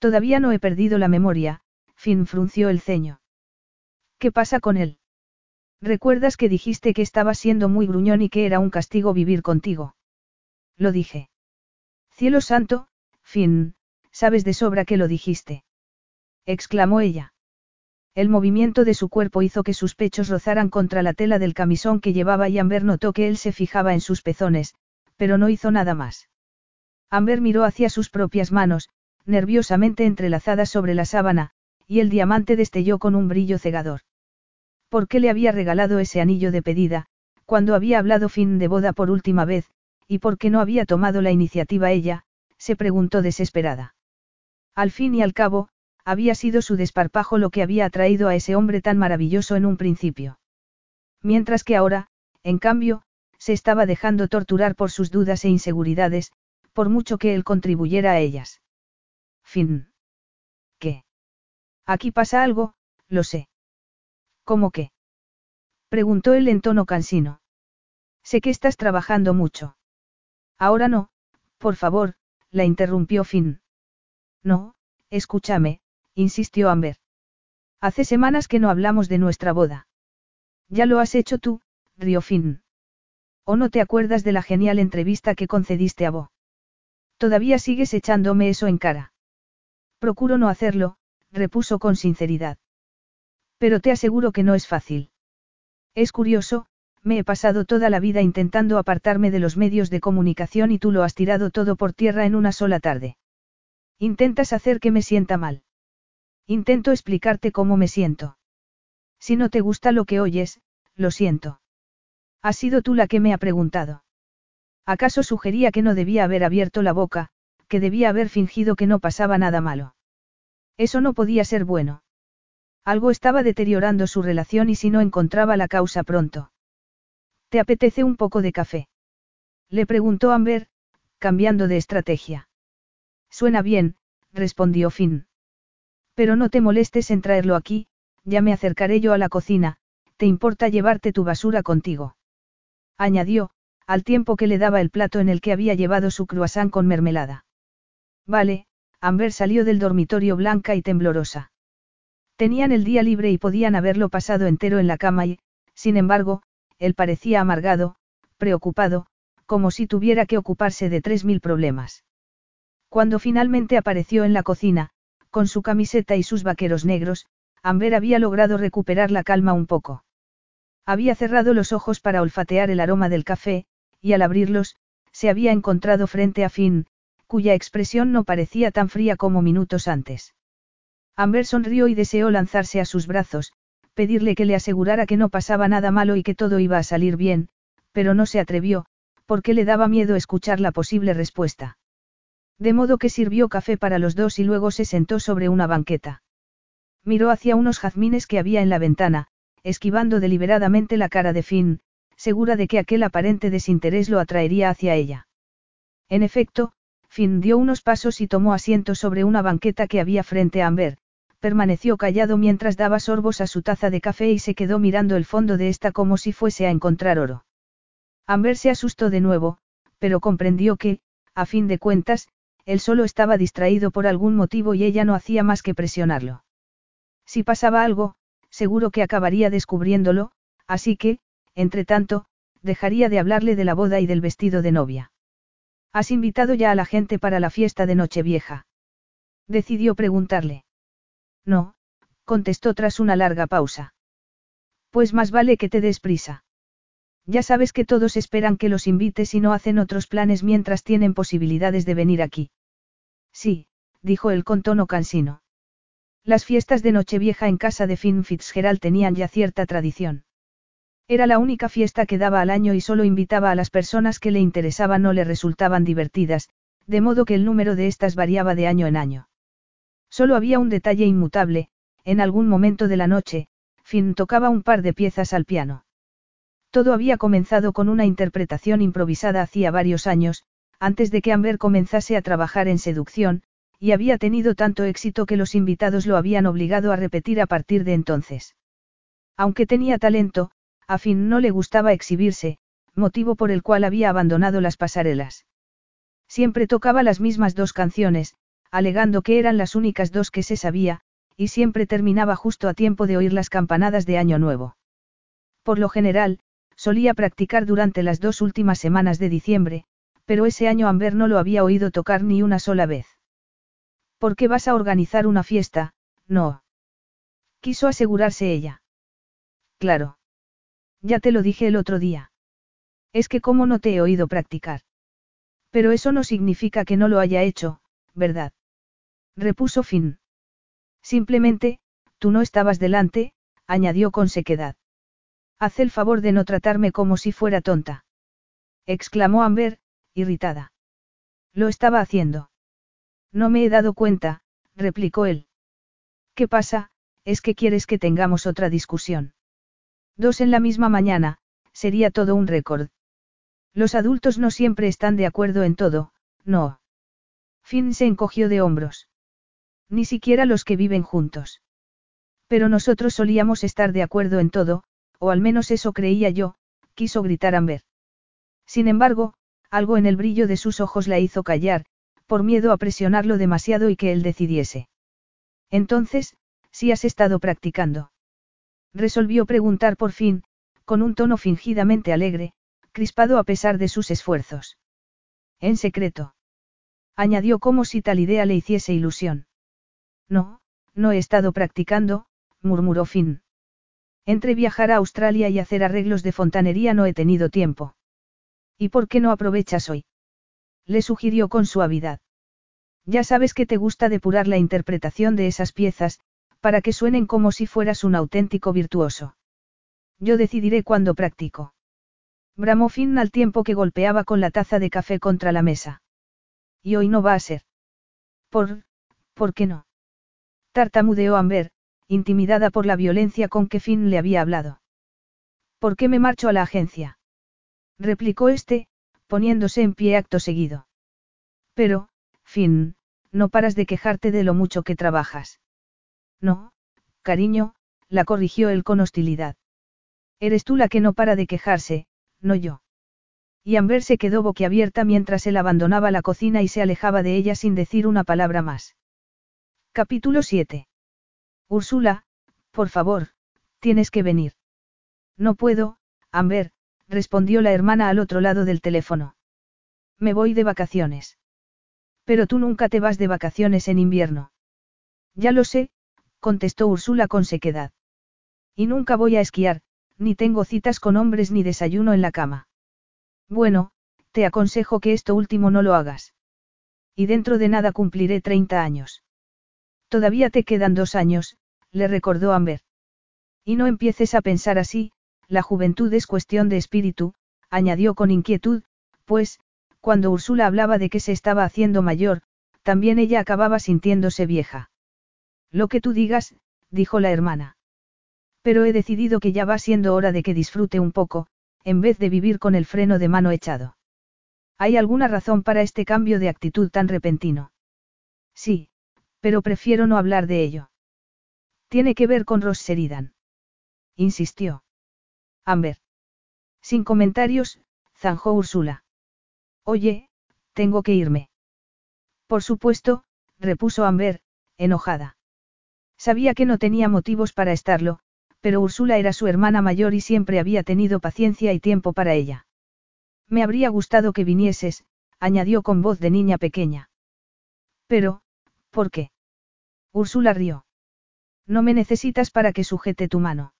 Todavía no he perdido la memoria, Finn frunció el ceño. ¿Qué pasa con él? ¿Recuerdas que dijiste que estaba siendo muy gruñón y que era un castigo vivir contigo? Lo dije. Cielo santo, Finn, sabes de sobra que lo dijiste. exclamó ella. El movimiento de su cuerpo hizo que sus pechos rozaran contra la tela del camisón que llevaba y Amber notó que él se fijaba en sus pezones, pero no hizo nada más. Amber miró hacia sus propias manos, nerviosamente entrelazadas sobre la sábana, y el diamante destelló con un brillo cegador. ¿Por qué le había regalado ese anillo de pedida, cuando había hablado fin de boda por última vez, y por qué no había tomado la iniciativa ella, se preguntó desesperada. Al fin y al cabo, había sido su desparpajo lo que había atraído a ese hombre tan maravilloso en un principio. Mientras que ahora, en cambio, se estaba dejando torturar por sus dudas e inseguridades, por mucho que él contribuyera a ellas. Fin. ¿Qué? Aquí pasa algo, lo sé. ¿Cómo qué? Preguntó él en tono cansino. Sé que estás trabajando mucho. Ahora no, por favor, la interrumpió Finn. No, escúchame, insistió Amber. Hace semanas que no hablamos de nuestra boda. Ya lo has hecho tú, rió Finn. ¿O no te acuerdas de la genial entrevista que concediste a Bo? Todavía sigues echándome eso en cara. Procuro no hacerlo, repuso con sinceridad. Pero te aseguro que no es fácil. Es curioso, me he pasado toda la vida intentando apartarme de los medios de comunicación y tú lo has tirado todo por tierra en una sola tarde. Intentas hacer que me sienta mal. Intento explicarte cómo me siento. Si no te gusta lo que oyes, lo siento. Has sido tú la que me ha preguntado. ¿Acaso sugería que no debía haber abierto la boca, que debía haber fingido que no pasaba nada malo? Eso no podía ser bueno. Algo estaba deteriorando su relación y si no encontraba la causa pronto. ¿Te apetece un poco de café? Le preguntó Amber, cambiando de estrategia. Suena bien, respondió Finn. Pero no te molestes en traerlo aquí, ya me acercaré yo a la cocina, ¿te importa llevarte tu basura contigo? Añadió, al tiempo que le daba el plato en el que había llevado su croissant con mermelada. Vale, Amber salió del dormitorio blanca y temblorosa. Tenían el día libre y podían haberlo pasado entero en la cama y, sin embargo, él parecía amargado, preocupado, como si tuviera que ocuparse de tres mil problemas. Cuando finalmente apareció en la cocina, con su camiseta y sus vaqueros negros, Amber había logrado recuperar la calma un poco. Había cerrado los ojos para olfatear el aroma del café, y al abrirlos, se había encontrado frente a Finn, cuya expresión no parecía tan fría como minutos antes. Amber sonrió y deseó lanzarse a sus brazos, pedirle que le asegurara que no pasaba nada malo y que todo iba a salir bien, pero no se atrevió, porque le daba miedo escuchar la posible respuesta. De modo que sirvió café para los dos y luego se sentó sobre una banqueta. Miró hacia unos jazmines que había en la ventana, esquivando deliberadamente la cara de Finn, segura de que aquel aparente desinterés lo atraería hacia ella. En efecto, Finn dio unos pasos y tomó asiento sobre una banqueta que había frente a Amber, permaneció callado mientras daba sorbos a su taza de café y se quedó mirando el fondo de esta como si fuese a encontrar oro. Amber se asustó de nuevo, pero comprendió que, a fin de cuentas, él solo estaba distraído por algún motivo y ella no hacía más que presionarlo. Si pasaba algo, seguro que acabaría descubriéndolo, así que, entre tanto, dejaría de hablarle de la boda y del vestido de novia. ¿Has invitado ya a la gente para la fiesta de Nochevieja? Decidió preguntarle. No, contestó tras una larga pausa. Pues más vale que te des prisa. Ya sabes que todos esperan que los invites y no hacen otros planes mientras tienen posibilidades de venir aquí. Sí, dijo él con tono cansino. Las fiestas de Nochevieja en casa de Finn Fitzgerald tenían ya cierta tradición. Era la única fiesta que daba al año y solo invitaba a las personas que le interesaban o le resultaban divertidas, de modo que el número de estas variaba de año en año. Solo había un detalle inmutable, en algún momento de la noche, Finn tocaba un par de piezas al piano. Todo había comenzado con una interpretación improvisada hacía varios años, antes de que Amber comenzase a trabajar en seducción, y había tenido tanto éxito que los invitados lo habían obligado a repetir a partir de entonces. Aunque tenía talento, a Finn no le gustaba exhibirse, motivo por el cual había abandonado las pasarelas. Siempre tocaba las mismas dos canciones, alegando que eran las únicas dos que se sabía, y siempre terminaba justo a tiempo de oír las campanadas de Año Nuevo. Por lo general, solía practicar durante las dos últimas semanas de diciembre, pero ese año Amber no lo había oído tocar ni una sola vez. ¿Por qué vas a organizar una fiesta? No. Quiso asegurarse ella. Claro. Ya te lo dije el otro día. Es que como no te he oído practicar. Pero eso no significa que no lo haya hecho, ¿verdad? Repuso Finn. Simplemente, tú no estabas delante, añadió con sequedad. Haz el favor de no tratarme como si fuera tonta. Exclamó Amber, irritada. Lo estaba haciendo. No me he dado cuenta, replicó él. ¿Qué pasa? Es que quieres que tengamos otra discusión. Dos en la misma mañana, sería todo un récord. Los adultos no siempre están de acuerdo en todo, no. Finn se encogió de hombros. Ni siquiera los que viven juntos. Pero nosotros solíamos estar de acuerdo en todo, o al menos eso creía yo, quiso gritar Amber. Sin embargo, algo en el brillo de sus ojos la hizo callar, por miedo a presionarlo demasiado y que él decidiese. Entonces, si has estado practicando. Resolvió preguntar por fin, con un tono fingidamente alegre, crispado a pesar de sus esfuerzos. En secreto. Añadió como si tal idea le hiciese ilusión. No, no he estado practicando, murmuró Finn. Entre viajar a Australia y hacer arreglos de fontanería no he tenido tiempo. ¿Y por qué no aprovechas hoy? Le sugirió con suavidad. Ya sabes que te gusta depurar la interpretación de esas piezas, para que suenen como si fueras un auténtico virtuoso. Yo decidiré cuándo practico. Bramó Finn al tiempo que golpeaba con la taza de café contra la mesa. Y hoy no va a ser. ¿Por, por qué no? Tartamudeó Amber, intimidada por la violencia con que Finn le había hablado. ¿Por qué me marcho a la agencia? replicó este, poniéndose en pie acto seguido. Pero, Finn, no paras de quejarte de lo mucho que trabajas. No, cariño, la corrigió él con hostilidad. Eres tú la que no para de quejarse, no yo. Y Amber se quedó boquiabierta mientras él abandonaba la cocina y se alejaba de ella sin decir una palabra más. Capítulo 7. Úrsula, por favor, tienes que venir. No puedo, Amber, respondió la hermana al otro lado del teléfono. Me voy de vacaciones. Pero tú nunca te vas de vacaciones en invierno. Ya lo sé, contestó Úrsula con sequedad. Y nunca voy a esquiar, ni tengo citas con hombres ni desayuno en la cama. Bueno, te aconsejo que esto último no lo hagas. Y dentro de nada cumpliré 30 años. Todavía te quedan dos años, le recordó Amber. Y no empieces a pensar así, la juventud es cuestión de espíritu, añadió con inquietud, pues, cuando Úrsula hablaba de que se estaba haciendo mayor, también ella acababa sintiéndose vieja. Lo que tú digas, dijo la hermana. Pero he decidido que ya va siendo hora de que disfrute un poco, en vez de vivir con el freno de mano echado. ¿Hay alguna razón para este cambio de actitud tan repentino? Sí, pero prefiero no hablar de ello. Tiene que ver con Ross Sheridan. Insistió. Amber. Sin comentarios, zanjó Úrsula. Oye, tengo que irme. Por supuesto, repuso Amber, enojada. Sabía que no tenía motivos para estarlo, pero Úrsula era su hermana mayor y siempre había tenido paciencia y tiempo para ella. Me habría gustado que vinieses, añadió con voz de niña pequeña. Pero, ¿por qué? Úrsula rió. No me necesitas para que sujete tu mano.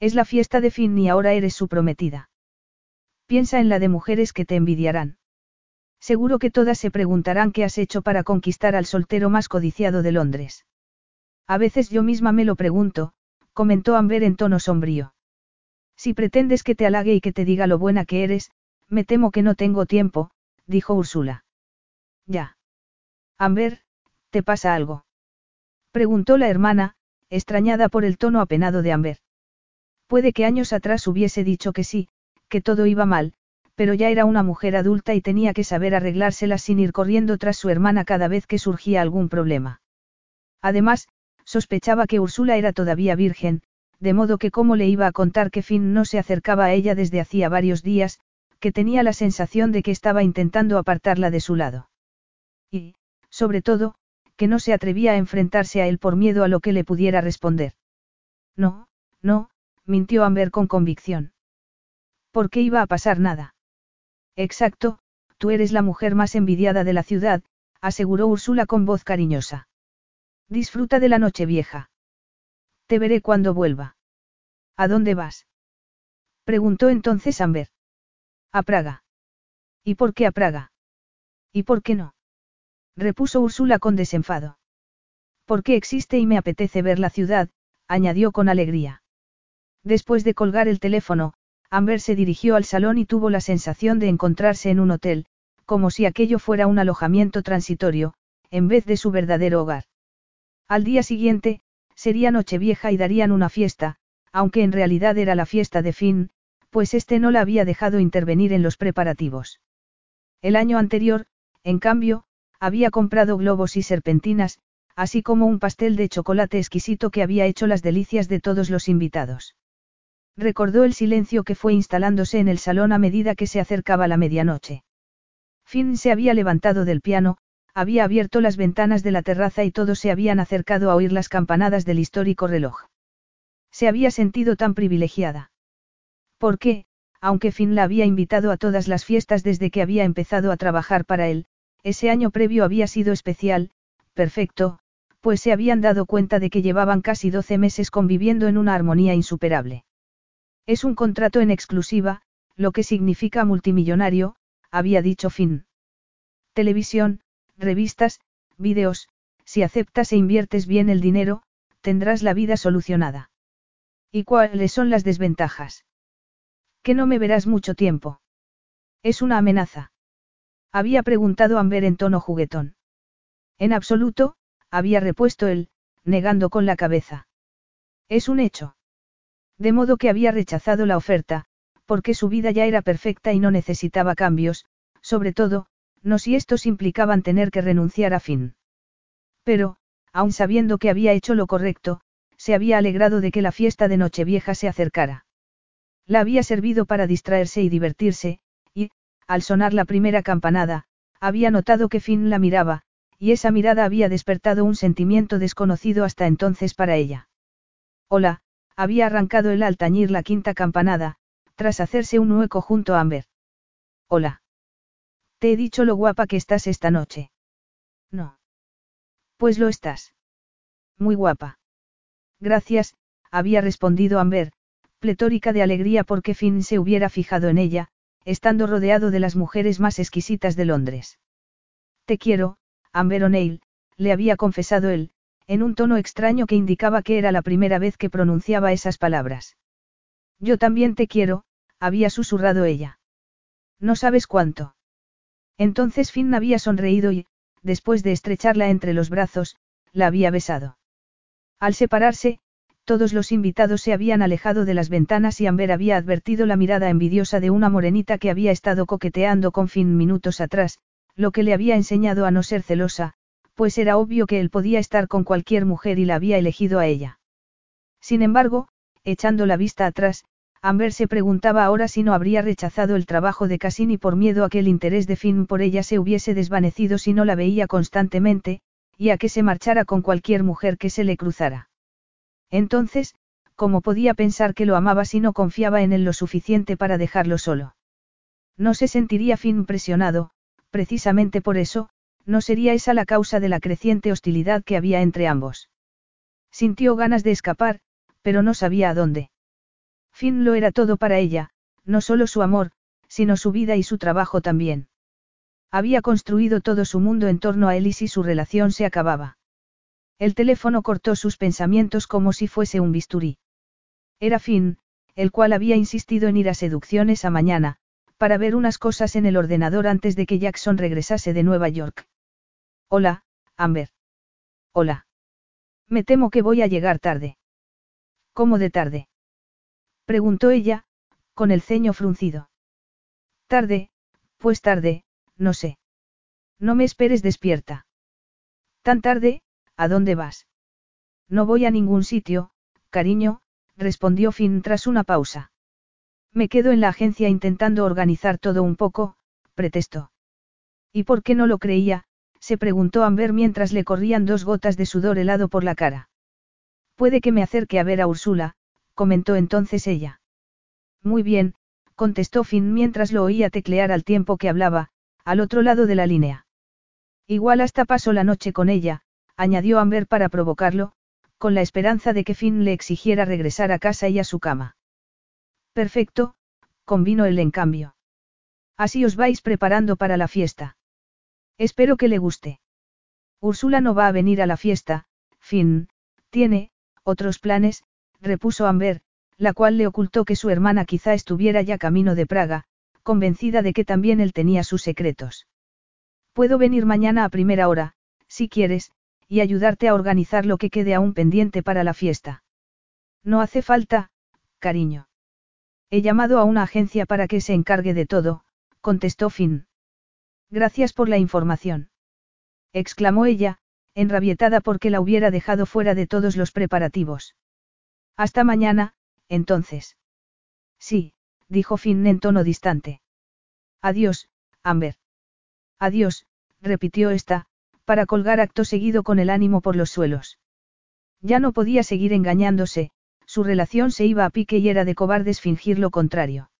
Es la fiesta de fin y ahora eres su prometida. Piensa en la de mujeres que te envidiarán. Seguro que todas se preguntarán qué has hecho para conquistar al soltero más codiciado de Londres. A veces yo misma me lo pregunto, comentó Amber en tono sombrío. Si pretendes que te halague y que te diga lo buena que eres, me temo que no tengo tiempo, dijo Úrsula. Ya. Amber, ¿te pasa algo? Preguntó la hermana, extrañada por el tono apenado de Amber. Puede que años atrás hubiese dicho que sí, que todo iba mal, pero ya era una mujer adulta y tenía que saber arreglárselas sin ir corriendo tras su hermana cada vez que surgía algún problema. Además, Sospechaba que Úrsula era todavía virgen, de modo que cómo le iba a contar que Finn no se acercaba a ella desde hacía varios días, que tenía la sensación de que estaba intentando apartarla de su lado. Y, sobre todo, que no se atrevía a enfrentarse a él por miedo a lo que le pudiera responder. No, no, mintió Amber con convicción. ¿Por qué iba a pasar nada? Exacto, tú eres la mujer más envidiada de la ciudad, aseguró Úrsula con voz cariñosa. Disfruta de la noche vieja. Te veré cuando vuelva. ¿A dónde vas? Preguntó entonces Amber. A Praga. ¿Y por qué a Praga? ¿Y por qué no? Repuso Úrsula con desenfado. Porque existe y me apetece ver la ciudad, añadió con alegría. Después de colgar el teléfono, Amber se dirigió al salón y tuvo la sensación de encontrarse en un hotel, como si aquello fuera un alojamiento transitorio, en vez de su verdadero hogar. Al día siguiente, sería Nochevieja y darían una fiesta, aunque en realidad era la fiesta de Finn, pues este no la había dejado intervenir en los preparativos. El año anterior, en cambio, había comprado globos y serpentinas, así como un pastel de chocolate exquisito que había hecho las delicias de todos los invitados. Recordó el silencio que fue instalándose en el salón a medida que se acercaba la medianoche. Finn se había levantado del piano, había abierto las ventanas de la terraza y todos se habían acercado a oír las campanadas del histórico reloj. Se había sentido tan privilegiada. ¿Por qué, aunque Finn la había invitado a todas las fiestas desde que había empezado a trabajar para él, ese año previo había sido especial, perfecto, pues se habían dado cuenta de que llevaban casi doce meses conviviendo en una armonía insuperable. Es un contrato en exclusiva, lo que significa multimillonario, había dicho Finn. Televisión, revistas, vídeos, si aceptas e inviertes bien el dinero, tendrás la vida solucionada. ¿Y cuáles son las desventajas? Que no me verás mucho tiempo. Es una amenaza. Había preguntado Amber en tono juguetón. En absoluto, había repuesto él, negando con la cabeza. Es un hecho. De modo que había rechazado la oferta, porque su vida ya era perfecta y no necesitaba cambios, sobre todo, no si estos implicaban tener que renunciar a fin. Pero, aun sabiendo que había hecho lo correcto, se había alegrado de que la fiesta de Nochevieja se acercara. La había servido para distraerse y divertirse, y, al sonar la primera campanada, había notado que Finn la miraba, y esa mirada había despertado un sentimiento desconocido hasta entonces para ella. Hola, había arrancado el al tañir la quinta campanada, tras hacerse un hueco junto a Amber. Hola. Te he dicho lo guapa que estás esta noche. No. Pues lo estás. Muy guapa. Gracias, había respondido Amber, pletórica de alegría porque Finn se hubiera fijado en ella, estando rodeado de las mujeres más exquisitas de Londres. Te quiero, Amber O'Neill, le había confesado él, en un tono extraño que indicaba que era la primera vez que pronunciaba esas palabras. Yo también te quiero, había susurrado ella. No sabes cuánto. Entonces Finn había sonreído y, después de estrecharla entre los brazos, la había besado. Al separarse, todos los invitados se habían alejado de las ventanas y Amber había advertido la mirada envidiosa de una morenita que había estado coqueteando con Finn minutos atrás, lo que le había enseñado a no ser celosa, pues era obvio que él podía estar con cualquier mujer y la había elegido a ella. Sin embargo, echando la vista atrás, Amber se preguntaba ahora si no habría rechazado el trabajo de Cassini por miedo a que el interés de Finn por ella se hubiese desvanecido si no la veía constantemente, y a que se marchara con cualquier mujer que se le cruzara. Entonces, ¿cómo podía pensar que lo amaba si no confiaba en él lo suficiente para dejarlo solo? No se sentiría fin presionado, precisamente por eso, no sería esa la causa de la creciente hostilidad que había entre ambos. Sintió ganas de escapar, pero no sabía a dónde. Finn lo era todo para ella, no solo su amor, sino su vida y su trabajo también. Había construido todo su mundo en torno a él y su relación se acababa. El teléfono cortó sus pensamientos como si fuese un bisturí. Era Finn, el cual había insistido en ir a seducciones a mañana, para ver unas cosas en el ordenador antes de que Jackson regresase de Nueva York. Hola, Amber. Hola. Me temo que voy a llegar tarde. ¿Cómo de tarde? Preguntó ella, con el ceño fruncido. Tarde, pues tarde, no sé. No me esperes despierta. Tan tarde, ¿A dónde vas? No voy a ningún sitio, cariño, respondió Finn tras una pausa. Me quedo en la agencia intentando organizar todo un poco, pretestó. ¿Y por qué no lo creía? se preguntó Amber mientras le corrían dos gotas de sudor helado por la cara. Puede que me acerque a ver a Úrsula, comentó entonces ella. Muy bien, contestó Finn mientras lo oía teclear al tiempo que hablaba, al otro lado de la línea. Igual hasta pasó la noche con ella, añadió Amber para provocarlo, con la esperanza de que Finn le exigiera regresar a casa y a su cama. Perfecto, convino él en cambio. Así os vais preparando para la fiesta. Espero que le guste. Úrsula no va a venir a la fiesta, Finn, tiene, otros planes, repuso Amber, la cual le ocultó que su hermana quizá estuviera ya camino de Praga, convencida de que también él tenía sus secretos. Puedo venir mañana a primera hora, si quieres, y ayudarte a organizar lo que quede aún pendiente para la fiesta. No hace falta, cariño. He llamado a una agencia para que se encargue de todo, contestó Finn. Gracias por la información. exclamó ella, enrabietada porque la hubiera dejado fuera de todos los preparativos. Hasta mañana, entonces. Sí, dijo Finn en tono distante. Adiós, Amber. Adiós, repitió esta, para colgar acto seguido con el ánimo por los suelos. Ya no podía seguir engañándose, su relación se iba a pique y era de cobardes fingir lo contrario.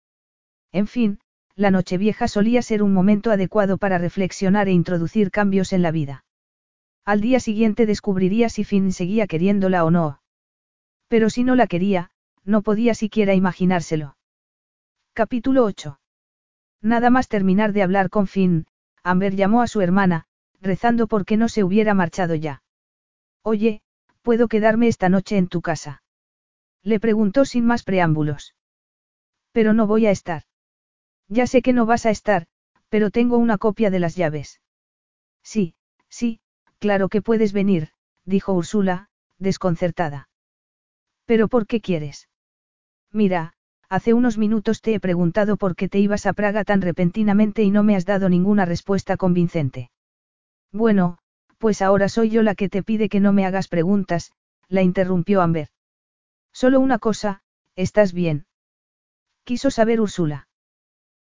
En fin, la Nochevieja solía ser un momento adecuado para reflexionar e introducir cambios en la vida. Al día siguiente descubriría si Finn seguía queriéndola o no. Pero si no la quería, no podía siquiera imaginárselo. Capítulo 8. Nada más terminar de hablar con Finn, Amber llamó a su hermana, rezando porque no se hubiera marchado ya. Oye, ¿puedo quedarme esta noche en tu casa? Le preguntó sin más preámbulos. Pero no voy a estar. Ya sé que no vas a estar, pero tengo una copia de las llaves. Sí, sí, claro que puedes venir, dijo Úrsula, desconcertada. ¿Pero por qué quieres? Mira, hace unos minutos te he preguntado por qué te ibas a Praga tan repentinamente y no me has dado ninguna respuesta convincente. Bueno, pues ahora soy yo la que te pide que no me hagas preguntas, la interrumpió Amber. Solo una cosa, ¿estás bien? Quiso saber Úrsula.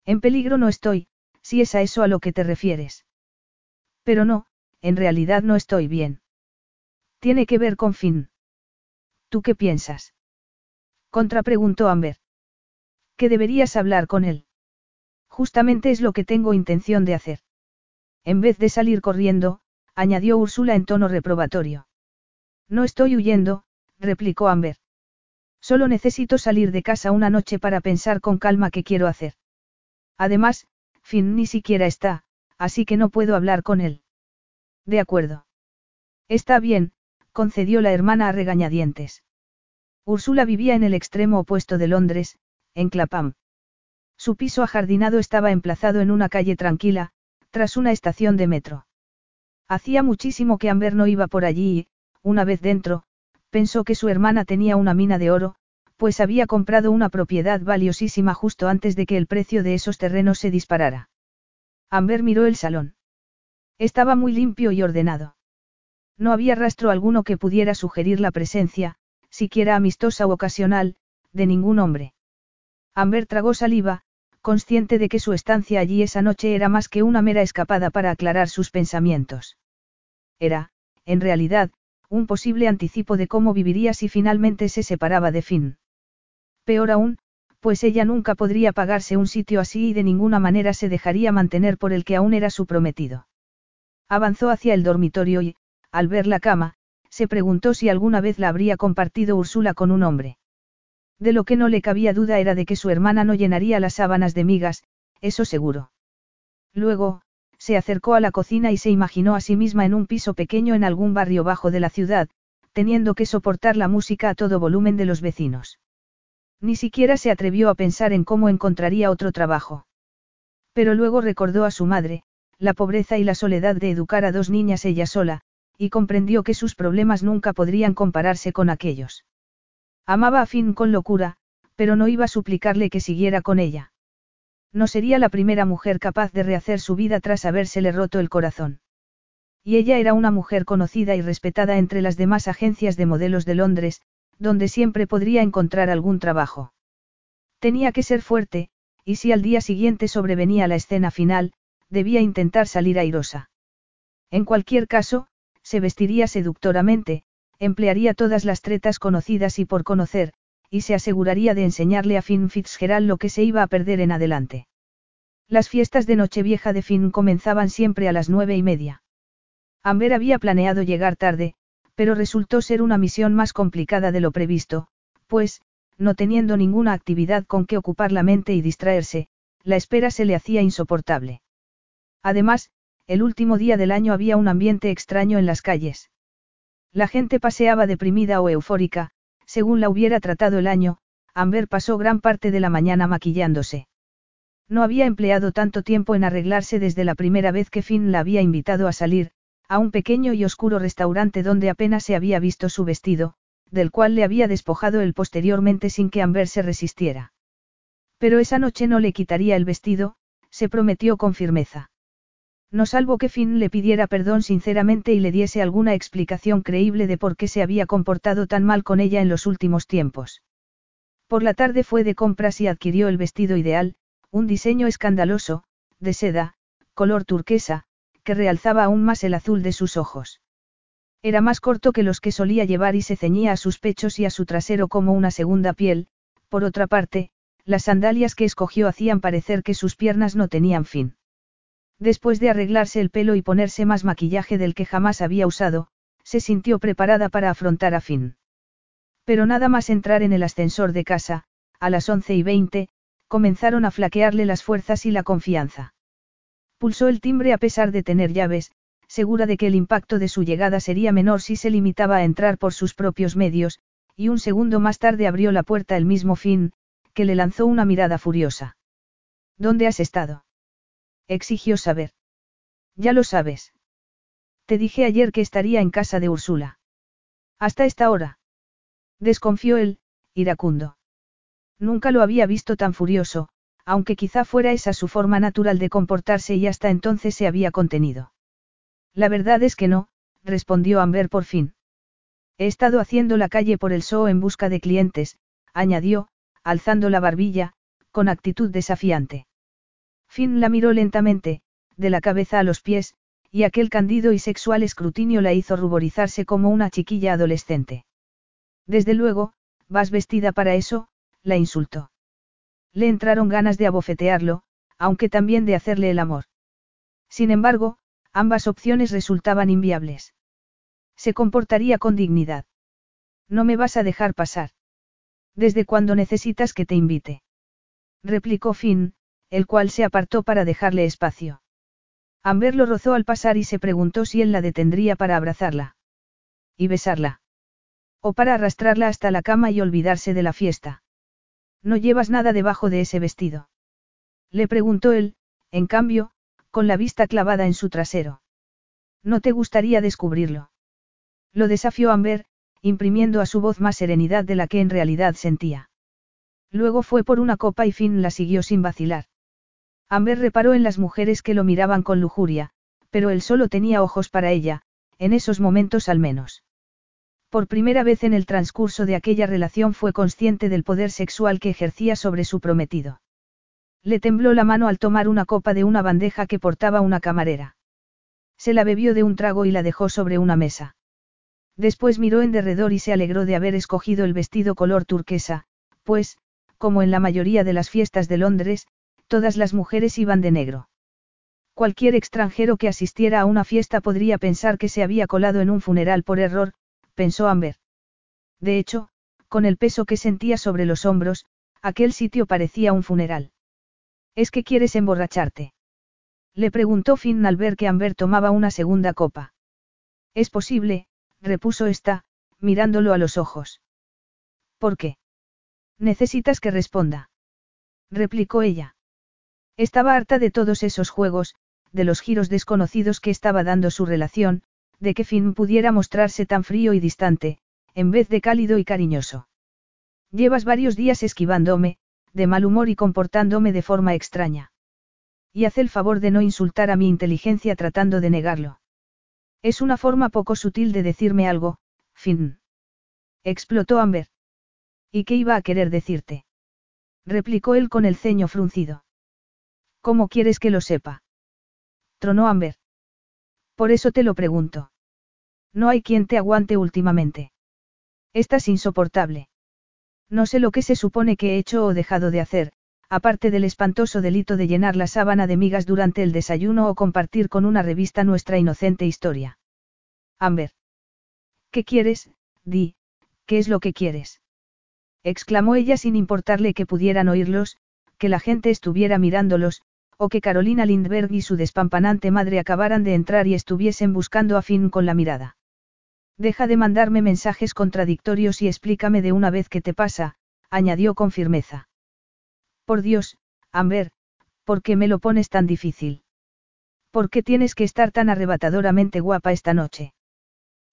En peligro no estoy, si es a eso a lo que te refieres. Pero no, en realidad no estoy bien. Tiene que ver con Finn. ¿Tú qué piensas? Contrapreguntó Amber. Que deberías hablar con él. Justamente es lo que tengo intención de hacer. En vez de salir corriendo, añadió Úrsula en tono reprobatorio. No estoy huyendo, replicó Amber. Solo necesito salir de casa una noche para pensar con calma qué quiero hacer. Además, Finn ni siquiera está, así que no puedo hablar con él. De acuerdo. Está bien, concedió la hermana a regañadientes. Úrsula vivía en el extremo opuesto de Londres, en Clapham. Su piso ajardinado estaba emplazado en una calle tranquila, tras una estación de metro. Hacía muchísimo que Amber no iba por allí y, una vez dentro, pensó que su hermana tenía una mina de oro, pues había comprado una propiedad valiosísima justo antes de que el precio de esos terrenos se disparara. Amber miró el salón. Estaba muy limpio y ordenado. No había rastro alguno que pudiera sugerir la presencia, siquiera amistosa o ocasional, de ningún hombre. Amber tragó saliva, consciente de que su estancia allí esa noche era más que una mera escapada para aclarar sus pensamientos. Era, en realidad, un posible anticipo de cómo viviría si finalmente se separaba de Finn. Peor aún, pues ella nunca podría pagarse un sitio así y de ninguna manera se dejaría mantener por el que aún era su prometido. Avanzó hacia el dormitorio y, al ver la cama, se preguntó si alguna vez la habría compartido Úrsula con un hombre. De lo que no le cabía duda era de que su hermana no llenaría las sábanas de migas, eso seguro. Luego, se acercó a la cocina y se imaginó a sí misma en un piso pequeño en algún barrio bajo de la ciudad, teniendo que soportar la música a todo volumen de los vecinos. Ni siquiera se atrevió a pensar en cómo encontraría otro trabajo. Pero luego recordó a su madre, la pobreza y la soledad de educar a dos niñas ella sola, y comprendió que sus problemas nunca podrían compararse con aquellos. Amaba a Finn con locura, pero no iba a suplicarle que siguiera con ella. No sería la primera mujer capaz de rehacer su vida tras habérsele roto el corazón. Y ella era una mujer conocida y respetada entre las demás agencias de modelos de Londres, donde siempre podría encontrar algún trabajo. Tenía que ser fuerte, y si al día siguiente sobrevenía la escena final, debía intentar salir airosa. En cualquier caso, se vestiría seductoramente, emplearía todas las tretas conocidas y por conocer, y se aseguraría de enseñarle a Finn Fitzgerald lo que se iba a perder en adelante. Las fiestas de Nochevieja de Finn comenzaban siempre a las nueve y media. Amber había planeado llegar tarde, pero resultó ser una misión más complicada de lo previsto, pues, no teniendo ninguna actividad con que ocupar la mente y distraerse, la espera se le hacía insoportable. Además, el último día del año había un ambiente extraño en las calles. La gente paseaba deprimida o eufórica, según la hubiera tratado el año, Amber pasó gran parte de la mañana maquillándose. No había empleado tanto tiempo en arreglarse desde la primera vez que Finn la había invitado a salir, a un pequeño y oscuro restaurante donde apenas se había visto su vestido, del cual le había despojado él posteriormente sin que Amber se resistiera. Pero esa noche no le quitaría el vestido, se prometió con firmeza. No salvo que Finn le pidiera perdón sinceramente y le diese alguna explicación creíble de por qué se había comportado tan mal con ella en los últimos tiempos. Por la tarde fue de compras y adquirió el vestido ideal, un diseño escandaloso, de seda, color turquesa, que realzaba aún más el azul de sus ojos. Era más corto que los que solía llevar y se ceñía a sus pechos y a su trasero como una segunda piel, por otra parte, las sandalias que escogió hacían parecer que sus piernas no tenían fin. Después de arreglarse el pelo y ponerse más maquillaje del que jamás había usado, se sintió preparada para afrontar a Finn. Pero nada más entrar en el ascensor de casa, a las once y veinte, comenzaron a flaquearle las fuerzas y la confianza. Pulsó el timbre a pesar de tener llaves, segura de que el impacto de su llegada sería menor si se limitaba a entrar por sus propios medios, y un segundo más tarde abrió la puerta el mismo Finn, que le lanzó una mirada furiosa. ¿Dónde has estado? Exigió saber. Ya lo sabes. Te dije ayer que estaría en casa de Úrsula. Hasta esta hora. Desconfió él, iracundo. Nunca lo había visto tan furioso, aunque quizá fuera esa su forma natural de comportarse y hasta entonces se había contenido. La verdad es que no, respondió Amber por fin. He estado haciendo la calle por el show en busca de clientes, añadió, alzando la barbilla, con actitud desafiante. Finn la miró lentamente, de la cabeza a los pies, y aquel candido y sexual escrutinio la hizo ruborizarse como una chiquilla adolescente. Desde luego, vas vestida para eso, la insultó. Le entraron ganas de abofetearlo, aunque también de hacerle el amor. Sin embargo, ambas opciones resultaban inviables. Se comportaría con dignidad. No me vas a dejar pasar. ¿Desde cuándo necesitas que te invite? replicó Finn, el cual se apartó para dejarle espacio. Amber lo rozó al pasar y se preguntó si él la detendría para abrazarla. Y besarla. O para arrastrarla hasta la cama y olvidarse de la fiesta. No llevas nada debajo de ese vestido. Le preguntó él, en cambio, con la vista clavada en su trasero. ¿No te gustaría descubrirlo? Lo desafió Amber, imprimiendo a su voz más serenidad de la que en realidad sentía. Luego fue por una copa y Finn la siguió sin vacilar. Amber reparó en las mujeres que lo miraban con lujuria, pero él solo tenía ojos para ella, en esos momentos al menos. Por primera vez en el transcurso de aquella relación fue consciente del poder sexual que ejercía sobre su prometido. Le tembló la mano al tomar una copa de una bandeja que portaba una camarera. Se la bebió de un trago y la dejó sobre una mesa. Después miró en derredor y se alegró de haber escogido el vestido color turquesa, pues, como en la mayoría de las fiestas de Londres, todas las mujeres iban de negro. Cualquier extranjero que asistiera a una fiesta podría pensar que se había colado en un funeral por error, pensó Amber. De hecho, con el peso que sentía sobre los hombros, aquel sitio parecía un funeral. ¿Es que quieres emborracharte? Le preguntó Finn al ver que Amber tomaba una segunda copa. Es posible, repuso ésta, mirándolo a los ojos. ¿Por qué? Necesitas que responda. replicó ella. Estaba harta de todos esos juegos, de los giros desconocidos que estaba dando su relación, de que Finn pudiera mostrarse tan frío y distante, en vez de cálido y cariñoso. Llevas varios días esquivándome, de mal humor y comportándome de forma extraña. Y haz el favor de no insultar a mi inteligencia tratando de negarlo. Es una forma poco sutil de decirme algo, Finn. Explotó Amber. ¿Y qué iba a querer decirte? replicó él con el ceño fruncido. ¿Cómo quieres que lo sepa? tronó Amber. Por eso te lo pregunto. No hay quien te aguante últimamente. Estás insoportable. No sé lo que se supone que he hecho o dejado de hacer, aparte del espantoso delito de llenar la sábana de migas durante el desayuno o compartir con una revista nuestra inocente historia. Amber. ¿Qué quieres, Di? ¿Qué es lo que quieres? exclamó ella sin importarle que pudieran oírlos, que la gente estuviera mirándolos, o que Carolina Lindberg y su despampanante madre acabaran de entrar y estuviesen buscando a Finn con la mirada. Deja de mandarme mensajes contradictorios y explícame de una vez qué te pasa, añadió con firmeza. Por Dios, Amber, ¿por qué me lo pones tan difícil? ¿Por qué tienes que estar tan arrebatadoramente guapa esta noche?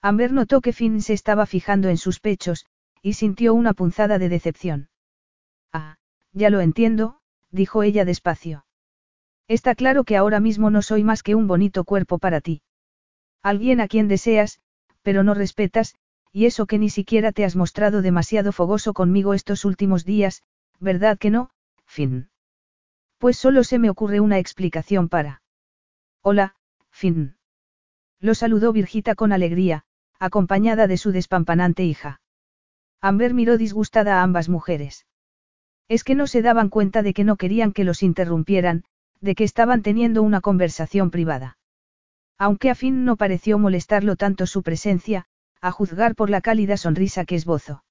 Amber notó que Finn se estaba fijando en sus pechos, y sintió una punzada de decepción. Ah, ya lo entiendo, dijo ella despacio. Está claro que ahora mismo no soy más que un bonito cuerpo para ti. Alguien a quien deseas, pero no respetas, y eso que ni siquiera te has mostrado demasiado fogoso conmigo estos últimos días, ¿verdad que no, Finn? Pues solo se me ocurre una explicación para. Hola, Finn. Lo saludó Virgita con alegría, acompañada de su despampanante hija. Amber miró disgustada a ambas mujeres. Es que no se daban cuenta de que no querían que los interrumpieran, de que estaban teniendo una conversación privada. Aunque a Finn no pareció molestarlo tanto su presencia, a juzgar por la cálida sonrisa que esbozo.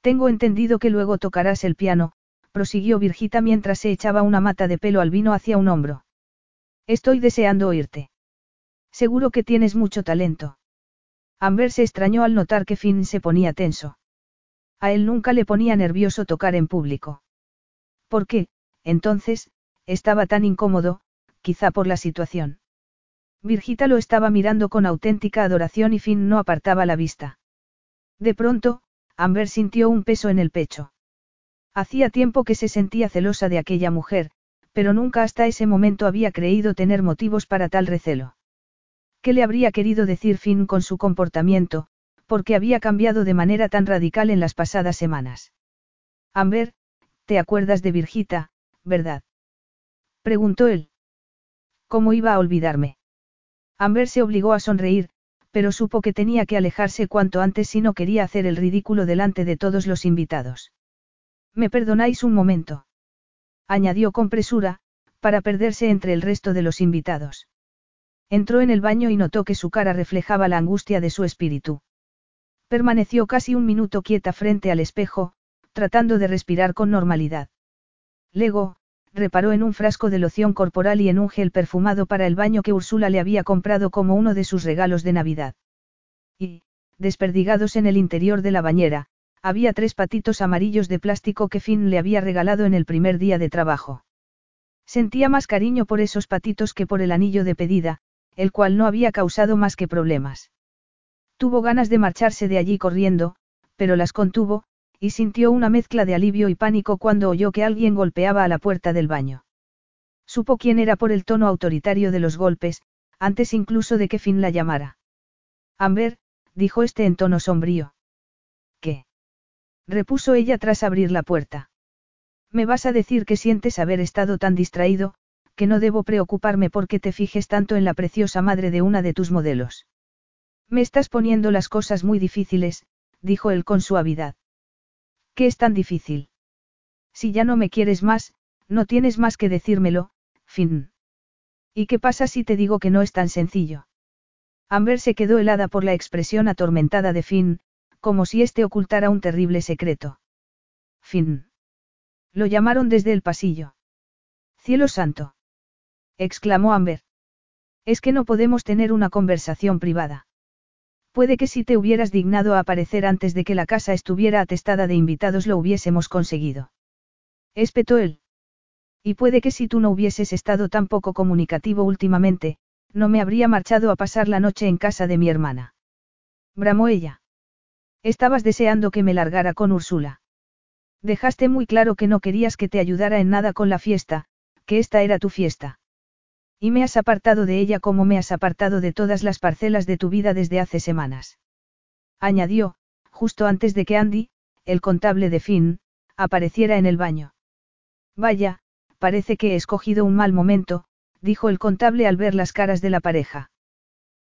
Tengo entendido que luego tocarás el piano, prosiguió Virgita mientras se echaba una mata de pelo albino hacia un hombro. Estoy deseando oírte. Seguro que tienes mucho talento. Amber se extrañó al notar que Finn se ponía tenso. A él nunca le ponía nervioso tocar en público. ¿Por qué, entonces, estaba tan incómodo, quizá por la situación? Virgita lo estaba mirando con auténtica adoración y Finn no apartaba la vista. De pronto, Amber sintió un peso en el pecho. Hacía tiempo que se sentía celosa de aquella mujer, pero nunca hasta ese momento había creído tener motivos para tal recelo. ¿Qué le habría querido decir Finn con su comportamiento, porque había cambiado de manera tan radical en las pasadas semanas? Amber, ¿te acuerdas de Virgita, verdad? Preguntó él. ¿Cómo iba a olvidarme? Amber se obligó a sonreír, pero supo que tenía que alejarse cuanto antes si no quería hacer el ridículo delante de todos los invitados. ¿Me perdonáis un momento? añadió con presura, para perderse entre el resto de los invitados. Entró en el baño y notó que su cara reflejaba la angustia de su espíritu. Permaneció casi un minuto quieta frente al espejo, tratando de respirar con normalidad. Luego, reparó en un frasco de loción corporal y en un gel perfumado para el baño que Úrsula le había comprado como uno de sus regalos de Navidad. Y, desperdigados en el interior de la bañera, había tres patitos amarillos de plástico que Finn le había regalado en el primer día de trabajo. Sentía más cariño por esos patitos que por el anillo de pedida, el cual no había causado más que problemas. Tuvo ganas de marcharse de allí corriendo, pero las contuvo, y sintió una mezcla de alivio y pánico cuando oyó que alguien golpeaba a la puerta del baño. Supo quién era por el tono autoritario de los golpes, antes incluso de que Finn la llamara. Amber, dijo este en tono sombrío repuso ella tras abrir la puerta. Me vas a decir que sientes haber estado tan distraído, que no debo preocuparme porque te fijes tanto en la preciosa madre de una de tus modelos. Me estás poniendo las cosas muy difíciles, dijo él con suavidad. ¿Qué es tan difícil? Si ya no me quieres más, no tienes más que decírmelo, fin. ¿Y qué pasa si te digo que no es tan sencillo? Amber se quedó helada por la expresión atormentada de Finn, como si éste ocultara un terrible secreto. Fin. Lo llamaron desde el pasillo. Cielo santo. exclamó Amber. Es que no podemos tener una conversación privada. Puede que si te hubieras dignado a aparecer antes de que la casa estuviera atestada de invitados lo hubiésemos conseguido. Espetó él. Y puede que si tú no hubieses estado tan poco comunicativo últimamente, no me habría marchado a pasar la noche en casa de mi hermana. Bramó ella. Estabas deseando que me largara con Úrsula. Dejaste muy claro que no querías que te ayudara en nada con la fiesta, que esta era tu fiesta. Y me has apartado de ella como me has apartado de todas las parcelas de tu vida desde hace semanas. Añadió, justo antes de que Andy, el contable de Finn, apareciera en el baño. Vaya, parece que he escogido un mal momento, dijo el contable al ver las caras de la pareja.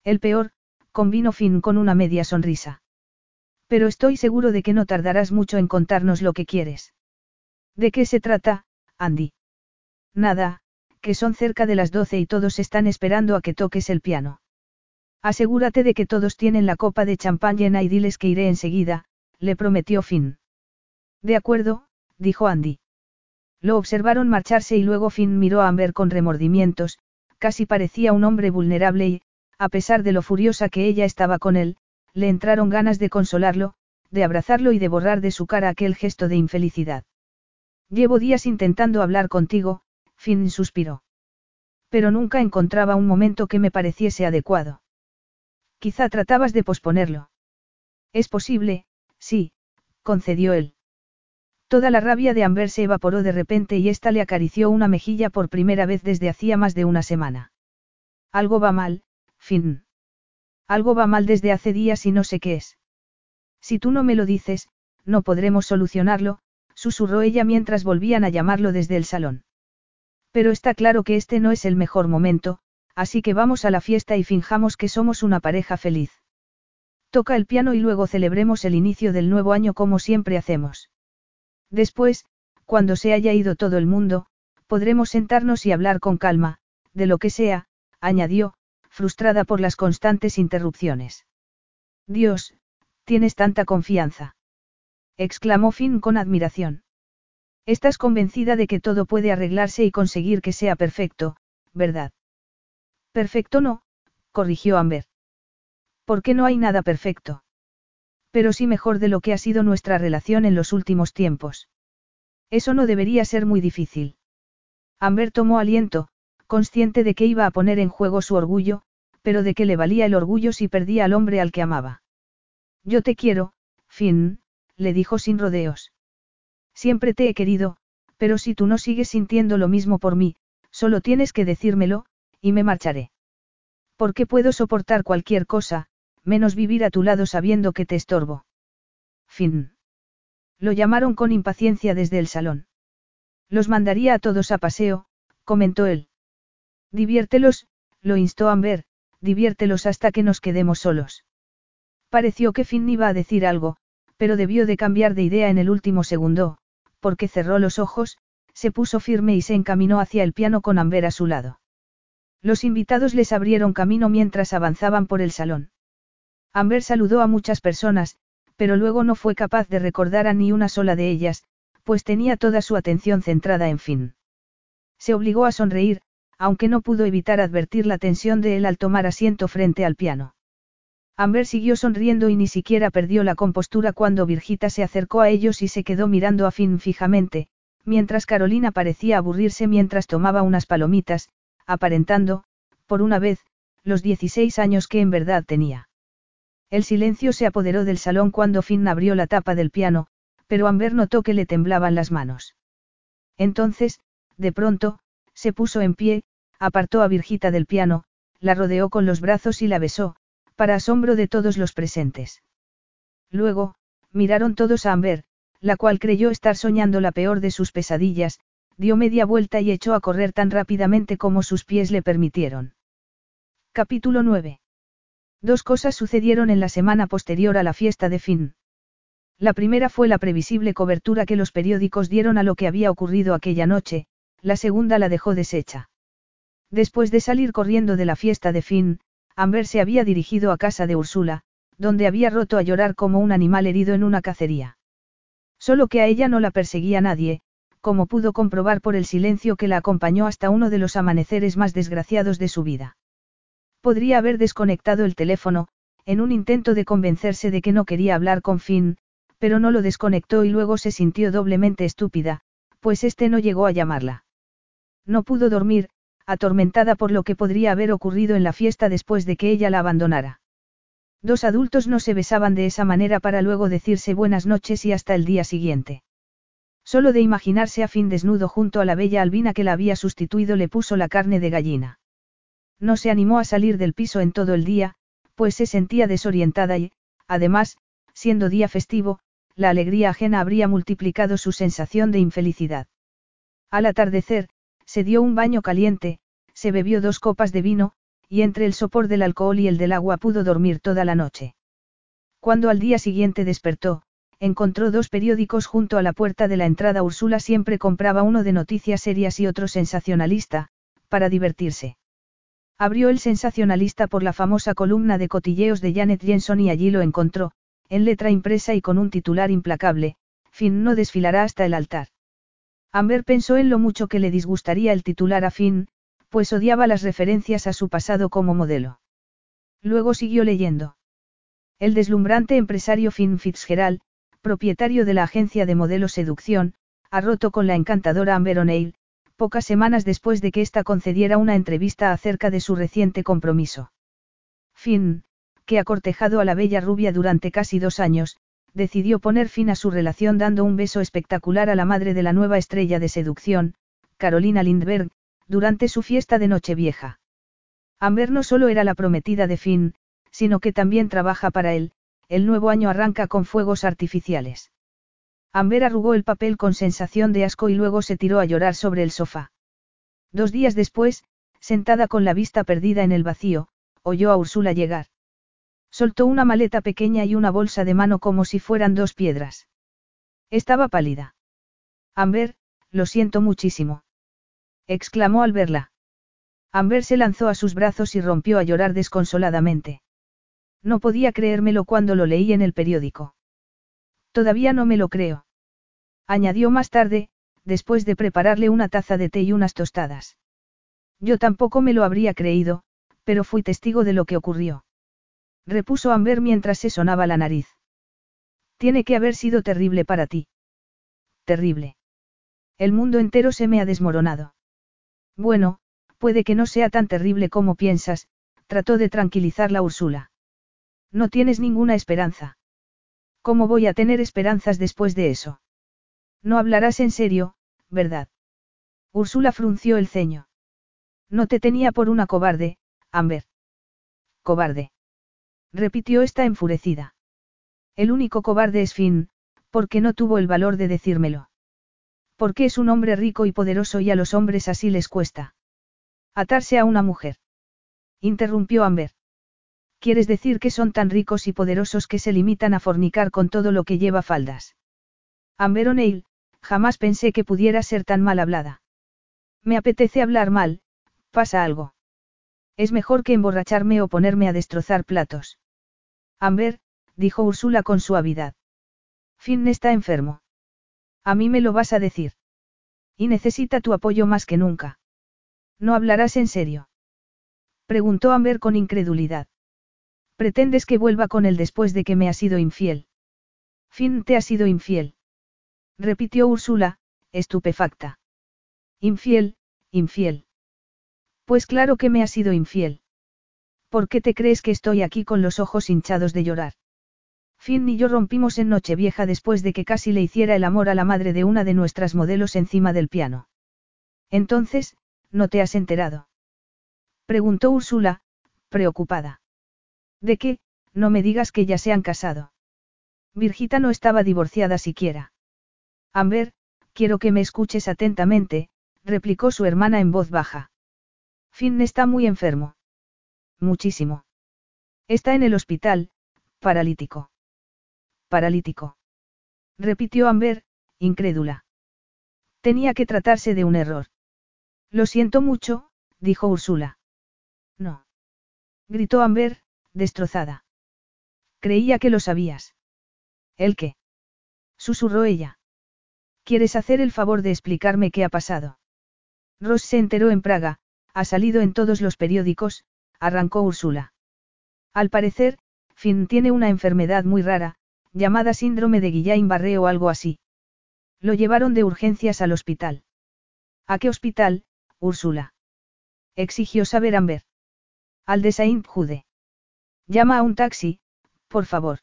El peor, convino Finn con una media sonrisa. Pero estoy seguro de que no tardarás mucho en contarnos lo que quieres. ¿De qué se trata, Andy? Nada, que son cerca de las doce y todos están esperando a que toques el piano. Asegúrate de que todos tienen la copa de champán llena y diles que iré enseguida, le prometió Finn. De acuerdo, dijo Andy. Lo observaron marcharse y luego Finn miró a Amber con remordimientos, casi parecía un hombre vulnerable y, a pesar de lo furiosa que ella estaba con él, le entraron ganas de consolarlo, de abrazarlo y de borrar de su cara aquel gesto de infelicidad. Llevo días intentando hablar contigo, Finn suspiró. pero nunca encontraba un momento que me pareciese adecuado. Quizá tratabas de posponerlo. Es posible, sí, concedió él. Toda la rabia de Amber se evaporó de repente y ésta le acarició una mejilla por primera vez desde hacía más de una semana. Algo va mal, Finn. Algo va mal desde hace días y no sé qué es. Si tú no me lo dices, no podremos solucionarlo, susurró ella mientras volvían a llamarlo desde el salón. Pero está claro que este no es el mejor momento, así que vamos a la fiesta y finjamos que somos una pareja feliz. Toca el piano y luego celebremos el inicio del nuevo año como siempre hacemos. Después, cuando se haya ido todo el mundo, podremos sentarnos y hablar con calma, de lo que sea, añadió, frustrada por las constantes interrupciones. Dios, tienes tanta confianza. exclamó Finn con admiración. Estás convencida de que todo puede arreglarse y conseguir que sea perfecto, ¿verdad? Perfecto no, corrigió Amber. ¿Por qué no hay nada perfecto? Pero sí mejor de lo que ha sido nuestra relación en los últimos tiempos. Eso no debería ser muy difícil. Amber tomó aliento, consciente de que iba a poner en juego su orgullo, pero de que le valía el orgullo si perdía al hombre al que amaba. Yo te quiero, Finn, le dijo sin rodeos. Siempre te he querido, pero si tú no sigues sintiendo lo mismo por mí, solo tienes que decírmelo, y me marcharé. Porque puedo soportar cualquier cosa, menos vivir a tu lado sabiendo que te estorbo. Fin. Lo llamaron con impaciencia desde el salón. Los mandaría a todos a paseo, comentó él. Diviértelos, lo instó Amber, diviértelos hasta que nos quedemos solos. Pareció que Finn iba a decir algo, pero debió de cambiar de idea en el último segundo, porque cerró los ojos, se puso firme y se encaminó hacia el piano con Amber a su lado. Los invitados les abrieron camino mientras avanzaban por el salón. Amber saludó a muchas personas, pero luego no fue capaz de recordar a ni una sola de ellas, pues tenía toda su atención centrada en Finn. Se obligó a sonreír, aunque no pudo evitar advertir la tensión de él al tomar asiento frente al piano. Amber siguió sonriendo y ni siquiera perdió la compostura cuando Virgita se acercó a ellos y se quedó mirando a Finn fijamente, mientras Carolina parecía aburrirse mientras tomaba unas palomitas, aparentando, por una vez, los 16 años que en verdad tenía. El silencio se apoderó del salón cuando Finn abrió la tapa del piano, pero Amber notó que le temblaban las manos. Entonces, de pronto, se puso en pie, apartó a Virgita del piano, la rodeó con los brazos y la besó, para asombro de todos los presentes. Luego, miraron todos a Amber, la cual creyó estar soñando la peor de sus pesadillas, dio media vuelta y echó a correr tan rápidamente como sus pies le permitieron. Capítulo 9. Dos cosas sucedieron en la semana posterior a la fiesta de Finn. La primera fue la previsible cobertura que los periódicos dieron a lo que había ocurrido aquella noche, la segunda la dejó deshecha. Después de salir corriendo de la fiesta de Finn, Amber se había dirigido a casa de Úrsula, donde había roto a llorar como un animal herido en una cacería. Solo que a ella no la perseguía nadie, como pudo comprobar por el silencio que la acompañó hasta uno de los amaneceres más desgraciados de su vida. Podría haber desconectado el teléfono, en un intento de convencerse de que no quería hablar con Finn, pero no lo desconectó y luego se sintió doblemente estúpida, pues este no llegó a llamarla. No pudo dormir, atormentada por lo que podría haber ocurrido en la fiesta después de que ella la abandonara. Dos adultos no se besaban de esa manera para luego decirse buenas noches y hasta el día siguiente. Solo de imaginarse a fin desnudo junto a la bella albina que la había sustituido le puso la carne de gallina. No se animó a salir del piso en todo el día, pues se sentía desorientada y, además, siendo día festivo, la alegría ajena habría multiplicado su sensación de infelicidad. Al atardecer, se dio un baño caliente, se bebió dos copas de vino, y entre el sopor del alcohol y el del agua pudo dormir toda la noche. Cuando al día siguiente despertó, encontró dos periódicos junto a la puerta de la entrada. Úrsula siempre compraba uno de noticias serias y otro sensacionalista, para divertirse. Abrió el sensacionalista por la famosa columna de cotilleos de Janet Jensen y allí lo encontró, en letra impresa y con un titular implacable, Finn no desfilará hasta el altar. Amber pensó en lo mucho que le disgustaría el titular a Finn, pues odiaba las referencias a su pasado como modelo. Luego siguió leyendo. El deslumbrante empresario Finn Fitzgerald, propietario de la agencia de modelos Seducción, ha roto con la encantadora Amber O'Neill, pocas semanas después de que ésta concediera una entrevista acerca de su reciente compromiso. Finn, que ha cortejado a la bella rubia durante casi dos años, decidió poner fin a su relación dando un beso espectacular a la madre de la nueva estrella de seducción, Carolina Lindbergh, durante su fiesta de Nochevieja. Amber no solo era la prometida de Finn, sino que también trabaja para él, el nuevo año arranca con fuegos artificiales. Amber arrugó el papel con sensación de asco y luego se tiró a llorar sobre el sofá. Dos días después, sentada con la vista perdida en el vacío, oyó a Úrsula llegar. Soltó una maleta pequeña y una bolsa de mano como si fueran dos piedras. Estaba pálida. Amber, lo siento muchísimo. exclamó al verla. Amber se lanzó a sus brazos y rompió a llorar desconsoladamente. No podía creérmelo cuando lo leí en el periódico. Todavía no me lo creo. Añadió más tarde, después de prepararle una taza de té y unas tostadas. Yo tampoco me lo habría creído, pero fui testigo de lo que ocurrió. Repuso Amber mientras se sonaba la nariz. Tiene que haber sido terrible para ti. Terrible. El mundo entero se me ha desmoronado. Bueno, puede que no sea tan terrible como piensas, trató de tranquilizarla Úrsula. No tienes ninguna esperanza. ¿Cómo voy a tener esperanzas después de eso? No hablarás en serio, ¿verdad? Úrsula frunció el ceño. No te tenía por una cobarde, Amber. Cobarde. Repitió esta enfurecida. El único cobarde es Finn, porque no tuvo el valor de decírmelo. Porque es un hombre rico y poderoso y a los hombres así les cuesta. Atarse a una mujer. Interrumpió Amber. ¿Quieres decir que son tan ricos y poderosos que se limitan a fornicar con todo lo que lleva faldas? Amber O'Neill, jamás pensé que pudiera ser tan mal hablada. Me apetece hablar mal, pasa algo. Es mejor que emborracharme o ponerme a destrozar platos. Amber, dijo Úrsula con suavidad. Finn está enfermo. A mí me lo vas a decir. Y necesita tu apoyo más que nunca. ¿No hablarás en serio? Preguntó Amber con incredulidad. ¿Pretendes que vuelva con él después de que me ha sido infiel? Finn te ha sido infiel. Repitió Úrsula, estupefacta. Infiel, infiel. Pues claro que me ha sido infiel. ¿Por qué te crees que estoy aquí con los ojos hinchados de llorar? Finn y yo rompimos en Nochevieja después de que casi le hiciera el amor a la madre de una de nuestras modelos encima del piano. Entonces, ¿no te has enterado? Preguntó Úrsula, preocupada. ¿De qué? No me digas que ya se han casado. Virgita no estaba divorciada siquiera. Amber, quiero que me escuches atentamente, replicó su hermana en voz baja. Finn está muy enfermo. Muchísimo. Está en el hospital, paralítico. Paralítico. Repitió Amber, incrédula. Tenía que tratarse de un error. Lo siento mucho, dijo Úrsula. No. Gritó Amber, destrozada. Creía que lo sabías. ¿El qué? Susurró ella. ¿Quieres hacer el favor de explicarme qué ha pasado? Ross se enteró en Praga, ha salido en todos los periódicos, arrancó Úrsula. Al parecer, Finn tiene una enfermedad muy rara, llamada síndrome de Guillain-Barré o algo así. Lo llevaron de urgencias al hospital. ¿A qué hospital, Úrsula? Exigió saber Amber. Al de Saint-Jude. Llama a un taxi, por favor.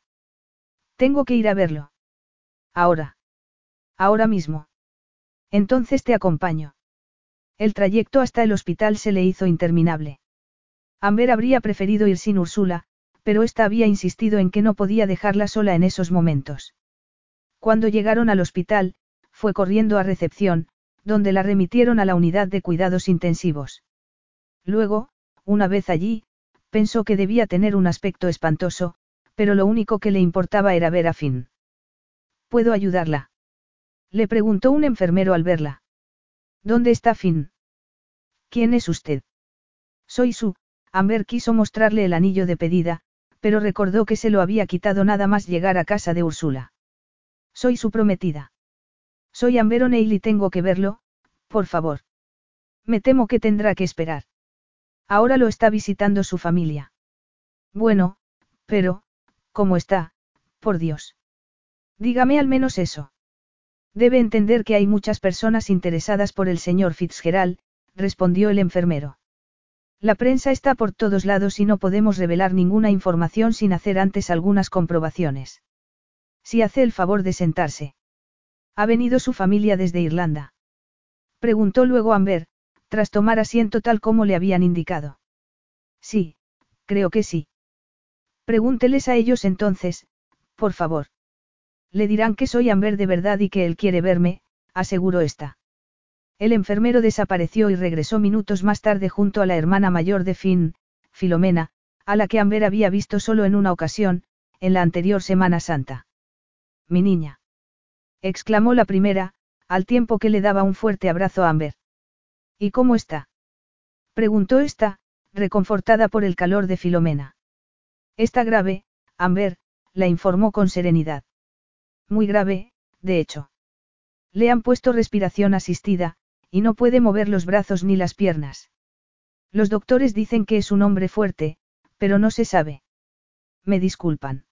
Tengo que ir a verlo. Ahora. Ahora mismo. Entonces te acompaño. El trayecto hasta el hospital se le hizo interminable. Amber habría preferido ir sin Úrsula, pero ésta había insistido en que no podía dejarla sola en esos momentos. Cuando llegaron al hospital, fue corriendo a recepción, donde la remitieron a la unidad de cuidados intensivos. Luego, una vez allí, Pensó que debía tener un aspecto espantoso, pero lo único que le importaba era ver a Finn. ¿Puedo ayudarla? Le preguntó un enfermero al verla. ¿Dónde está Finn? ¿Quién es usted? Soy su. Amber quiso mostrarle el anillo de pedida, pero recordó que se lo había quitado nada más llegar a casa de Úrsula. Soy su prometida. Soy Amber O'Neill y tengo que verlo, por favor. Me temo que tendrá que esperar. Ahora lo está visitando su familia. Bueno, pero, ¿cómo está? Por Dios. Dígame al menos eso. Debe entender que hay muchas personas interesadas por el señor Fitzgerald, respondió el enfermero. La prensa está por todos lados y no podemos revelar ninguna información sin hacer antes algunas comprobaciones. Si hace el favor de sentarse. ¿Ha venido su familia desde Irlanda? Preguntó luego Amber, tras tomar asiento tal como le habían indicado. Sí, creo que sí. Pregúnteles a ellos entonces, por favor. Le dirán que soy Amber de verdad y que él quiere verme, aseguró esta. El enfermero desapareció y regresó minutos más tarde junto a la hermana mayor de Finn, Filomena, a la que Amber había visto solo en una ocasión, en la anterior Semana Santa. Mi niña. exclamó la primera, al tiempo que le daba un fuerte abrazo a Amber. ¿Y cómo está? preguntó esta, reconfortada por el calor de Filomena. Está grave, Amber, la informó con serenidad. Muy grave, de hecho. Le han puesto respiración asistida, y no puede mover los brazos ni las piernas. Los doctores dicen que es un hombre fuerte, pero no se sabe. Me disculpan.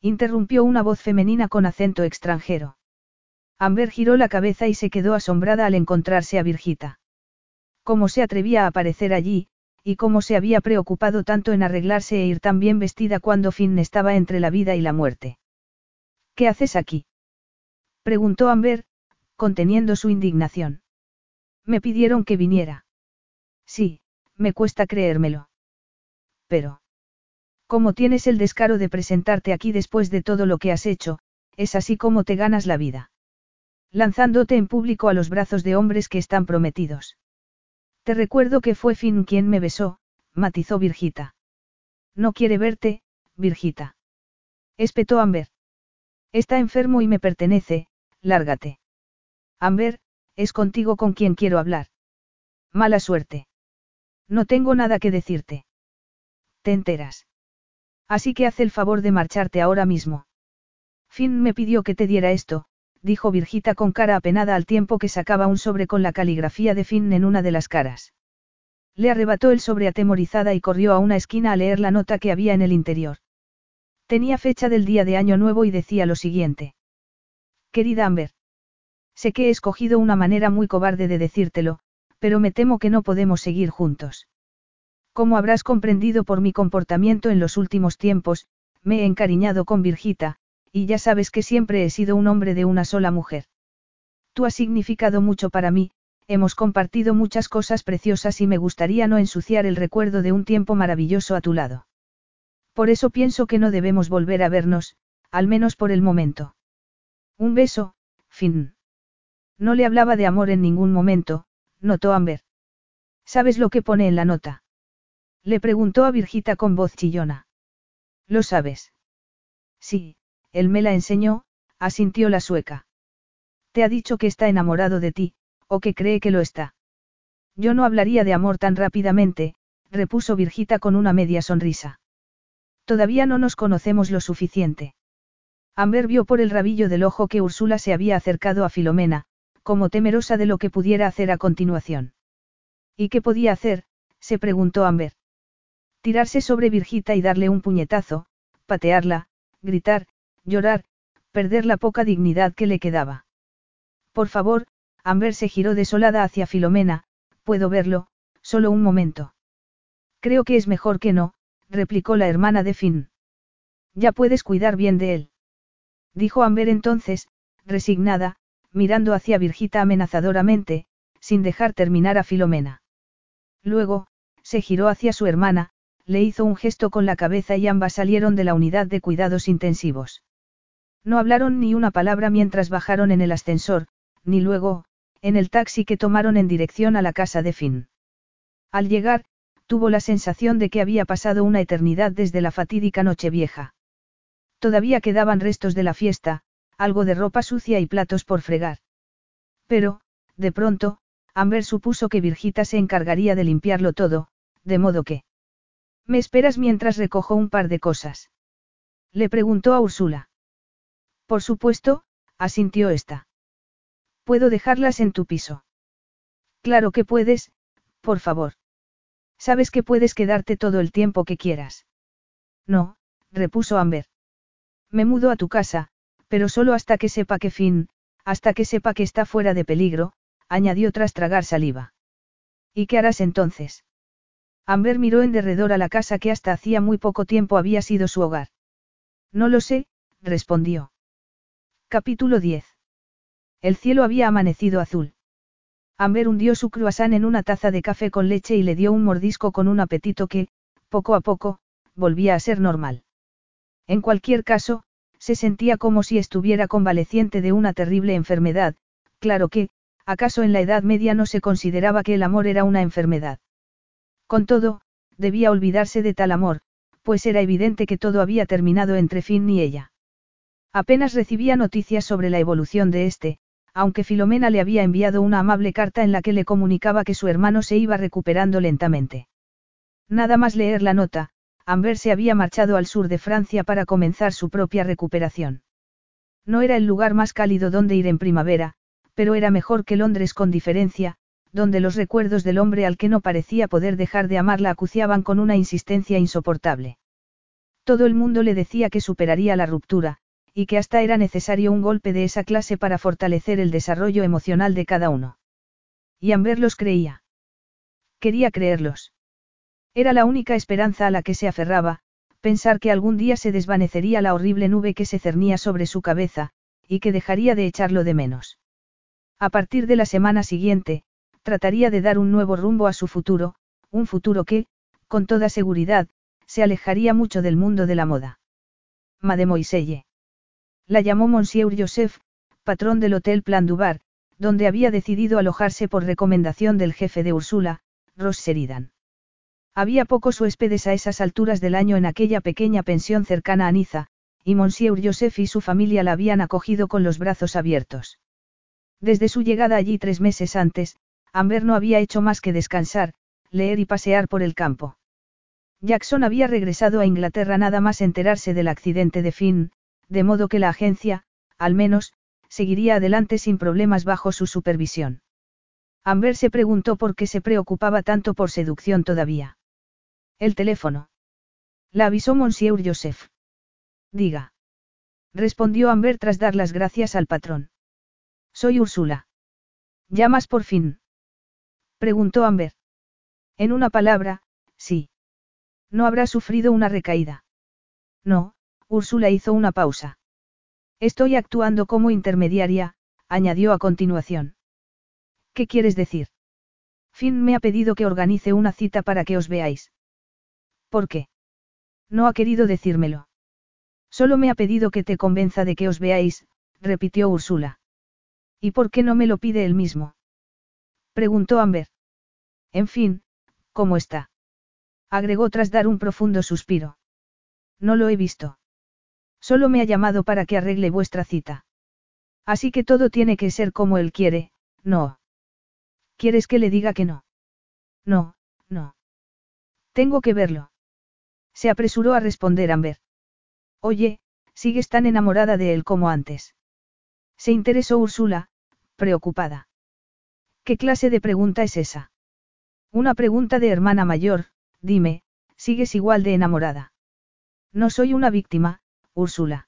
Interrumpió una voz femenina con acento extranjero. Amber giró la cabeza y se quedó asombrada al encontrarse a Virgita. Cómo se atrevía a aparecer allí, y cómo se había preocupado tanto en arreglarse e ir tan bien vestida cuando Finn estaba entre la vida y la muerte. ¿Qué haces aquí? preguntó Amber, conteniendo su indignación. Me pidieron que viniera. Sí, me cuesta creérmelo. Pero. ¿Cómo tienes el descaro de presentarte aquí después de todo lo que has hecho? Es así como te ganas la vida. Lanzándote en público a los brazos de hombres que están prometidos. Te recuerdo que fue Finn quien me besó, matizó Virgita. No quiere verte, Virgita. Espetó Amber. Está enfermo y me pertenece, lárgate. Amber, es contigo con quien quiero hablar. Mala suerte. No tengo nada que decirte. Te enteras. Así que haz el favor de marcharte ahora mismo. Finn me pidió que te diera esto, dijo Virgita con cara apenada al tiempo que sacaba un sobre con la caligrafía de Finn en una de las caras. Le arrebató el sobre atemorizada y corrió a una esquina a leer la nota que había en el interior. Tenía fecha del día de Año Nuevo y decía lo siguiente. Querida Amber. Sé que he escogido una manera muy cobarde de decírtelo, pero me temo que no podemos seguir juntos. Como habrás comprendido por mi comportamiento en los últimos tiempos, me he encariñado con Virgita, y ya sabes que siempre he sido un hombre de una sola mujer. Tú has significado mucho para mí, hemos compartido muchas cosas preciosas y me gustaría no ensuciar el recuerdo de un tiempo maravilloso a tu lado. Por eso pienso que no debemos volver a vernos, al menos por el momento. Un beso, fin. No le hablaba de amor en ningún momento, notó Amber. ¿Sabes lo que pone en la nota? Le preguntó a Virgita con voz chillona. ¿Lo sabes? Sí, él me la enseñó, asintió la sueca. Te ha dicho que está enamorado de ti, o que cree que lo está. Yo no hablaría de amor tan rápidamente, repuso Virgita con una media sonrisa. Todavía no nos conocemos lo suficiente. Amber vio por el rabillo del ojo que Úrsula se había acercado a Filomena, como temerosa de lo que pudiera hacer a continuación. ¿Y qué podía hacer? se preguntó Amber. Tirarse sobre Virgita y darle un puñetazo, patearla, gritar, llorar, perder la poca dignidad que le quedaba. Por favor, Amber se giró desolada hacia Filomena, puedo verlo, solo un momento. Creo que es mejor que no, replicó la hermana de Finn. Ya puedes cuidar bien de él. Dijo Amber entonces, resignada, mirando hacia Virgita amenazadoramente, sin dejar terminar a Filomena. Luego, se giró hacia su hermana, le hizo un gesto con la cabeza y ambas salieron de la unidad de cuidados intensivos. No hablaron ni una palabra mientras bajaron en el ascensor, ni luego, en el taxi que tomaron en dirección a la casa de Finn. Al llegar, tuvo la sensación de que había pasado una eternidad desde la fatídica noche vieja. Todavía quedaban restos de la fiesta, algo de ropa sucia y platos por fregar. Pero, de pronto, Amber supuso que Virgita se encargaría de limpiarlo todo, de modo que... ¿Me esperas mientras recojo un par de cosas? Le preguntó a Úrsula. Por supuesto, asintió esta. ¿Puedo dejarlas en tu piso? Claro que puedes, por favor. Sabes que puedes quedarte todo el tiempo que quieras. No, repuso Amber. Me mudo a tu casa, pero solo hasta que sepa que Finn, Hasta que sepa que está fuera de peligro, añadió tras tragar saliva. ¿Y qué harás entonces? Amber miró en derredor a la casa que hasta hacía muy poco tiempo había sido su hogar. No lo sé, respondió. Capítulo 10. El cielo había amanecido azul. Amber hundió su croissant en una taza de café con leche y le dio un mordisco con un apetito que, poco a poco, volvía a ser normal. En cualquier caso, se sentía como si estuviera convaleciente de una terrible enfermedad, claro que, acaso en la Edad Media no se consideraba que el amor era una enfermedad. Con todo, debía olvidarse de tal amor, pues era evidente que todo había terminado entre Finn y ella. Apenas recibía noticias sobre la evolución de este, aunque Filomena le había enviado una amable carta en la que le comunicaba que su hermano se iba recuperando lentamente. Nada más leer la nota, Amber se había marchado al sur de Francia para comenzar su propia recuperación. No era el lugar más cálido donde ir en primavera, pero era mejor que Londres con diferencia, donde los recuerdos del hombre al que no parecía poder dejar de amar la acuciaban con una insistencia insoportable. Todo el mundo le decía que superaría la ruptura, y que hasta era necesario un golpe de esa clase para fortalecer el desarrollo emocional de cada uno. Y Amber los creía. Quería creerlos. Era la única esperanza a la que se aferraba, pensar que algún día se desvanecería la horrible nube que se cernía sobre su cabeza, y que dejaría de echarlo de menos. A partir de la semana siguiente, trataría de dar un nuevo rumbo a su futuro, un futuro que, con toda seguridad, se alejaría mucho del mundo de la moda. Mademoiselle. La llamó Monsieur Joseph, patrón del Hotel Plan Dubar, donde había decidido alojarse por recomendación del jefe de Úrsula, Ross Sheridan. Había pocos huéspedes a esas alturas del año en aquella pequeña pensión cercana a Niza, y Monsieur Joseph y su familia la habían acogido con los brazos abiertos. Desde su llegada allí tres meses antes, Amber no había hecho más que descansar, leer y pasear por el campo. Jackson había regresado a Inglaterra nada más enterarse del accidente de Finn, de modo que la agencia, al menos, seguiría adelante sin problemas bajo su supervisión. Amber se preguntó por qué se preocupaba tanto por seducción todavía. El teléfono. La avisó Monsieur Joseph. Diga. Respondió Amber tras dar las gracias al patrón. Soy Úrsula. ¿Llamas por fin? Preguntó Amber. En una palabra, sí. No habrá sufrido una recaída. No, Úrsula hizo una pausa. Estoy actuando como intermediaria, añadió a continuación. ¿Qué quieres decir? Finn me ha pedido que organice una cita para que os veáis. ¿Por qué? No ha querido decírmelo. Solo me ha pedido que te convenza de que os veáis, repitió Úrsula. ¿Y por qué no me lo pide él mismo? Preguntó Amber. En fin, ¿cómo está? Agregó tras dar un profundo suspiro. No lo he visto. Solo me ha llamado para que arregle vuestra cita. Así que todo tiene que ser como él quiere, no. ¿Quieres que le diga que no? No, no. Tengo que verlo. Se apresuró a responder Amber. Oye, sigues tan enamorada de él como antes. Se interesó Úrsula, preocupada. ¿Qué clase de pregunta es esa? Una pregunta de hermana mayor, dime, ¿sigues igual de enamorada? No soy una víctima, Úrsula.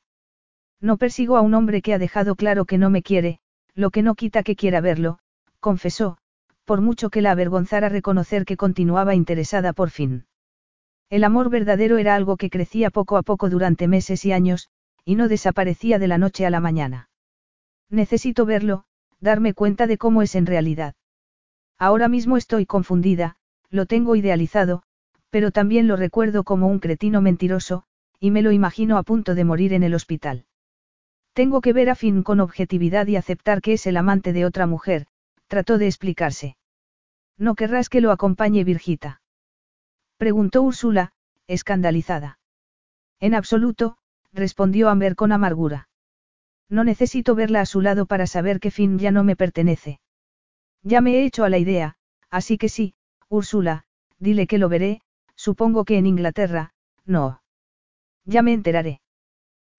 No persigo a un hombre que ha dejado claro que no me quiere, lo que no quita que quiera verlo, confesó, por mucho que la avergonzara reconocer que continuaba interesada por fin. El amor verdadero era algo que crecía poco a poco durante meses y años, y no desaparecía de la noche a la mañana. Necesito verlo, darme cuenta de cómo es en realidad. Ahora mismo estoy confundida, lo tengo idealizado, pero también lo recuerdo como un cretino mentiroso, y me lo imagino a punto de morir en el hospital. Tengo que ver a Finn con objetividad y aceptar que es el amante de otra mujer, trató de explicarse. ¿No querrás que lo acompañe Virgita? Preguntó Úrsula, escandalizada. En absoluto, respondió Amber con amargura. No necesito verla a su lado para saber que Finn ya no me pertenece. Ya me he hecho a la idea, así que sí, Úrsula, dile que lo veré, supongo que en Inglaterra, no. Ya me enteraré.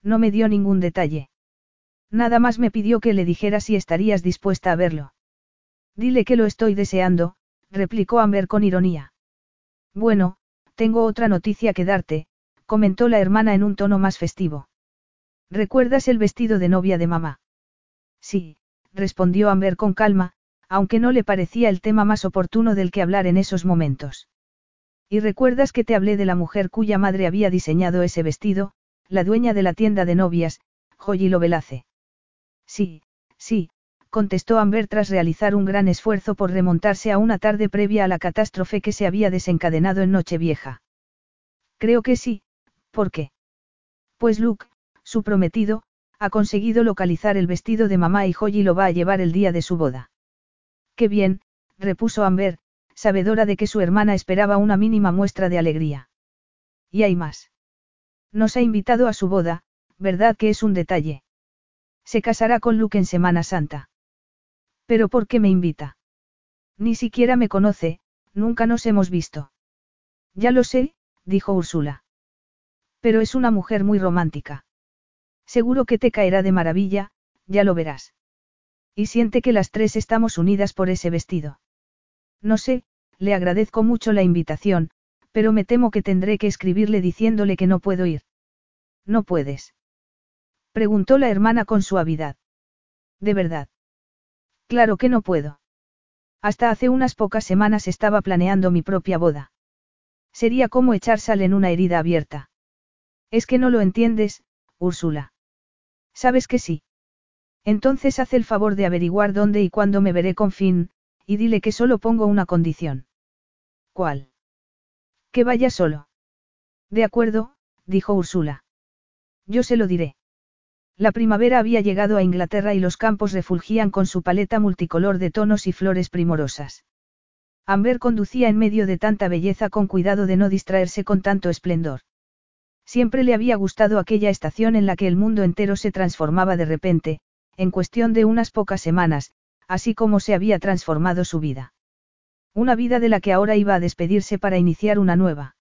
No me dio ningún detalle. Nada más me pidió que le dijera si estarías dispuesta a verlo. Dile que lo estoy deseando, replicó Amber con ironía. Bueno, tengo otra noticia que darte, comentó la hermana en un tono más festivo. ¿Recuerdas el vestido de novia de mamá? Sí, respondió Amber con calma, aunque no le parecía el tema más oportuno del que hablar en esos momentos. ¿Y recuerdas que te hablé de la mujer cuya madre había diseñado ese vestido, la dueña de la tienda de novias, Joyilo Velace? Sí, sí, contestó Amber tras realizar un gran esfuerzo por remontarse a una tarde previa a la catástrofe que se había desencadenado en Nochevieja. Creo que sí, ¿por qué? Pues Luke, su prometido, ha conseguido localizar el vestido de mamá y Joy lo va a llevar el día de su boda. Qué bien, repuso Amber, sabedora de que su hermana esperaba una mínima muestra de alegría. Y hay más. Nos ha invitado a su boda, ¿verdad que es un detalle? Se casará con Luke en Semana Santa. ¿Pero por qué me invita? Ni siquiera me conoce, nunca nos hemos visto. Ya lo sé, dijo Úrsula. Pero es una mujer muy romántica. Seguro que te caerá de maravilla, ya lo verás. Y siente que las tres estamos unidas por ese vestido. No sé, le agradezco mucho la invitación, pero me temo que tendré que escribirle diciéndole que no puedo ir. ¿No puedes? Preguntó la hermana con suavidad. ¿De verdad? Claro que no puedo. Hasta hace unas pocas semanas estaba planeando mi propia boda. Sería como echar sal en una herida abierta. Es que no lo entiendes, Úrsula. ¿Sabes que sí? Entonces haz el favor de averiguar dónde y cuándo me veré con Finn, y dile que solo pongo una condición. ¿Cuál? Que vaya solo. De acuerdo, dijo Úrsula. Yo se lo diré. La primavera había llegado a Inglaterra y los campos refulgían con su paleta multicolor de tonos y flores primorosas. Amber conducía en medio de tanta belleza con cuidado de no distraerse con tanto esplendor. Siempre le había gustado aquella estación en la que el mundo entero se transformaba de repente, en cuestión de unas pocas semanas, así como se había transformado su vida. Una vida de la que ahora iba a despedirse para iniciar una nueva.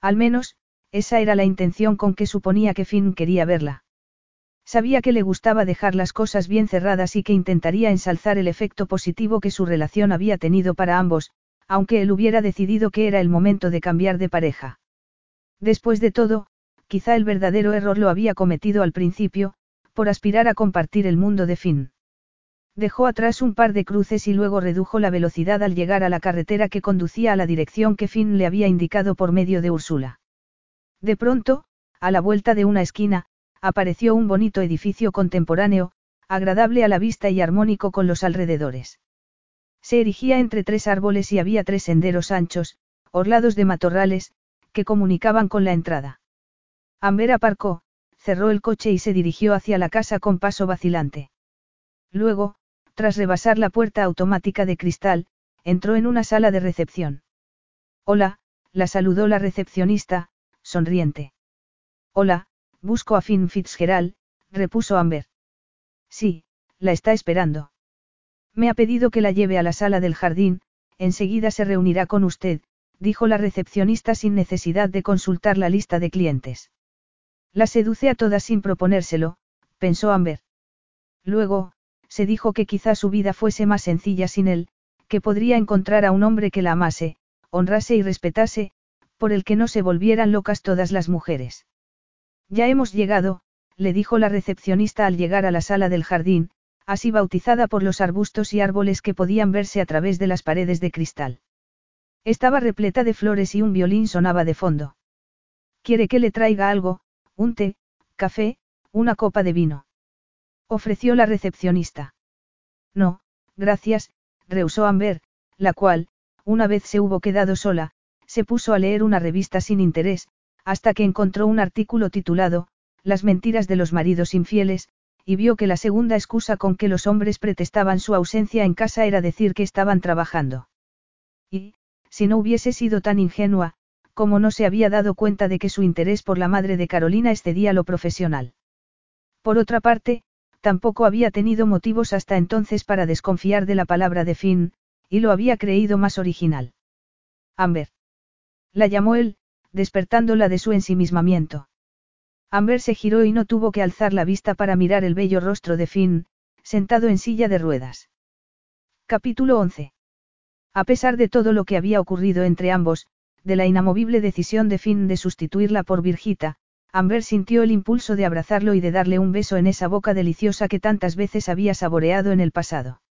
Al menos, esa era la intención con que suponía que Finn quería verla. Sabía que le gustaba dejar las cosas bien cerradas y que intentaría ensalzar el efecto positivo que su relación había tenido para ambos, aunque él hubiera decidido que era el momento de cambiar de pareja. Después de todo, quizá el verdadero error lo había cometido al principio, por aspirar a compartir el mundo de Finn. Dejó atrás un par de cruces y luego redujo la velocidad al llegar a la carretera que conducía a la dirección que Finn le había indicado por medio de Úrsula. De pronto, a la vuelta de una esquina, apareció un bonito edificio contemporáneo, agradable a la vista y armónico con los alrededores. Se erigía entre tres árboles y había tres senderos anchos, orlados de matorrales, que comunicaban con la entrada. Amber aparcó, cerró el coche y se dirigió hacia la casa con paso vacilante. Luego, tras rebasar la puerta automática de cristal, entró en una sala de recepción. Hola, la saludó la recepcionista, sonriente. Hola, busco a Finn Fitzgerald, repuso Amber. Sí, la está esperando. Me ha pedido que la lleve a la sala del jardín, enseguida se reunirá con usted, dijo la recepcionista sin necesidad de consultar la lista de clientes. La seduce a todas sin proponérselo, pensó Amber. Luego, se dijo que quizá su vida fuese más sencilla sin él, que podría encontrar a un hombre que la amase, honrase y respetase, por el que no se volvieran locas todas las mujeres. Ya hemos llegado, le dijo la recepcionista al llegar a la sala del jardín, así bautizada por los arbustos y árboles que podían verse a través de las paredes de cristal. Estaba repleta de flores y un violín sonaba de fondo. ¿Quiere que le traiga algo, un té, café, una copa de vino? Ofreció la recepcionista. No, gracias, rehusó Amber, la cual, una vez se hubo quedado sola, se puso a leer una revista sin interés, hasta que encontró un artículo titulado, Las mentiras de los maridos infieles, y vio que la segunda excusa con que los hombres pretestaban su ausencia en casa era decir que estaban trabajando. Y, si no hubiese sido tan ingenua, como no se había dado cuenta de que su interés por la madre de Carolina excedía lo profesional. Por otra parte, tampoco había tenido motivos hasta entonces para desconfiar de la palabra de Finn, y lo había creído más original. Amber. La llamó él, despertándola de su ensimismamiento. Amber se giró y no tuvo que alzar la vista para mirar el bello rostro de Finn, sentado en silla de ruedas. Capítulo 11. A pesar de todo lo que había ocurrido entre ambos, de la inamovible decisión de Finn de sustituirla por Virgita, Amber sintió el impulso de abrazarlo y de darle un beso en esa boca deliciosa que tantas veces había saboreado en el pasado.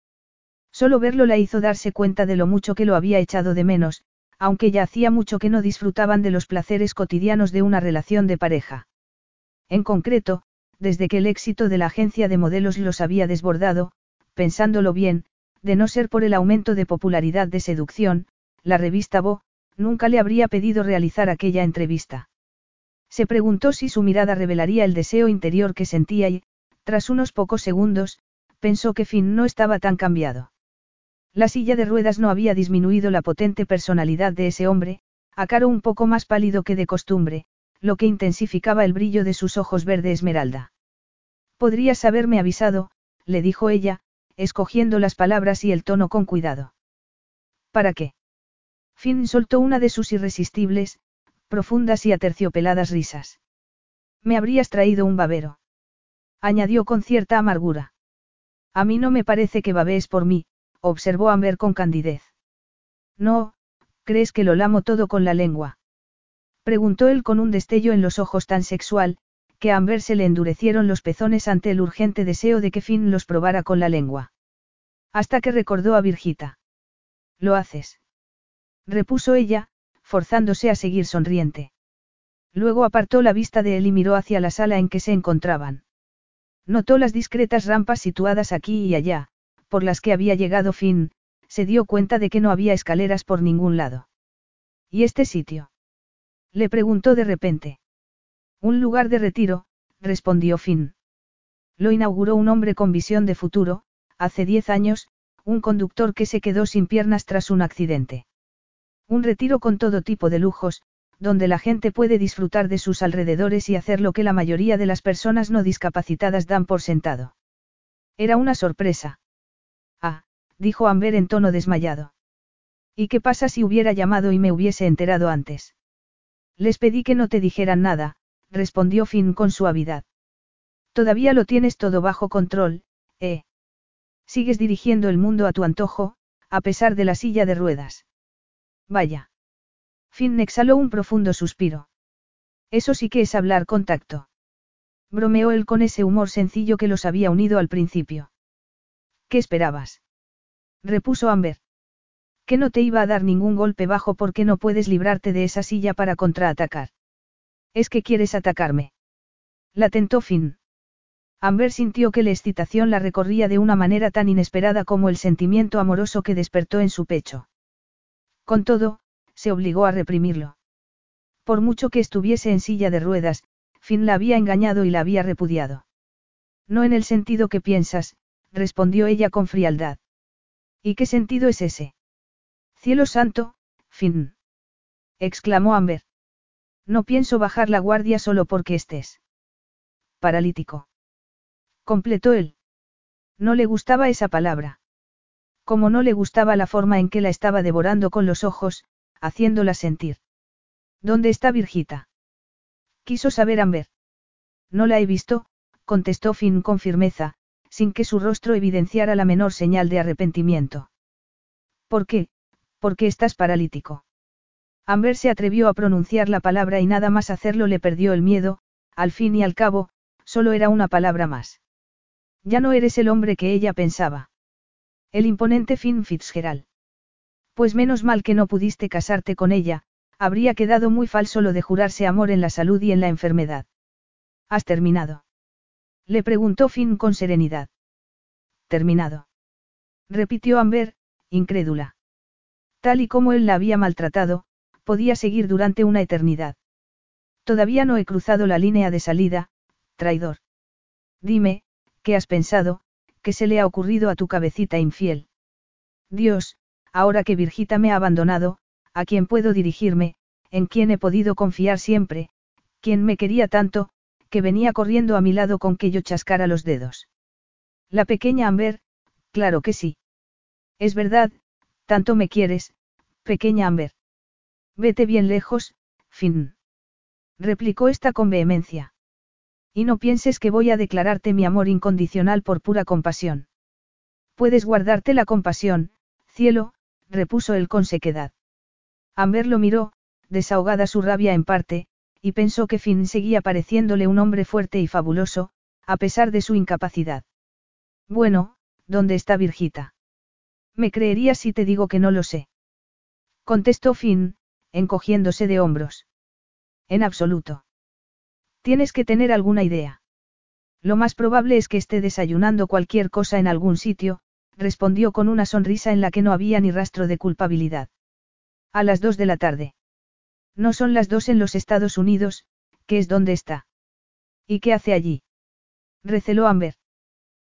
Solo verlo la hizo darse cuenta de lo mucho que lo había echado de menos, aunque ya hacía mucho que no disfrutaban de los placeres cotidianos de una relación de pareja. En concreto, desde que el éxito de la agencia de modelos los había desbordado, pensándolo bien, de no ser por el aumento de popularidad de seducción, la revista Bo, nunca le habría pedido realizar aquella entrevista. Se preguntó si su mirada revelaría el deseo interior que sentía y, tras unos pocos segundos, pensó que Finn no estaba tan cambiado. La silla de ruedas no había disminuido la potente personalidad de ese hombre, a caro un poco más pálido que de costumbre, lo que intensificaba el brillo de sus ojos verde esmeralda. Podrías haberme avisado, le dijo ella, escogiendo las palabras y el tono con cuidado. ¿Para qué? Finn soltó una de sus irresistibles, profundas y aterciopeladas risas. Me habrías traído un babero. Añadió con cierta amargura. A mí no me parece que babés por mí, observó Amber con candidez. No, ¿crees que lo lamo todo con la lengua? Preguntó él con un destello en los ojos tan sexual, que a Amber se le endurecieron los pezones ante el urgente deseo de que Finn los probara con la lengua. Hasta que recordó a Virgita. Lo haces. Repuso ella, forzándose a seguir sonriente. Luego apartó la vista de él y miró hacia la sala en que se encontraban. Notó las discretas rampas situadas aquí y allá, por las que había llegado Finn, se dio cuenta de que no había escaleras por ningún lado. ¿Y este sitio? Le preguntó de repente. Un lugar de retiro, respondió Finn. Lo inauguró un hombre con visión de futuro, hace diez años, un conductor que se quedó sin piernas tras un accidente. Un retiro con todo tipo de lujos, donde la gente puede disfrutar de sus alrededores y hacer lo que la mayoría de las personas no discapacitadas dan por sentado. Era una sorpresa. Ah, dijo Amber en tono desmayado. ¿Y qué pasa si hubiera llamado y me hubiese enterado antes? Les pedí que no te dijeran nada, respondió Finn con suavidad. Todavía lo tienes todo bajo control, ¿eh? Sigues dirigiendo el mundo a tu antojo, a pesar de la silla de ruedas. Vaya. Finn exhaló un profundo suspiro. Eso sí que es hablar con tacto. Bromeó él con ese humor sencillo que los había unido al principio. ¿Qué esperabas? Repuso Amber. Que no te iba a dar ningún golpe bajo porque no puedes librarte de esa silla para contraatacar. ¿Es que quieres atacarme? La tentó Finn. Amber sintió que la excitación la recorría de una manera tan inesperada como el sentimiento amoroso que despertó en su pecho. Con todo, se obligó a reprimirlo. Por mucho que estuviese en silla de ruedas, Finn la había engañado y la había repudiado. No en el sentido que piensas, respondió ella con frialdad. ¿Y qué sentido es ese? Cielo santo, Finn. exclamó Amber. No pienso bajar la guardia solo porque estés. Paralítico. Completó él. No le gustaba esa palabra. Como no le gustaba la forma en que la estaba devorando con los ojos, haciéndola sentir. ¿Dónde está Virgita? Quiso saber Amber. No la he visto, contestó Finn con firmeza, sin que su rostro evidenciara la menor señal de arrepentimiento. ¿Por qué? Porque estás paralítico. Amber se atrevió a pronunciar la palabra y nada más hacerlo le perdió el miedo, al fin y al cabo, solo era una palabra más. Ya no eres el hombre que ella pensaba. El imponente Finn Fitzgerald. Pues menos mal que no pudiste casarte con ella, habría quedado muy falso lo de jurarse amor en la salud y en la enfermedad. ¿Has terminado? Le preguntó Finn con serenidad. Terminado. Repitió Amber, incrédula. Tal y como él la había maltratado, podía seguir durante una eternidad. Todavía no he cruzado la línea de salida, traidor. Dime, ¿qué has pensado, qué se le ha ocurrido a tu cabecita infiel? Dios, ahora que Virgita me ha abandonado, ¿a quién puedo dirigirme, en quién he podido confiar siempre, quién me quería tanto, que venía corriendo a mi lado con que yo chascara los dedos? La pequeña Amber, claro que sí. Es verdad, tanto me quieres, pequeña Amber. Vete bien lejos, Finn. Replicó esta con vehemencia. Y no pienses que voy a declararte mi amor incondicional por pura compasión. Puedes guardarte la compasión, cielo, repuso él con sequedad. Amber lo miró, desahogada su rabia en parte, y pensó que Finn seguía pareciéndole un hombre fuerte y fabuloso, a pesar de su incapacidad. Bueno, ¿dónde está Virgita? Me creerías si te digo que no lo sé. Contestó Finn, encogiéndose de hombros. En absoluto. Tienes que tener alguna idea. Lo más probable es que esté desayunando cualquier cosa en algún sitio, respondió con una sonrisa en la que no había ni rastro de culpabilidad. A las dos de la tarde. No son las dos en los Estados Unidos, que es donde está. ¿Y qué hace allí? Receló Amber.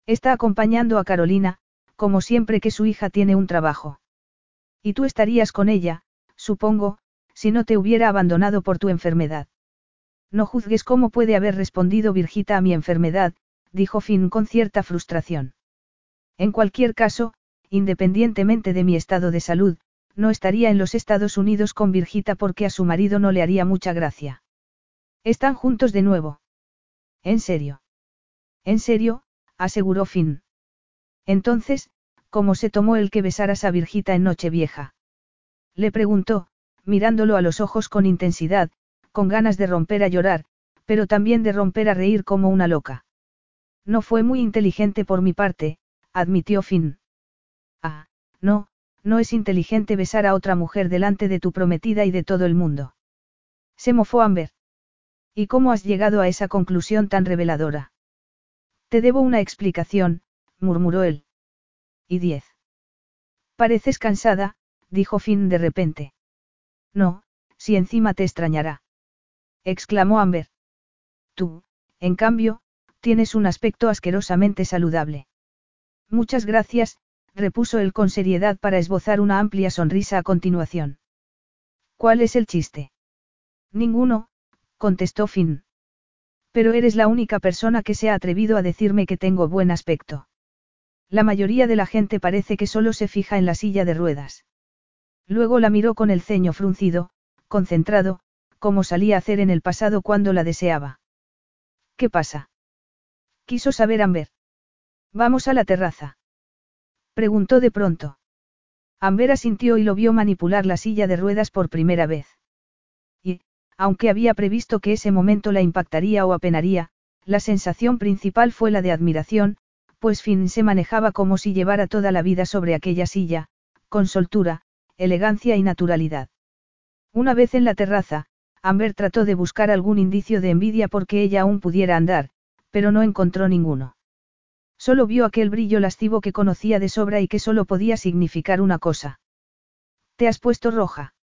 Está acompañando a Carolina, como siempre que su hija tiene un trabajo. Y tú estarías con ella, supongo, si no te hubiera abandonado por tu enfermedad. No juzgues cómo puede haber respondido Virgita a mi enfermedad, dijo Finn con cierta frustración. En cualquier caso, independientemente de mi estado de salud, no estaría en los Estados Unidos con Virgita porque a su marido no le haría mucha gracia. Están juntos de nuevo. ¿En serio? En serio, aseguró Finn. Entonces, ¿cómo se tomó el que besaras a Virgita en Nochevieja? Le preguntó, mirándolo a los ojos con intensidad, con ganas de romper a llorar, pero también de romper a reír como una loca. No fue muy inteligente por mi parte, admitió Finn. Ah, no, no es inteligente besar a otra mujer delante de tu prometida y de todo el mundo. Se mofó Amber. ¿Y cómo has llegado a esa conclusión tan reveladora? Te debo una explicación, murmuró él. ¿Y diez? Pareces cansada, dijo Finn de repente. No, si encima te extrañará. Exclamó Amber. Tú, en cambio, tienes un aspecto asquerosamente saludable. Muchas gracias, repuso él con seriedad para esbozar una amplia sonrisa a continuación. ¿Cuál es el chiste? Ninguno, contestó Finn. Pero eres la única persona que se ha atrevido a decirme que tengo buen aspecto. La mayoría de la gente parece que solo se fija en la silla de ruedas. Luego la miró con el ceño fruncido, concentrado, como salía a hacer en el pasado cuando la deseaba. ¿Qué pasa? Quiso saber Amber. Vamos a la terraza. Preguntó de pronto. Amber asintió y lo vio manipular la silla de ruedas por primera vez. Y, aunque había previsto que ese momento la impactaría o apenaría, la sensación principal fue la de admiración, pues Finn se manejaba como si llevara toda la vida sobre aquella silla, con soltura, elegancia y naturalidad. Una vez en la terraza, Amber trató de buscar algún indicio de envidia porque ella aún pudiera andar, pero no encontró ninguno. Solo vio aquel brillo lascivo que conocía de sobra y que solo podía significar una cosa. ¿Te has puesto roja?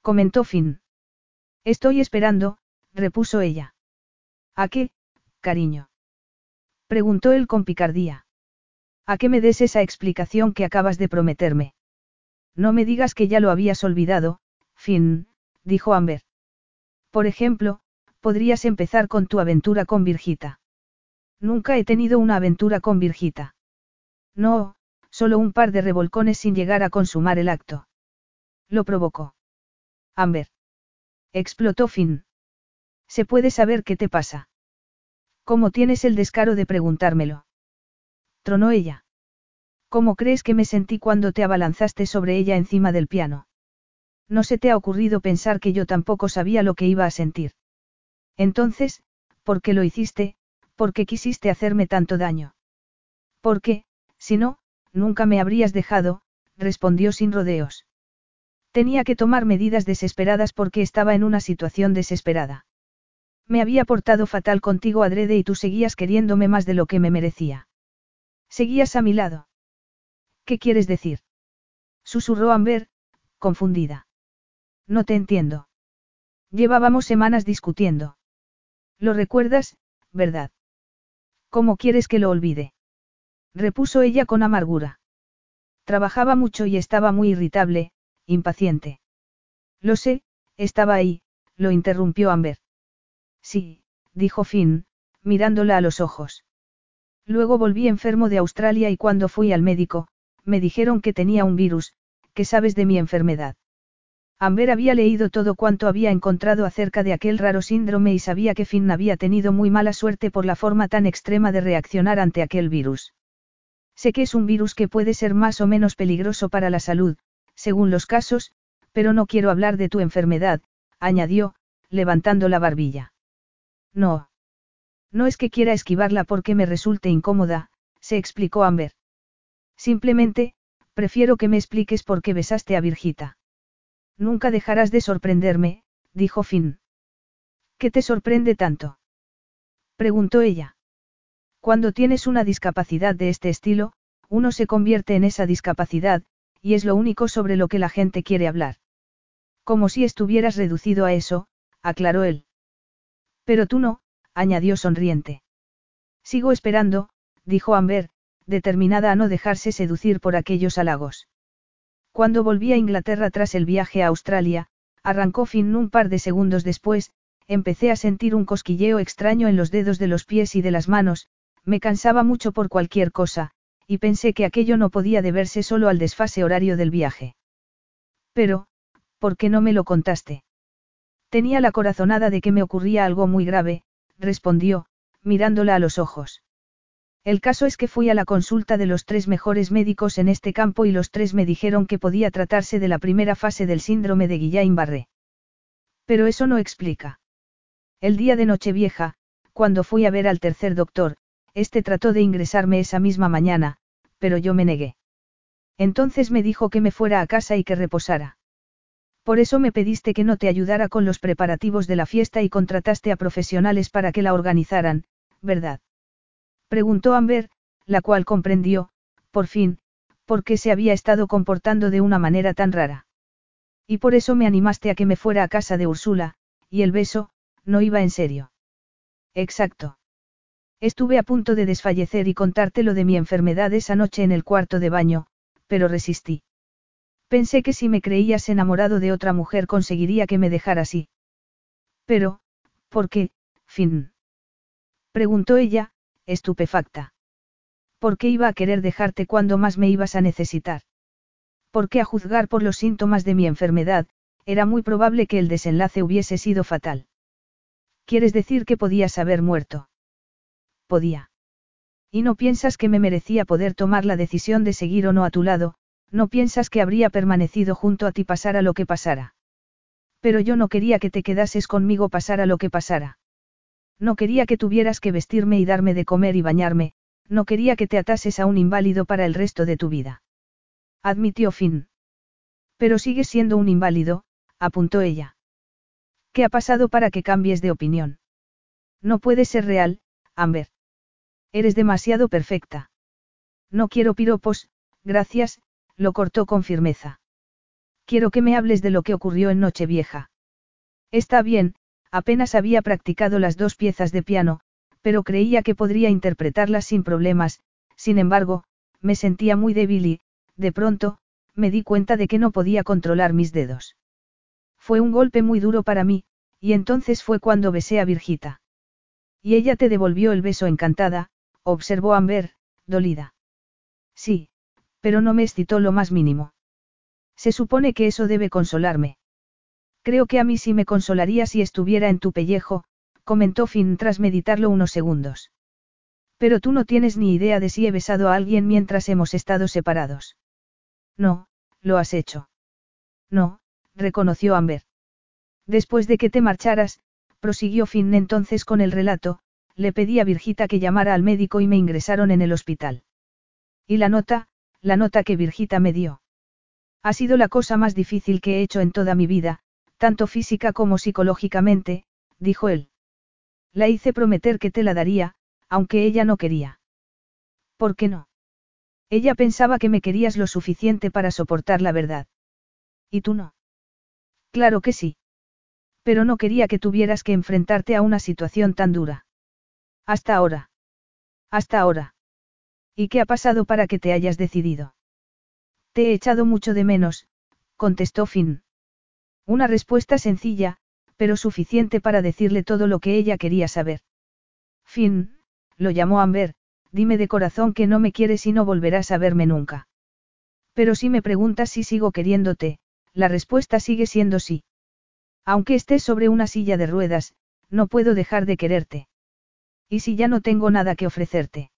comentó Finn. Estoy esperando, repuso ella. ¿A qué, cariño? preguntó él con picardía. ¿A qué me des esa explicación que acabas de prometerme? No me digas que ya lo habías olvidado, Finn, dijo Amber. Por ejemplo, podrías empezar con tu aventura con Virgita. Nunca he tenido una aventura con Virgita. No, solo un par de revolcones sin llegar a consumar el acto. Lo provocó. Amber. Explotó Finn. ¿Se puede saber qué te pasa? ¿Cómo tienes el descaro de preguntármelo? Tronó ella. ¿Cómo crees que me sentí cuando te abalanzaste sobre ella encima del piano? No se te ha ocurrido pensar que yo tampoco sabía lo que iba a sentir. Entonces, ¿por qué lo hiciste? ¿Por qué quisiste hacerme tanto daño? Porque, si no, nunca me habrías dejado, respondió sin rodeos. Tenía que tomar medidas desesperadas porque estaba en una situación desesperada. Me había portado fatal contigo adrede y tú seguías queriéndome más de lo que me merecía. Seguías a mi lado. ¿Qué quieres decir? Susurró Amber, confundida. No te entiendo. Llevábamos semanas discutiendo. ¿Lo recuerdas, verdad? ¿Cómo quieres que lo olvide? repuso ella con amargura. Trabajaba mucho y estaba muy irritable, impaciente. Lo sé, estaba ahí, lo interrumpió Amber. Sí, dijo Finn, mirándola a los ojos. Luego volví enfermo de Australia y cuando fui al médico, me dijeron que tenía un virus, que sabes de mi enfermedad. Amber había leído todo cuanto había encontrado acerca de aquel raro síndrome y sabía que Finn había tenido muy mala suerte por la forma tan extrema de reaccionar ante aquel virus. Sé que es un virus que puede ser más o menos peligroso para la salud, según los casos, pero no quiero hablar de tu enfermedad, añadió, levantando la barbilla. No. No es que quiera esquivarla porque me resulte incómoda, se explicó Amber. Simplemente, prefiero que me expliques por qué besaste a Virgita. Nunca dejarás de sorprenderme, dijo Finn. ¿Qué te sorprende tanto? preguntó ella. Cuando tienes una discapacidad de este estilo, uno se convierte en esa discapacidad, y es lo único sobre lo que la gente quiere hablar. Como si estuvieras reducido a eso, aclaró él. Pero tú no, añadió sonriente. Sigo esperando, dijo Amber, determinada a no dejarse seducir por aquellos halagos. Cuando volví a Inglaterra tras el viaje a Australia, arrancó Finn un par de segundos después, empecé a sentir un cosquilleo extraño en los dedos de los pies y de las manos, me cansaba mucho por cualquier cosa, y pensé que aquello no podía deberse solo al desfase horario del viaje. Pero, ¿por qué no me lo contaste? Tenía la corazonada de que me ocurría algo muy grave, respondió, mirándola a los ojos. El caso es que fui a la consulta de los tres mejores médicos en este campo y los tres me dijeron que podía tratarse de la primera fase del síndrome de Guillain-Barré. Pero eso no explica. El día de Nochevieja, cuando fui a ver al tercer doctor, este trató de ingresarme esa misma mañana, pero yo me negué. Entonces me dijo que me fuera a casa y que reposara. Por eso me pediste que no te ayudara con los preparativos de la fiesta y contrataste a profesionales para que la organizaran, ¿verdad? Preguntó Amber, la cual comprendió, por fin, por qué se había estado comportando de una manera tan rara. Y por eso me animaste a que me fuera a casa de Úrsula, y el beso, no iba en serio. Exacto. Estuve a punto de desfallecer y contarte lo de mi enfermedad esa noche en el cuarto de baño, pero resistí. Pensé que si me creías enamorado de otra mujer conseguiría que me dejara así. Pero, ¿por qué, Finn? Preguntó ella, estupefacta. ¿Por qué iba a querer dejarte cuando más me ibas a necesitar? Porque a juzgar por los síntomas de mi enfermedad, era muy probable que el desenlace hubiese sido fatal. ¿Quieres decir que podías haber muerto? podía. Y no piensas que me merecía poder tomar la decisión de seguir o no a tu lado, no piensas que habría permanecido junto a ti pasara lo que pasara. Pero yo no quería que te quedases conmigo pasara lo que pasara. No quería que tuvieras que vestirme y darme de comer y bañarme, no quería que te atases a un inválido para el resto de tu vida. Admitió Finn. Pero sigues siendo un inválido, apuntó ella. ¿Qué ha pasado para que cambies de opinión? No puede ser real, Amber. Eres demasiado perfecta. No quiero piropos, gracias, lo cortó con firmeza. Quiero que me hables de lo que ocurrió en Nochevieja. Está bien, apenas había practicado las dos piezas de piano, pero creía que podría interpretarlas sin problemas, sin embargo, me sentía muy débil y, de pronto, me di cuenta de que no podía controlar mis dedos. Fue un golpe muy duro para mí, y entonces fue cuando besé a Virgita. Y ella te devolvió el beso encantada, observó Amber, dolida. Sí, pero no me excitó lo más mínimo. Se supone que eso debe consolarme. Creo que a mí sí me consolaría si estuviera en tu pellejo, comentó Finn tras meditarlo unos segundos. Pero tú no tienes ni idea de si he besado a alguien mientras hemos estado separados. No, lo has hecho. No, reconoció Amber. Después de que te marcharas, prosiguió Finn entonces con el relato, le pedí a Virgita que llamara al médico y me ingresaron en el hospital. Y la nota, la nota que Virgita me dio. Ha sido la cosa más difícil que he hecho en toda mi vida, tanto física como psicológicamente, dijo él. La hice prometer que te la daría, aunque ella no quería. ¿Por qué no? Ella pensaba que me querías lo suficiente para soportar la verdad. ¿Y tú no? Claro que sí. Pero no quería que tuvieras que enfrentarte a una situación tan dura. Hasta ahora. Hasta ahora. ¿Y qué ha pasado para que te hayas decidido? Te he echado mucho de menos, contestó Finn. Una respuesta sencilla, pero suficiente para decirle todo lo que ella quería saber. Finn, lo llamó Amber, dime de corazón que no me quieres y no volverás a verme nunca. Pero si me preguntas si sigo queriéndote, la respuesta sigue siendo sí. Aunque estés sobre una silla de ruedas, no puedo dejar de quererte. ¿Y si ya no tengo nada que ofrecerte?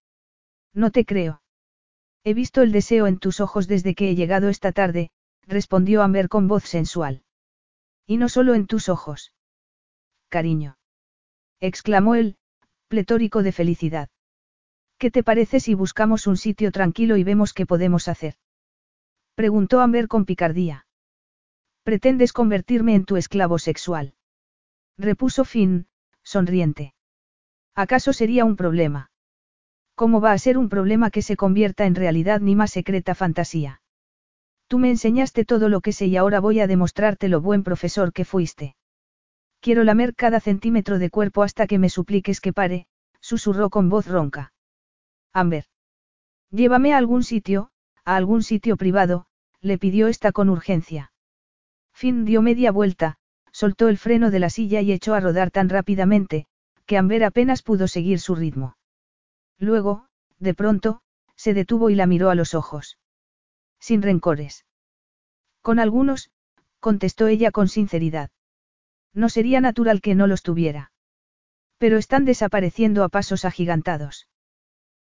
No te creo. He visto el deseo en tus ojos desde que he llegado esta tarde, respondió Amber con voz sensual. Y no solo en tus ojos. cariño. Exclamó él, pletórico de felicidad. ¿Qué te parece si buscamos un sitio tranquilo y vemos qué podemos hacer? Preguntó Amber con picardía. ¿Pretendes convertirme en tu esclavo sexual? Repuso Finn, sonriente. ¿Acaso sería un problema? ¿Cómo va a ser un problema que se convierta en realidad ni más secreta fantasía? Tú me enseñaste todo lo que sé y ahora voy a demostrarte lo buen profesor que fuiste. Quiero lamer cada centímetro de cuerpo hasta que me supliques que pare, susurró con voz ronca. Amber. Llévame a algún sitio, a algún sitio privado, le pidió esta con urgencia. Finn dio media vuelta, soltó el freno de la silla y echó a rodar tan rápidamente, que Amber apenas pudo seguir su ritmo. Luego, de pronto, se detuvo y la miró a los ojos. Sin rencores. Con algunos, contestó ella con sinceridad. No sería natural que no los tuviera. Pero están desapareciendo a pasos agigantados.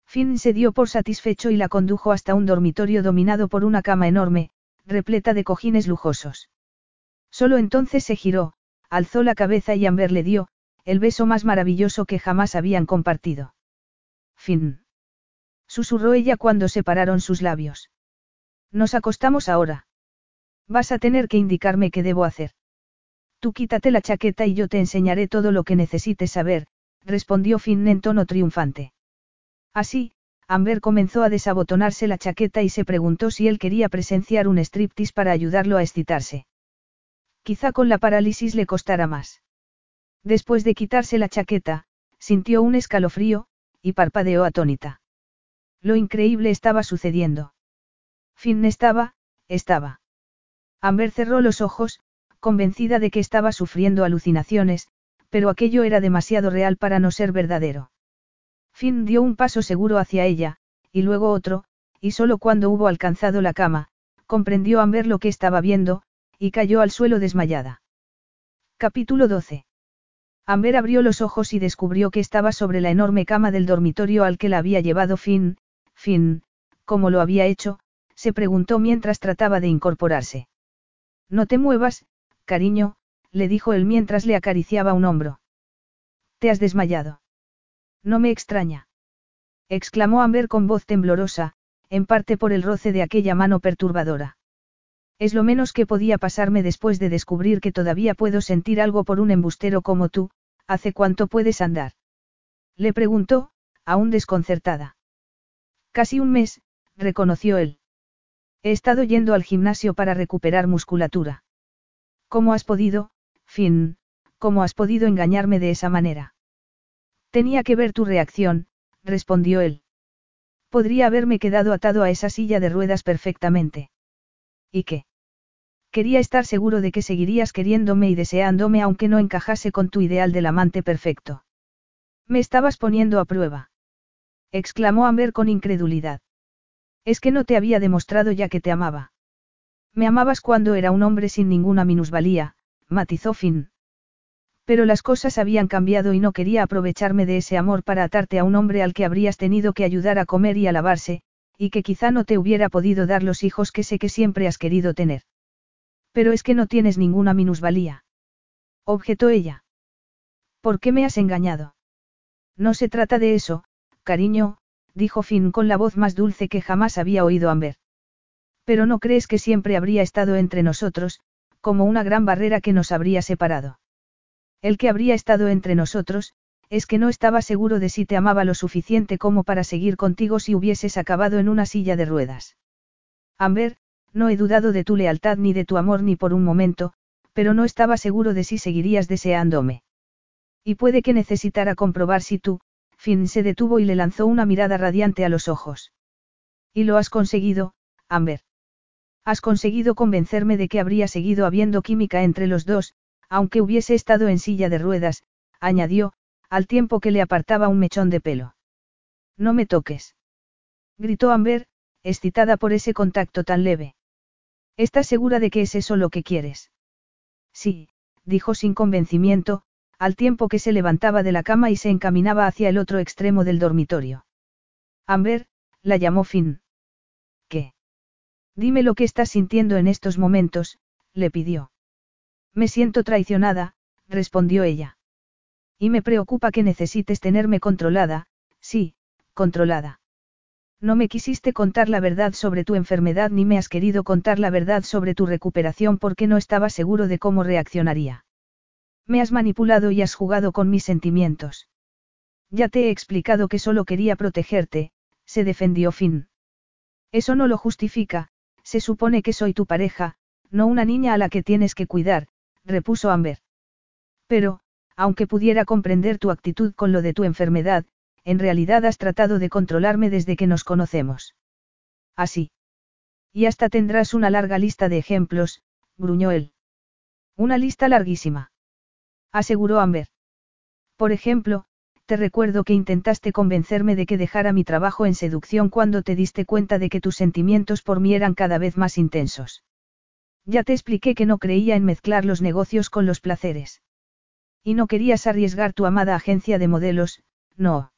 Finn se dio por satisfecho y la condujo hasta un dormitorio dominado por una cama enorme, repleta de cojines lujosos. Solo entonces se giró, alzó la cabeza y Amber le dio, el beso más maravilloso que jamás habían compartido. Fin. Susurró ella cuando separaron sus labios. Nos acostamos ahora. Vas a tener que indicarme qué debo hacer. Tú quítate la chaqueta y yo te enseñaré todo lo que necesites saber, respondió Finn en tono triunfante. Así, Amber comenzó a desabotonarse la chaqueta y se preguntó si él quería presenciar un striptease para ayudarlo a excitarse. Quizá con la parálisis le costara más. Después de quitarse la chaqueta, sintió un escalofrío, y parpadeó atónita. Lo increíble estaba sucediendo. Finn estaba, estaba. Amber cerró los ojos, convencida de que estaba sufriendo alucinaciones, pero aquello era demasiado real para no ser verdadero. Finn dio un paso seguro hacia ella, y luego otro, y solo cuando hubo alcanzado la cama, comprendió Amber lo que estaba viendo, y cayó al suelo desmayada. Capítulo 12. Amber abrió los ojos y descubrió que estaba sobre la enorme cama del dormitorio al que la había llevado Finn, Finn, como lo había hecho, se preguntó mientras trataba de incorporarse. No te muevas, cariño, le dijo él mientras le acariciaba un hombro. Te has desmayado. No me extraña. exclamó Amber con voz temblorosa, en parte por el roce de aquella mano perturbadora. Es lo menos que podía pasarme después de descubrir que todavía puedo sentir algo por un embustero como tú, ¿hace cuánto puedes andar? Le preguntó, aún desconcertada. Casi un mes, reconoció él. He estado yendo al gimnasio para recuperar musculatura. ¿Cómo has podido, Finn, cómo has podido engañarme de esa manera? Tenía que ver tu reacción, respondió él. Podría haberme quedado atado a esa silla de ruedas perfectamente. ¿Y qué? Quería estar seguro de que seguirías queriéndome y deseándome aunque no encajase con tu ideal del amante perfecto. Me estabas poniendo a prueba. Exclamó Amber con incredulidad. Es que no te había demostrado ya que te amaba. Me amabas cuando era un hombre sin ninguna minusvalía, matizó Finn. Pero las cosas habían cambiado y no quería aprovecharme de ese amor para atarte a un hombre al que habrías tenido que ayudar a comer y a lavarse, y que quizá no te hubiera podido dar los hijos que sé que siempre has querido tener. Pero es que no tienes ninguna minusvalía. Objetó ella. ¿Por qué me has engañado? No se trata de eso, cariño, dijo Finn con la voz más dulce que jamás había oído Amber. Pero no crees que siempre habría estado entre nosotros, como una gran barrera que nos habría separado. El que habría estado entre nosotros, es que no estaba seguro de si te amaba lo suficiente como para seguir contigo si hubieses acabado en una silla de ruedas. Amber, no he dudado de tu lealtad ni de tu amor ni por un momento, pero no estaba seguro de si seguirías deseándome. Y puede que necesitara comprobar si tú, Finn se detuvo y le lanzó una mirada radiante a los ojos. Y lo has conseguido, Amber. Has conseguido convencerme de que habría seguido habiendo química entre los dos, aunque hubiese estado en silla de ruedas, añadió, al tiempo que le apartaba un mechón de pelo. No me toques. Gritó Amber, excitada por ese contacto tan leve. ¿Estás segura de que es eso lo que quieres? Sí, dijo sin convencimiento, al tiempo que se levantaba de la cama y se encaminaba hacia el otro extremo del dormitorio. Amber, la llamó Finn. ¿Qué? Dime lo que estás sintiendo en estos momentos, le pidió. Me siento traicionada, respondió ella. Y me preocupa que necesites tenerme controlada, sí, controlada. No me quisiste contar la verdad sobre tu enfermedad ni me has querido contar la verdad sobre tu recuperación porque no estaba seguro de cómo reaccionaría. Me has manipulado y has jugado con mis sentimientos. Ya te he explicado que solo quería protegerte, se defendió Finn. Eso no lo justifica, se supone que soy tu pareja, no una niña a la que tienes que cuidar, repuso Amber. Pero, aunque pudiera comprender tu actitud con lo de tu enfermedad, en realidad has tratado de controlarme desde que nos conocemos. Así. Y hasta tendrás una larga lista de ejemplos, gruñó él. Una lista larguísima. Aseguró Amber. Por ejemplo, te recuerdo que intentaste convencerme de que dejara mi trabajo en seducción cuando te diste cuenta de que tus sentimientos por mí eran cada vez más intensos. Ya te expliqué que no creía en mezclar los negocios con los placeres. Y no querías arriesgar tu amada agencia de modelos, no.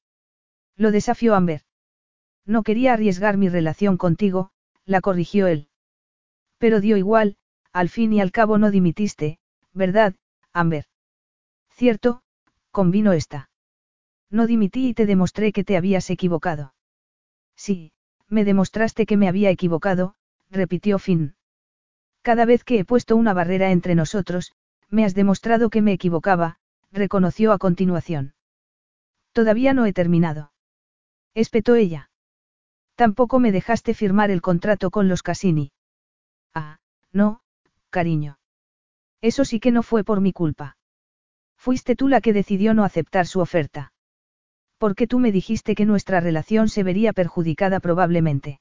Lo desafió Amber. No quería arriesgar mi relación contigo, la corrigió él. Pero dio igual, al fin y al cabo no dimitiste, ¿verdad, Amber? Cierto, convino esta. No dimití y te demostré que te habías equivocado. Sí, me demostraste que me había equivocado, repitió Finn. Cada vez que he puesto una barrera entre nosotros, me has demostrado que me equivocaba, reconoció a continuación. Todavía no he terminado. Espetó ella. Tampoco me dejaste firmar el contrato con los Cassini. Ah, no, cariño. Eso sí que no fue por mi culpa. Fuiste tú la que decidió no aceptar su oferta. Porque tú me dijiste que nuestra relación se vería perjudicada probablemente.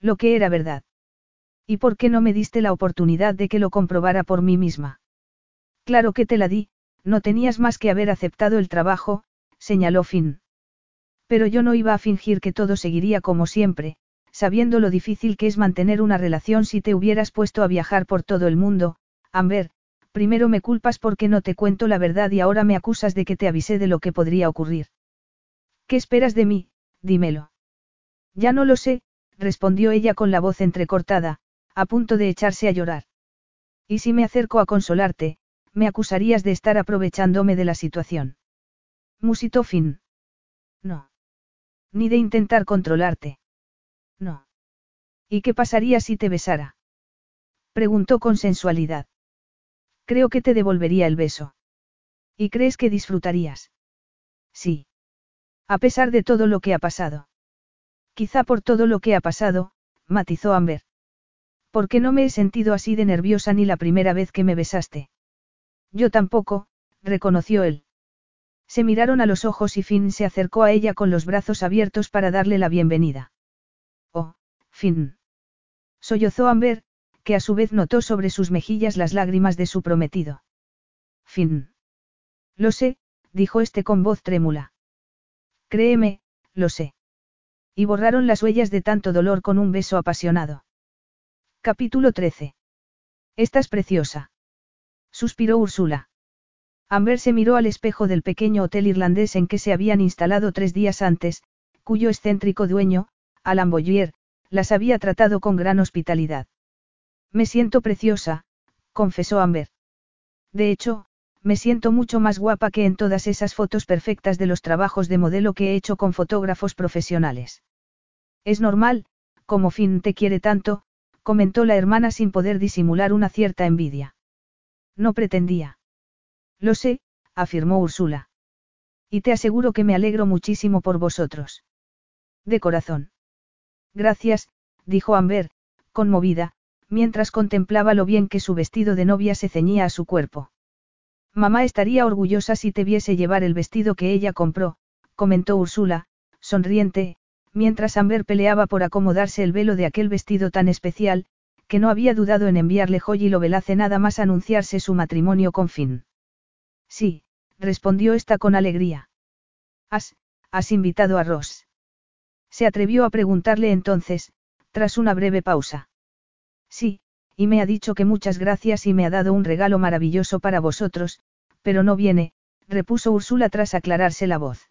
Lo que era verdad. ¿Y por qué no me diste la oportunidad de que lo comprobara por mí misma? Claro que te la di, no tenías más que haber aceptado el trabajo, señaló Finn. Pero yo no iba a fingir que todo seguiría como siempre, sabiendo lo difícil que es mantener una relación si te hubieras puesto a viajar por todo el mundo, Amber, primero me culpas porque no te cuento la verdad y ahora me acusas de que te avisé de lo que podría ocurrir. ¿Qué esperas de mí? Dímelo. Ya no lo sé, respondió ella con la voz entrecortada, a punto de echarse a llorar. Y si me acerco a consolarte, me acusarías de estar aprovechándome de la situación. Musitó Finn. No. Ni de intentar controlarte. No. ¿Y qué pasaría si te besara? Preguntó con sensualidad. Creo que te devolvería el beso. ¿Y crees que disfrutarías? Sí. A pesar de todo lo que ha pasado. Quizá por todo lo que ha pasado, matizó Amber. qué no me he sentido así de nerviosa ni la primera vez que me besaste. Yo tampoco, reconoció él. Se miraron a los ojos y Finn se acercó a ella con los brazos abiertos para darle la bienvenida. Oh, Finn. Sollozó Amber, que a su vez notó sobre sus mejillas las lágrimas de su prometido. Finn. Lo sé, dijo este con voz trémula. Créeme, lo sé. Y borraron las huellas de tanto dolor con un beso apasionado. Capítulo 13. Estás preciosa. Suspiró Úrsula. Amber se miró al espejo del pequeño hotel irlandés en que se habían instalado tres días antes, cuyo excéntrico dueño, Alan las había tratado con gran hospitalidad. Me siento preciosa, confesó Amber. De hecho, me siento mucho más guapa que en todas esas fotos perfectas de los trabajos de modelo que he hecho con fotógrafos profesionales. Es normal, como Finn te quiere tanto, comentó la hermana sin poder disimular una cierta envidia. No pretendía. Lo sé, afirmó Úrsula. Y te aseguro que me alegro muchísimo por vosotros. De corazón. Gracias, dijo Amber, conmovida, mientras contemplaba lo bien que su vestido de novia se ceñía a su cuerpo. Mamá estaría orgullosa si te viese llevar el vestido que ella compró, comentó Úrsula, sonriente, mientras Amber peleaba por acomodarse el velo de aquel vestido tan especial, que no había dudado en enviarle joy y lo velace nada más anunciarse su matrimonio con Finn. Sí, respondió esta con alegría. ¿Has, has invitado a Ross? Se atrevió a preguntarle entonces, tras una breve pausa. Sí, y me ha dicho que muchas gracias y me ha dado un regalo maravilloso para vosotros, pero no viene, repuso Úrsula tras aclararse la voz.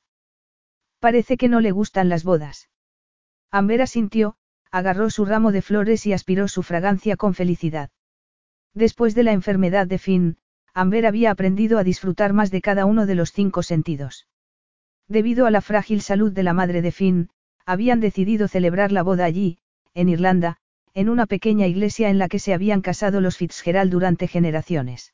Parece que no le gustan las bodas. Amber asintió, agarró su ramo de flores y aspiró su fragancia con felicidad. Después de la enfermedad de Finn, Amber había aprendido a disfrutar más de cada uno de los cinco sentidos. Debido a la frágil salud de la madre de Finn, habían decidido celebrar la boda allí, en Irlanda, en una pequeña iglesia en la que se habían casado los Fitzgerald durante generaciones.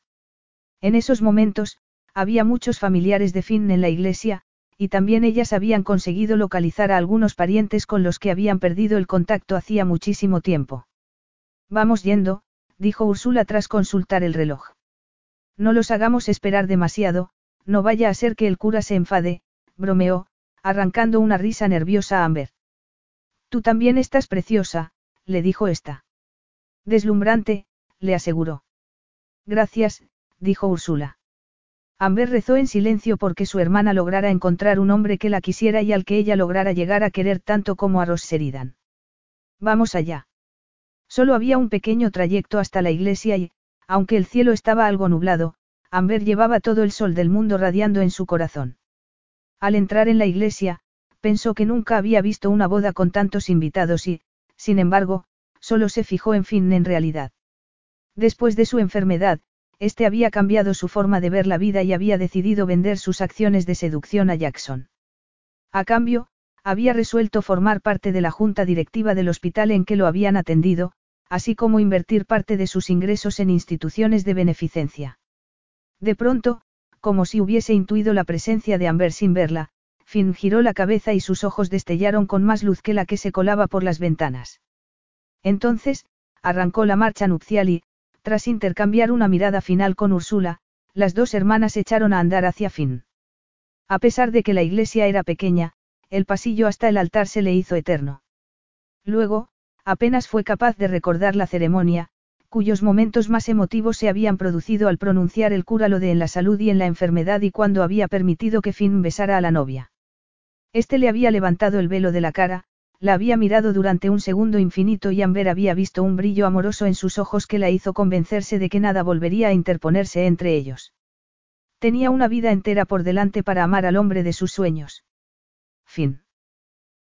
En esos momentos, había muchos familiares de Finn en la iglesia, y también ellas habían conseguido localizar a algunos parientes con los que habían perdido el contacto hacía muchísimo tiempo. Vamos yendo, dijo Úrsula tras consultar el reloj. No los hagamos esperar demasiado, no vaya a ser que el cura se enfade, bromeó, arrancando una risa nerviosa a Amber. Tú también estás preciosa, le dijo esta. Deslumbrante, le aseguró. Gracias, dijo Úrsula. Amber rezó en silencio porque su hermana lograra encontrar un hombre que la quisiera y al que ella lograra llegar a querer tanto como a Ross. Vamos allá. Solo había un pequeño trayecto hasta la iglesia y, aunque el cielo estaba algo nublado, Amber llevaba todo el sol del mundo radiando en su corazón. Al entrar en la iglesia, pensó que nunca había visto una boda con tantos invitados y, sin embargo, solo se fijó en Finn en realidad. Después de su enfermedad, este había cambiado su forma de ver la vida y había decidido vender sus acciones de seducción a Jackson. A cambio, había resuelto formar parte de la junta directiva del hospital en que lo habían atendido, así como invertir parte de sus ingresos en instituciones de beneficencia. De pronto, como si hubiese intuido la presencia de Amber sin verla, Finn giró la cabeza y sus ojos destellaron con más luz que la que se colaba por las ventanas. Entonces, arrancó la marcha nupcial y, tras intercambiar una mirada final con Úrsula, las dos hermanas echaron a andar hacia fin. A pesar de que la iglesia era pequeña, el pasillo hasta el altar se le hizo eterno. Luego, apenas fue capaz de recordar la ceremonia, cuyos momentos más emotivos se habían producido al pronunciar el cura lo de en la salud y en la enfermedad y cuando había permitido que Finn besara a la novia. Este le había levantado el velo de la cara, la había mirado durante un segundo infinito y Amber había visto un brillo amoroso en sus ojos que la hizo convencerse de que nada volvería a interponerse entre ellos. Tenía una vida entera por delante para amar al hombre de sus sueños. Fin.